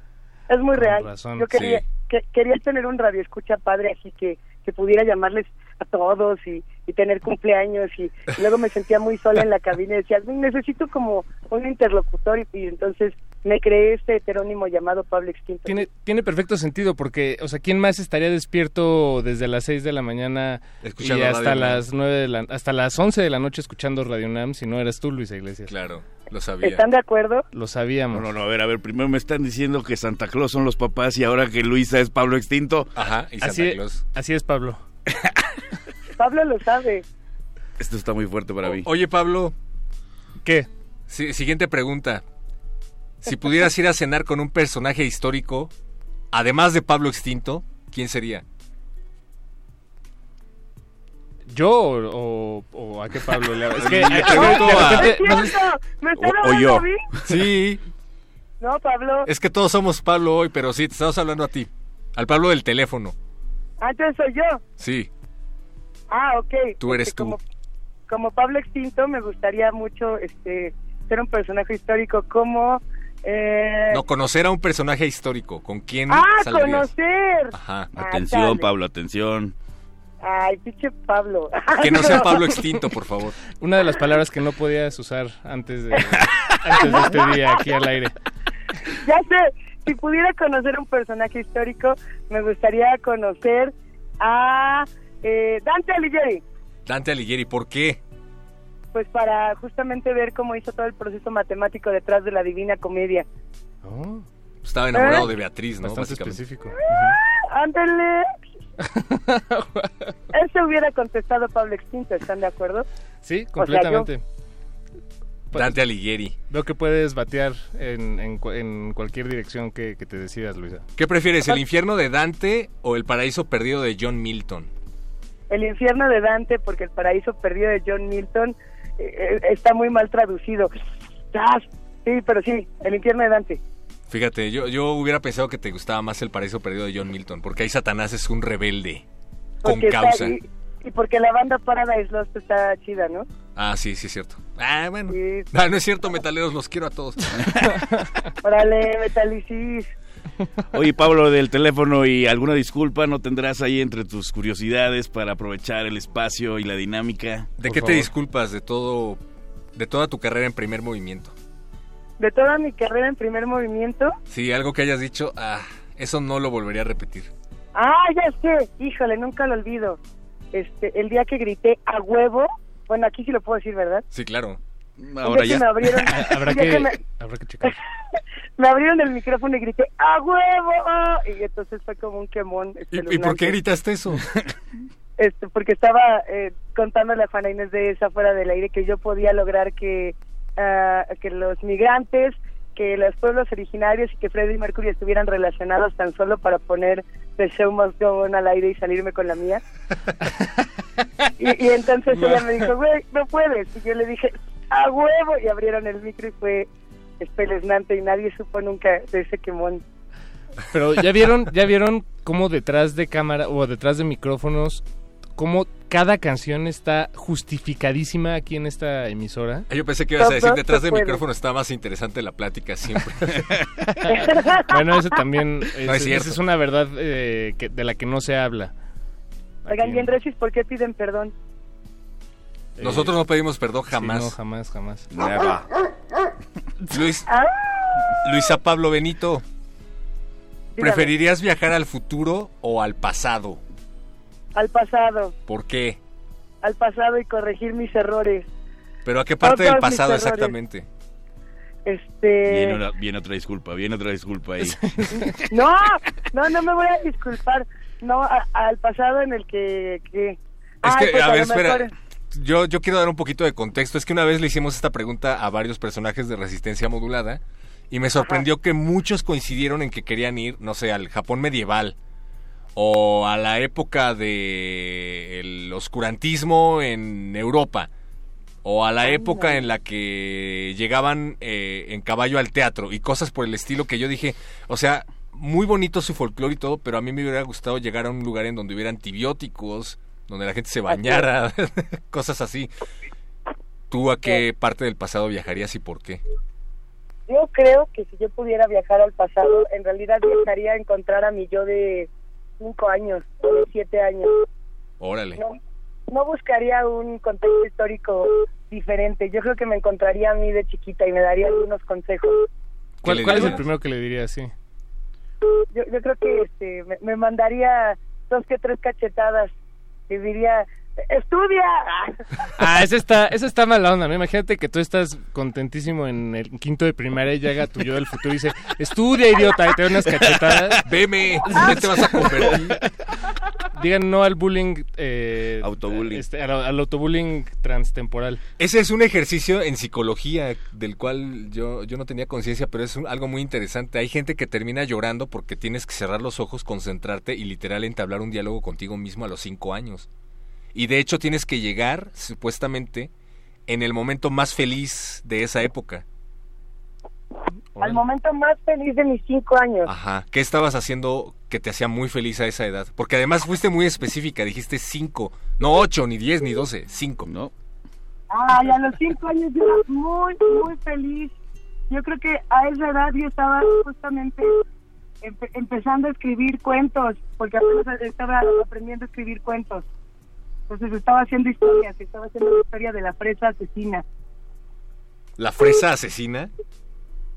es muy Con real. razón, yo quería, sí. que- quería tener un radio escucha padre así que, que pudiera llamarles a todos y, y tener cumpleaños y, y luego me sentía muy sola en la cabina y decía, necesito como un interlocutor y, y entonces me creé este heterónimo llamado Pablo Extinto. Tiene, tiene perfecto sentido porque, o sea, ¿quién más estaría despierto desde las 6 de la mañana Escuchando y hasta Radio Nam. las 9 de la, hasta las 11 de la noche escuchando Radio Nam si no eras tú, Luisa Iglesias? Claro, lo sabía. ¿Están de acuerdo? Lo sabíamos. No, no, no, a ver, a ver, primero me están diciendo que Santa Claus son los papás y ahora que Luisa es Pablo Extinto. Ajá, y Santa Así, Claus. así es, Pablo. (laughs) Pablo lo sabe. Esto está muy fuerte para mí. Oye, Pablo. ¿Qué? Si- siguiente pregunta. Si pudieras ir a cenar con un personaje histórico, además de Pablo Extinto, ¿quién sería? ¿Yo o, o- o a qué Pablo le (laughs) Es que Le de pregunto a- repente- ¡Es no sé- cierto! ¿Me están O- yo. a mí? Sí, No, Pablo. es que todos somos Pablo hoy, pero sí, te estamos hablando a ti. Al Pablo del teléfono. Antes soy yo. Sí, Ah, ok. tú eres Porque tú. Como, como Pablo Extinto, me gustaría mucho este ser un personaje histórico como... Eh... No, conocer a un personaje histórico. ¿Con quién ¡Ah, saldrías? conocer! Ajá. Ah, Atención, dale. Pablo, atención. Ay, pinche Pablo. (laughs) Que no sea Pablo Extinto, por favor. Una de las palabras que no podías usar antes de, (laughs) antes de este día aquí al aire. Ya sé, si pudiera conocer un personaje histórico, me gustaría conocer a eh, Dante Alighieri, Dante Alighieri, ¿por qué? Pues para justamente ver cómo hizo todo el proceso matemático detrás de la Divina Comedia. Estaba enamorado ¿Eh? de Beatriz, ¿no? Bastante específico. ¡Ándale! Ese (laughs) hubiera contestado Pablo Extinto, ¿están de acuerdo? Sí, O sea, completamente. Dante Alighieri. Veo que puedes batear en, en cu- en cualquier dirección que, que te decidas, Luisa. ¿Qué prefieres, el infierno de Dante o el paraíso perdido de John Milton? El infierno de Dante, porque el paraíso perdido de John Milton está muy mal traducido. ¡Zas! Sí, pero sí, el infierno de Dante. Fíjate, yo, yo hubiera pensado que te gustaba más el paraíso perdido de John Milton, porque ahí Satanás es un rebelde. Con Porque está- causa. y, y porque la banda Paradise Lost está chida, ¿no? Ah, sí, sí es cierto. Ah, bueno. Ah, no es cierto, metaleros, los quiero a todos. (laughs) Órale, Metalicis. Oye, Pablo, del teléfono y alguna disculpa no tendrás ahí entre tus curiosidades para aprovechar el espacio y la dinámica. ¿De Por qué te disculpas de todo, de toda tu carrera en primer movimiento? De toda mi carrera en primer movimiento. Sí, algo que hayas dicho, ah, eso no lo volvería a repetir. Ah, ya sé. Híjole, nunca lo olvido. Este, el día que grité a huevo. Bueno, aquí sí lo puedo decir, ¿verdad? Sí, claro. Ahora Ya ya. que me abrieron, (laughs) Habrá que, que me, habrá que checar. (laughs) me abrieron el micrófono y grité ¡A huevo! Y entonces fue como un quemón. ¿Y, y por qué gritaste eso? (laughs) Este, porque estaba eh, contándole a Juana Inés de esa fuera del aire que yo podía lograr que, ah, que los migrantes, que los pueblos originarios y que Freddie Mercury estuvieran relacionados tan solo para poner The Show Must Go On al aire y salirme con la mía. y, y entonces ella me dijo, güey, no puedes. Y yo le dije, a huevo. Y abrieron el micro y fue espeluznante y nadie supo nunca de ese quemón. Pero ya vieron, ya vieron cómo detrás de cámara o detrás de micrófonos, cómo cada canción está justificadísima aquí en esta emisora. Ah, Yo pensé que ibas a decir, detrás del micrófono está más interesante la plática siempre. (laughs) Bueno, eso también es, No es cierto. esa es una verdad eh, que, de la que no se habla. Oigan, bien, Regis, ¿por qué piden perdón? Nosotros no pedimos perdón jamás. Sí, no, jamás, jamás. Luis, Ah. Luisa Pablo Benito, Dígame. ¿preferirías viajar al futuro o al pasado? Al pasado, ¿Por qué? al pasado y corregir mis errores. ¿Pero a qué parte Todos del pasado exactamente? Este... Viene, una- viene otra disculpa, viene otra disculpa ahí. (laughs) No, no, no me voy a disculpar. No, a- al pasado en el que... que... Es Ay, que, pues, a ver, espera. mejor- Yo, yo quiero dar un poquito de contexto. Es que una vez le hicimos esta pregunta a varios personajes de resistencia modulada y me sorprendió que muchos coincidieron en que querían ir, no sé, al Japón medieval o a la época de el oscurantismo en Europa o a la época en la que llegaban eh, en caballo al teatro y cosas por el estilo que yo dije, o sea, muy bonito su folclore y todo, pero a mí me hubiera gustado llegar a un lugar en donde hubiera antibióticos, donde la gente se bañara, (laughs) cosas así. ¿Tú a qué parte del pasado viajarías y por qué? Yo creo que si yo pudiera viajar al pasado, en realidad viajaría a encontrar a mi yo de cinco años o de siete años. Órale. No, no buscaría un contexto histórico diferente. Yo creo que me encontraría a mí de chiquita y me daría algunos consejos. ¿Cuál, es el primero que le diría? Sí. Yo, yo creo que este, me, me mandaría dos que tres cachetadas y diría, estudia. Ah, esa está, esa está mala onda, ¿no? Imagínate que tú estás contentísimo en el quinto de primaria y llega tu yo del futuro y dice, estudia, idiota, y te da unas cachetadas. Veme, ¿qué te vas a convertir? Digan no al bullying... Eh, Autobullying. este, al, al autobullying transtemporal. Ese es un ejercicio en psicología del cual yo, yo no tenía conciencia, pero es un- algo muy interesante. Hay gente que termina llorando porque tienes que cerrar los ojos, concentrarte y literal entablar un diálogo contigo mismo a los cinco años. Y de hecho tienes que llegar, supuestamente, en el momento más feliz de esa época. Al momento más feliz de mis cinco años. Ajá. ¿Qué estabas haciendo que te hacía muy feliz a esa edad? Porque además fuiste muy específica, dijiste cinco, no ocho, ni diez, ni doce, cinco. No. Ay, a los cinco años yo era muy, muy feliz. Yo creo que a esa edad yo estaba justamente empe- empezando a escribir cuentos, porque apenas estaba aprendiendo a escribir cuentos. Entonces estaba haciendo historias, estaba haciendo la historia de la fresa asesina. La fresa asesina.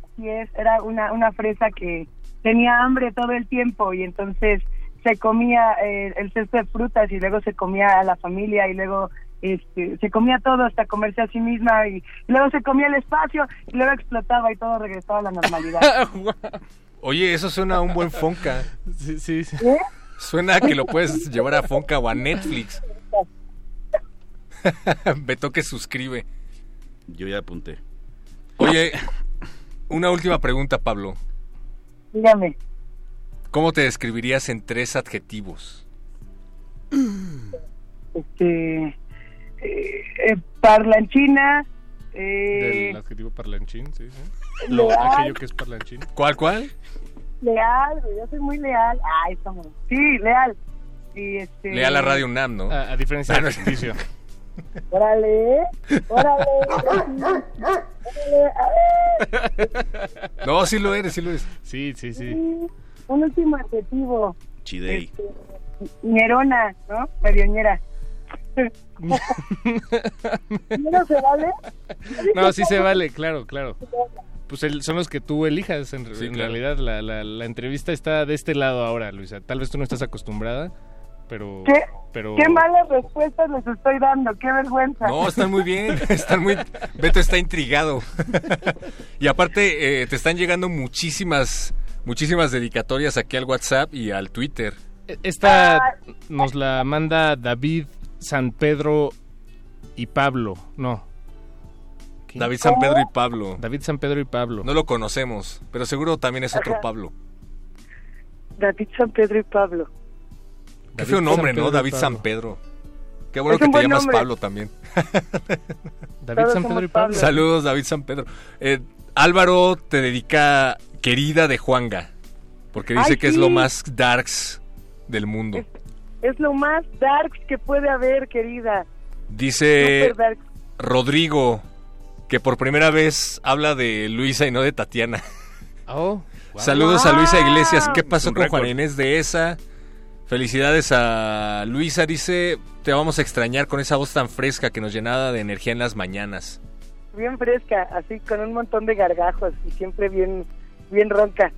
Así es, era una, una fresa que tenía hambre todo el tiempo y entonces se comía eh, el cesto de frutas y luego se comía a la familia y luego este, se comía todo hasta comerse a sí misma y, luego se comía el espacio y luego explotaba y todo regresaba a la normalidad. (laughs) Oye, eso suena a un buen Fonca. Sí, sí, sí. ¿Eh? Suena a que lo puedes llevar a Fonca o a Netflix. (laughs) Beto que suscribe. Yo ya apunté. Oye, una última pregunta, Pablo. Dígame. ¿Cómo te describirías en tres adjetivos? (clears throat) Este, eh, eh, parlanchina, Del eh, adjetivo parlanchín, sí, sí. Lo, Leal. aquello que es parlanchín. ¿Cuál, cuál? leal, yo soy muy leal. Ay, estamos. Sí, leal. Y este, Lea la radio UNAM, ¿no? A, a diferencia Ah, del no. (laughs) Órale, órale, órale, a ver. No, sí lo eres, sí lo eres. Sí, sí, sí. Un último adjetivo. Chidey. Este, ñerona, ¿no? Medioñera. ¿No se vale? No, sí se vale, claro, claro. Pues el- son los que tú elijas, en, Sí, en claro. realidad. La, la, la entrevista está de este lado ahora, Luisa. Tal vez tú no estás acostumbrada, pero... ¿Qué, pero... qué malas respuestas les estoy dando, qué vergüenza. No, están muy bien, (laughs) están muy... Beto está intrigado. (laughs) y aparte, eh, te están llegando muchísimas, muchísimas dedicatorias aquí al WhatsApp y al Twitter. Esta nos la manda David San Pedro y Pablo. No. David San Pedro y Pablo. David San Pedro y Pablo. No lo conocemos, pero seguro también es otro Ajá. Pablo. David San Pedro y Pablo. Qué David feo nombre, San Pedro ¿no? David Pablo. San Pedro. Qué bueno Es que te buen llamas nombre. Pablo también. (laughs) David Todos San Pedro y Pablo. Saludos, David San Pedro. Eh, Álvaro te dedica Querida de Juanga, porque dice Ay, que es lo más darks del mundo. Es lo más darks que puede haber, querida. Dice. Rodrigo que por primera vez habla de Luisa y no de Tatiana. Oh, (laughs) Saludos a Luisa Iglesias. ¿Qué pasó con récord. Juan Inés de esa? Felicidades a Luisa. Dice, te vamos a extrañar con esa voz tan fresca que nos llenaba de energía en las mañanas. Bien fresca, así con un montón de gargajos y siempre bien, bien ronca.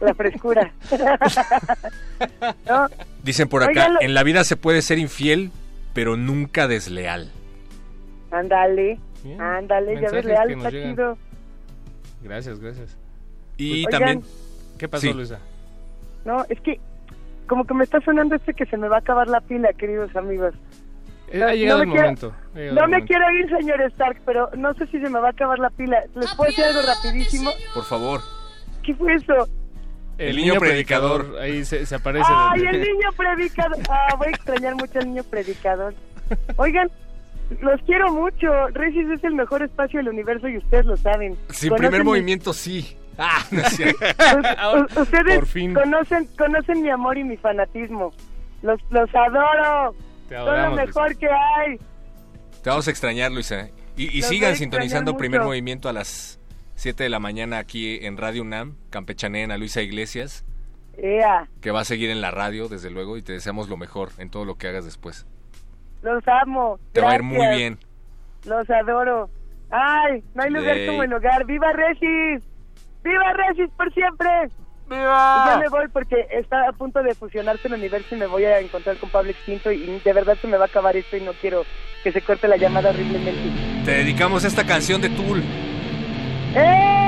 La frescura. (laughs) ¿No? Dicen por acá, en la vida se puede ser infiel, pero nunca desleal. Ándale, ándale, ya ves, Mensajes leal, que nos está llegan. chido. Gracias, gracias. Y Oigan. también... ¿Qué pasó, Sí. Luisa? No, es que como que me está sonando este que se me va a acabar la pila, queridos amigos. Eh, ha llegado no el me quiero- momento. ha llegado No el me momento. quiero ir, señor Stark, pero no sé si se me va a acabar la pila. ¿Les puedo decir algo rapidísimo? Por favor. ¿Qué fue eso? El niño predicador. Ahí se, se aparece. ¡Ay, el niño predicador! Ah, voy a extrañar mucho al niño predicador. Oigan, los quiero mucho. Regis es el mejor espacio del universo y ustedes lo saben. Sin Conocen primer mi- movimiento, sí. (laughs) Ah, no es cierto. U- ustedes Por fin. conocen conocen mi amor y mi fanatismo. Los, los adoro. Te Son lo adoramos, mejor que hay. Te vamos a extrañar, Luisa. Y, sigan sintonizando mucho. primer movimiento a las 7 de la mañana aquí en Radio UNAM. Campechaneen a Luisa Iglesias, Ea, que va a seguir en la radio, desde luego, y te deseamos lo mejor en todo lo que hagas después. los amo. Te va a ir muy bien. Los adoro. Ay, no hay lugar Yay. como el hogar. ¡Viva Regis! ¡Viva Regis por siempre! ¡Viva! Ya me voy porque está a punto de fusionarse el universo y me voy a encontrar con Pablo Extinto y de verdad se me va a acabar esto y no quiero que se corte la llamada horriblemente. Te dedicamos esta canción de Tool. ¡Eh!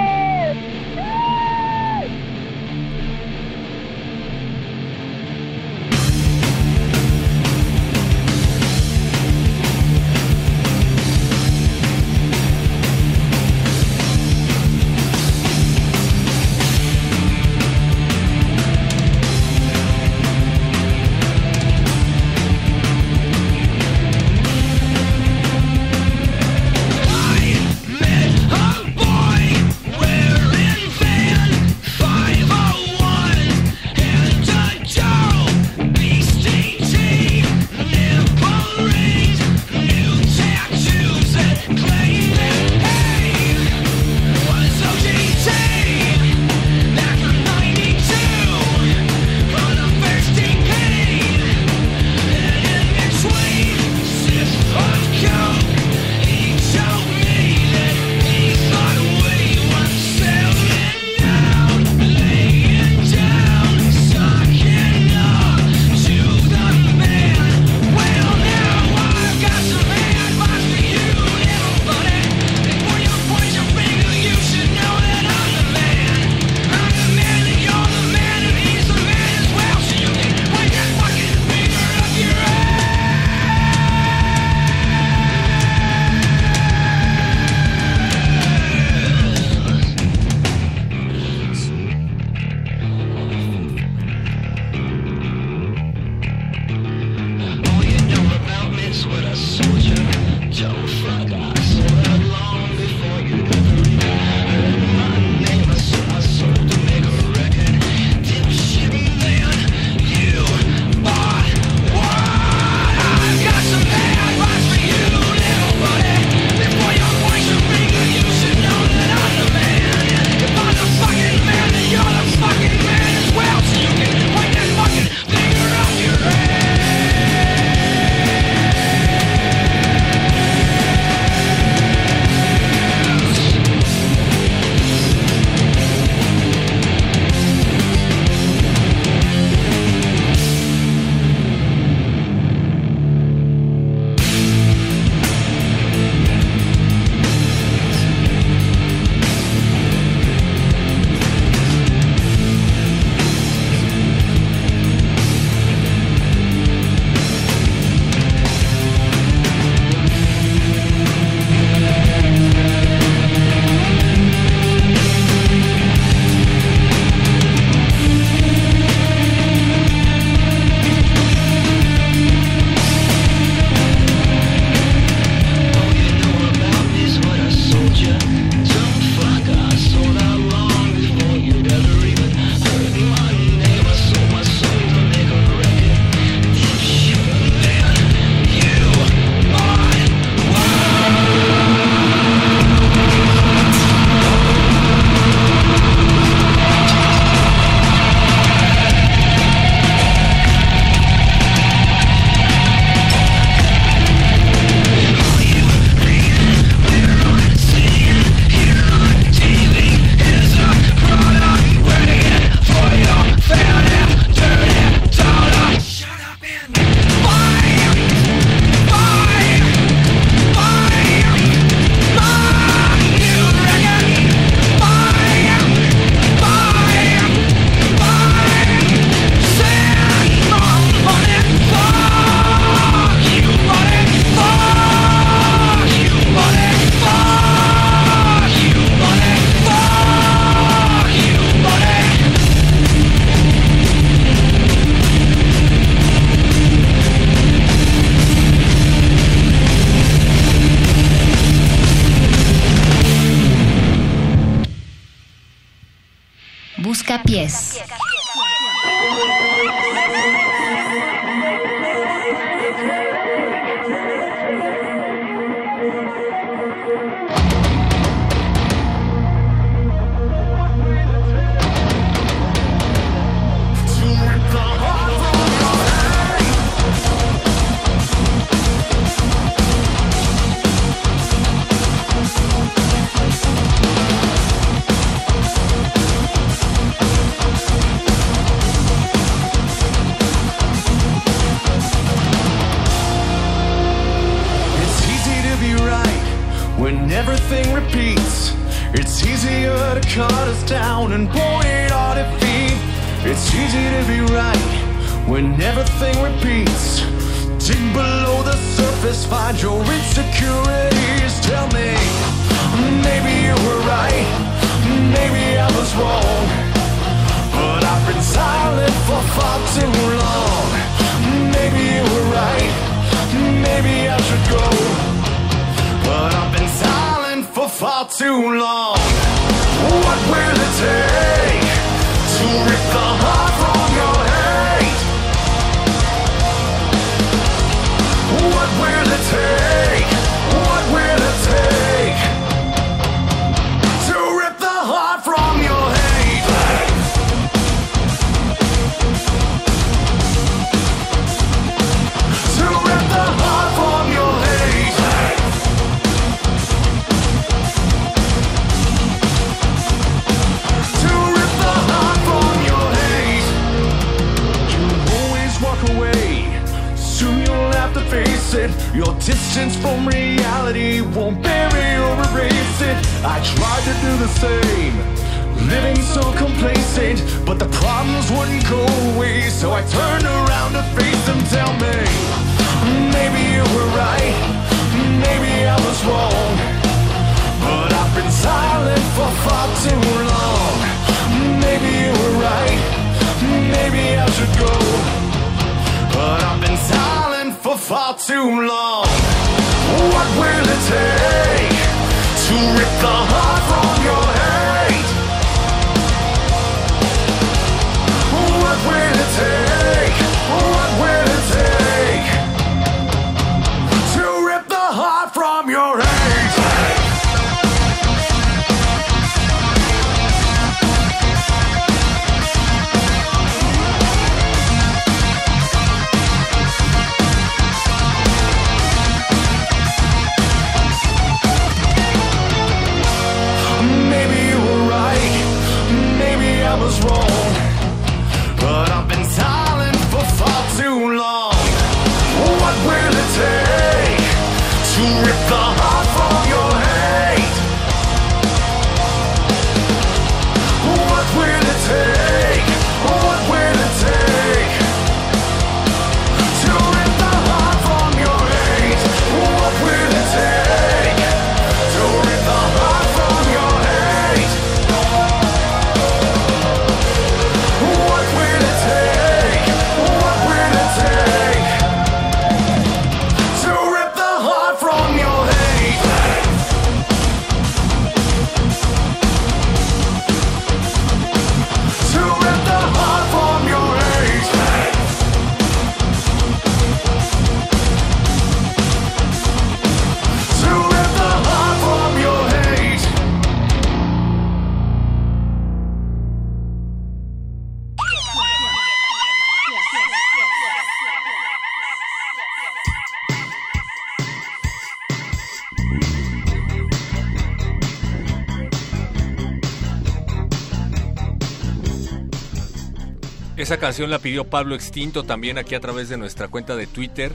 Esa canción la pidió Pablo Extinto también aquí a través de nuestra cuenta de Twitter.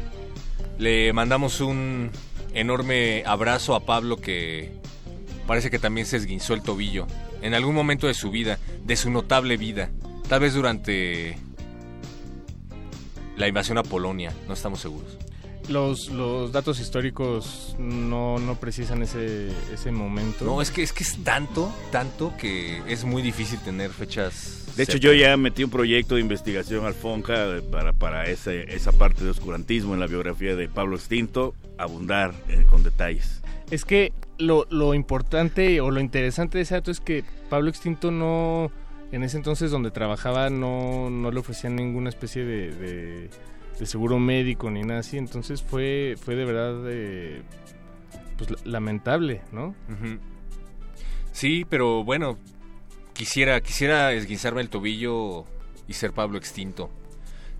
Le mandamos un enorme abrazo a Pablo que parece que también se esguinzó el tobillo en algún momento de su vida, de su notable vida, tal vez durante la invasión a Polonia, no estamos seguros. Los, los datos históricos no, no precisan ese, ese momento. No, es que es que es tanto, tanto que es muy difícil tener fechas. De hecho, yo ya metí un proyecto de investigación al FONCA para, para ese- esa parte de oscurantismo en la biografía de Pablo Extinto, abundar eh, con detalles. Es que lo, lo importante o lo interesante de ese dato es que Pablo Extinto no en ese entonces donde trabajaba no, no le ofrecían ninguna especie de, de- de seguro médico ni nada así, entonces fue, fue de verdad eh, pues, la- lamentable, ¿no? Sí, pero bueno, quisiera, quisiera esguinzarme el tobillo y ser Pablo extinto.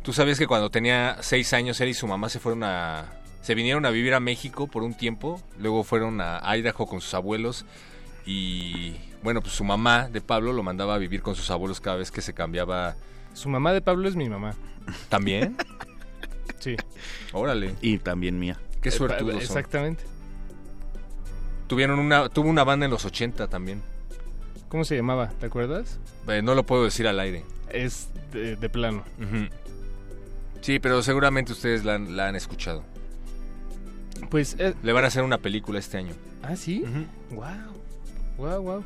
Tú sabes que cuando tenía seis años él y su mamá se fueron a... Se vinieron a vivir a México por un tiempo, luego fueron a Idaho con sus abuelos y bueno, pues su mamá de Pablo lo mandaba a vivir con sus abuelos cada vez que se cambiaba. Su mamá de Pablo es mi mamá. ¿También? Sí. Órale. Y también mía. Qué son. Exactamente. Tuvieron una, tuvo una banda en los 80 también. ¿Cómo se llamaba? ¿Te acuerdas? Eh, no lo puedo decir al aire. Es de, de plano. Sí, pero seguramente ustedes la, han- la han escuchado. Pues... eh, Le van a hacer una película este año. ¿Ah, sí? Wow. Wow, wow.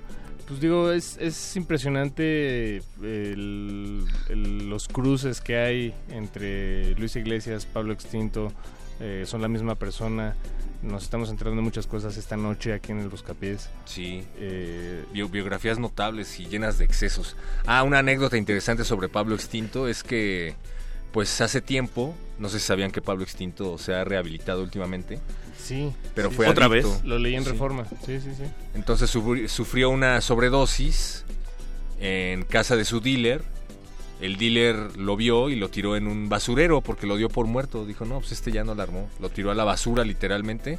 Pues digo, es, es impresionante el- el- los cruces que hay entre Luis Iglesias, Pablo Extinto, eh, son la misma persona. Nos estamos enterando de muchas cosas esta noche aquí en el Buscapiés. Sí. Eh, Bio- biografías notables y llenas de excesos. Ah, una anécdota interesante sobre Pablo Extinto es que, pues hace tiempo, no sé si sabían que Pablo Extinto se ha rehabilitado últimamente. Sí. Pero sí, fue sí. adicto. Lo leí en Sí. Reforma. Sí, sí, sí. Entonces sufri- sufrió una sobredosis en casa de su dealer. El dealer lo vio y lo tiró en un basurero porque lo dio por muerto. Dijo, no, pues este ya no la armó. Lo tiró a la basura literalmente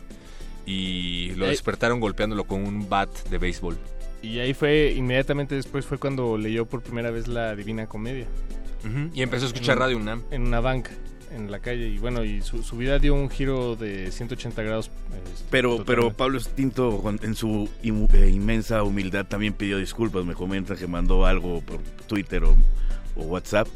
y lo Eh. despertaron golpeándolo con un bat de béisbol. Y ahí fue, inmediatamente después fue cuando leyó por primera vez la Divina Comedia. Y empezó a escuchar En- Radio UNAM. En una banca, en la calle. Y bueno, y su, su vida dio un giro de 180 grados. este, Pero, pero. Pablo Extinto, en su eh, inmensa humildad, también pidió disculpas. Me comenta que mandó algo por Twitter o, o WhatsApp.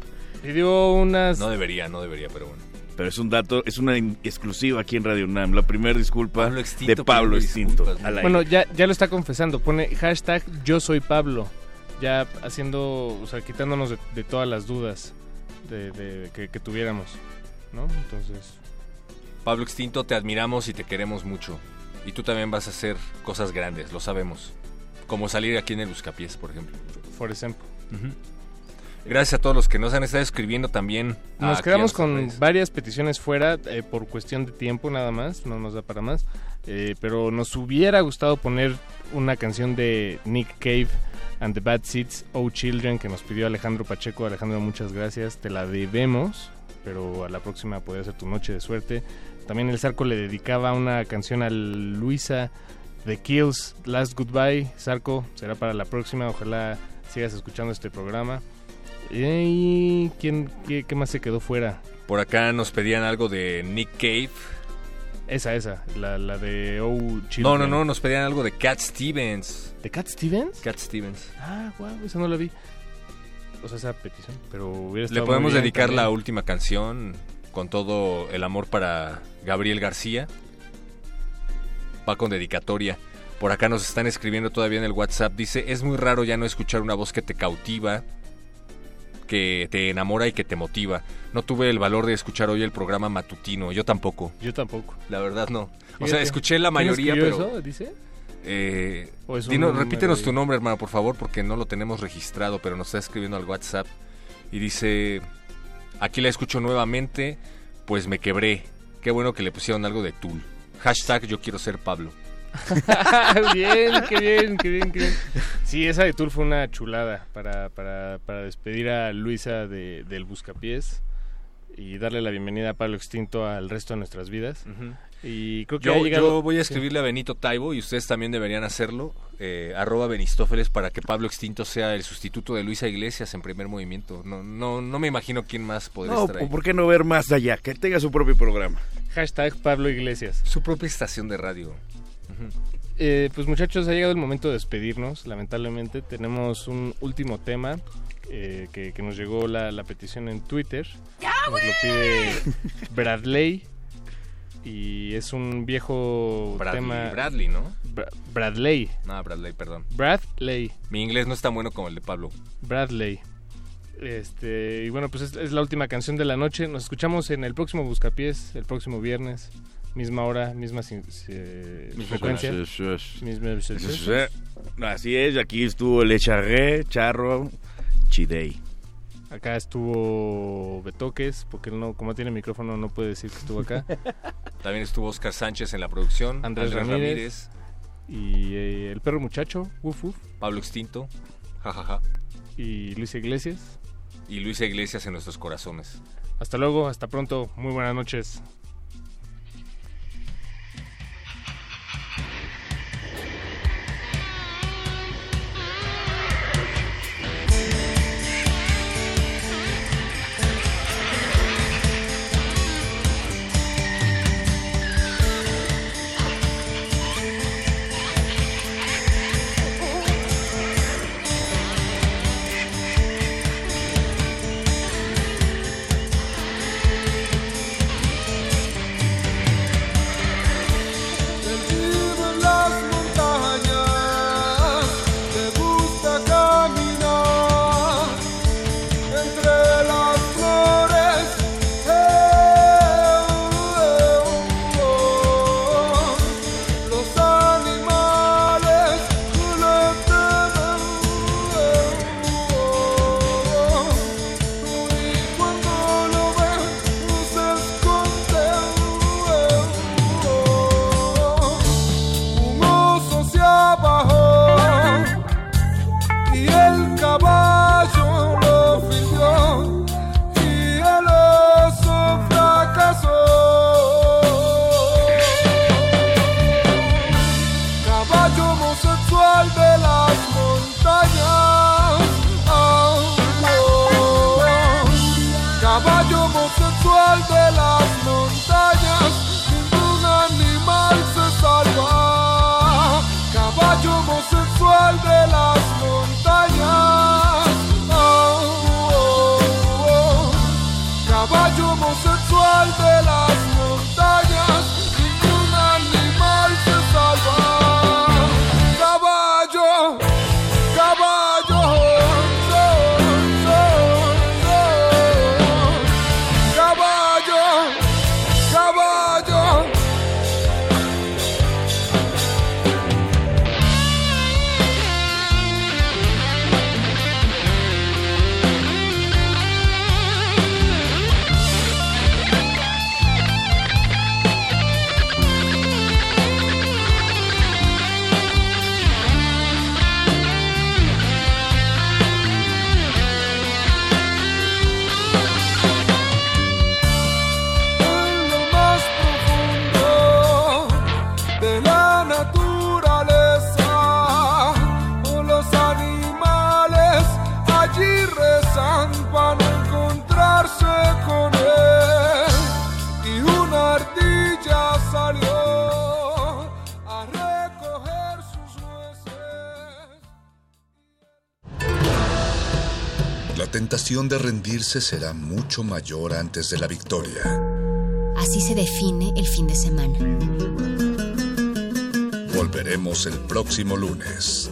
Pidió unas... No debería, no debería, pero bueno. Pero es un dato, es una exclusiva aquí en Radio UNAM. La primera disculpa Pablo Extinto de Pablo Extinto. disculpas. Bueno, ya, ya lo está confesando. Pone hashtag yo soy Pablo. Ya haciendo, o sea, quitándonos de, de todas las dudas de, de- que, que tuviéramos. ¿No? Entonces, Pablo Extinto, te admiramos y te queremos mucho. Y tú también vas a hacer cosas grandes, lo sabemos. Como salir aquí en el Buscapiés, por ejemplo. por ejemplo. Gracias a todos los que nos han estado escribiendo también. Nos quedamos con varias peticiones fuera eh, por cuestión de tiempo nada más, no nos da para más. Eh, pero nos hubiera gustado poner una canción de Nick Cave and the Bad Seeds, Oh Children, que nos pidió Alejandro Pacheco. Alejandro, muchas gracias, te la debemos, pero a la próxima podría ser tu noche de suerte. También el Zarco le dedicaba una canción a Luisa The Kills, Last Goodbye. Zarco, será para la próxima, ojalá sigas escuchando este programa. ¿Y quién, qué, qué más se quedó fuera? Por acá nos pedían algo de Nick Cave. Esa, esa, la, la de Oh Children. No, no, no, nos pedían algo de Cat Stevens. ¿De Cat Stevens? Cat Stevens. Ah, wow, esa no la vi. O sea, esa petición. Pero hubiera Le podemos muy bien dedicar la última canción con todo el amor para Gabriel García. Va con dedicatoria. Por acá nos están escribiendo todavía en el WhatsApp. Dice, es muy raro ya no escuchar una voz que te cautiva, que te enamora y que te motiva. No tuve el valor de escuchar hoy el programa matutino. Yo tampoco. Yo tampoco. La verdad no. O sea, escuché la ¿Quién mayoría, pero... eso, dice? Eh, ¿O es repítenos tu nombre, hermano, por favor, porque no lo tenemos registrado, pero nos está escribiendo al WhatsApp. Y dice, aquí la escucho nuevamente, pues me quebré. Qué bueno que le pusieron algo de Tool. Hashtag yo quiero ser Pablo. (laughs) bien, qué bien, qué bien, qué bien. Sí, esa de Tour fue una chulada para, para, para despedir a Luisa de, del Buscapiés y darle la bienvenida a Pablo Extinto al resto de nuestras vidas. Y creo que ha Yo, llegado... yo voy a sí. escribirle a Benito Taibo y ustedes también deberían hacerlo. eh, arroba Benistófeles para que Pablo Extinto sea el sustituto de Luisa Iglesias en primer movimiento. No, no, no me imagino quién más podría No, estar ahí. ¿por qué no ver más allá? Que tenga su propio programa. Hashtag Pablo Iglesias. Su propia estación de radio. Eh, pues muchachos, ha llegado el momento de despedirnos. Lamentablemente tenemos un último tema eh, que, que nos llegó la, la petición en Twitter. nos lo pide Bradley. Y es un viejo Bradley, tema... Bradley, ¿no? Bra- Bradley. No, Bradley, perdón. Bradley. Mi inglés no es tan bueno como el de Pablo. Bradley. Este, y bueno, pues es, es la última canción de la noche. Nos escuchamos en el próximo Buscapiés, el próximo viernes. Misma hora, misma sin- se- frecuencia. Misma- Así es, aquí estuvo Le Charré, Charro, Day. Acá estuvo Betoques, porque él no, como tiene micrófono no puede decir que estuvo acá. (laughs) También estuvo Oscar Sánchez en la producción. Andrés, Ramírez, Y eh, el perro muchacho, uf, uf. Pablo Extinto. Jajaja. Y Luis Iglesias. Y Luis Iglesias en nuestros corazones. Hasta luego, hasta pronto. Muy buenas noches. Caballo homosexual de las tentación de rendirse será mucho mayor antes de la victoria. Así se define el fin de semana. Volveremos el próximo lunes.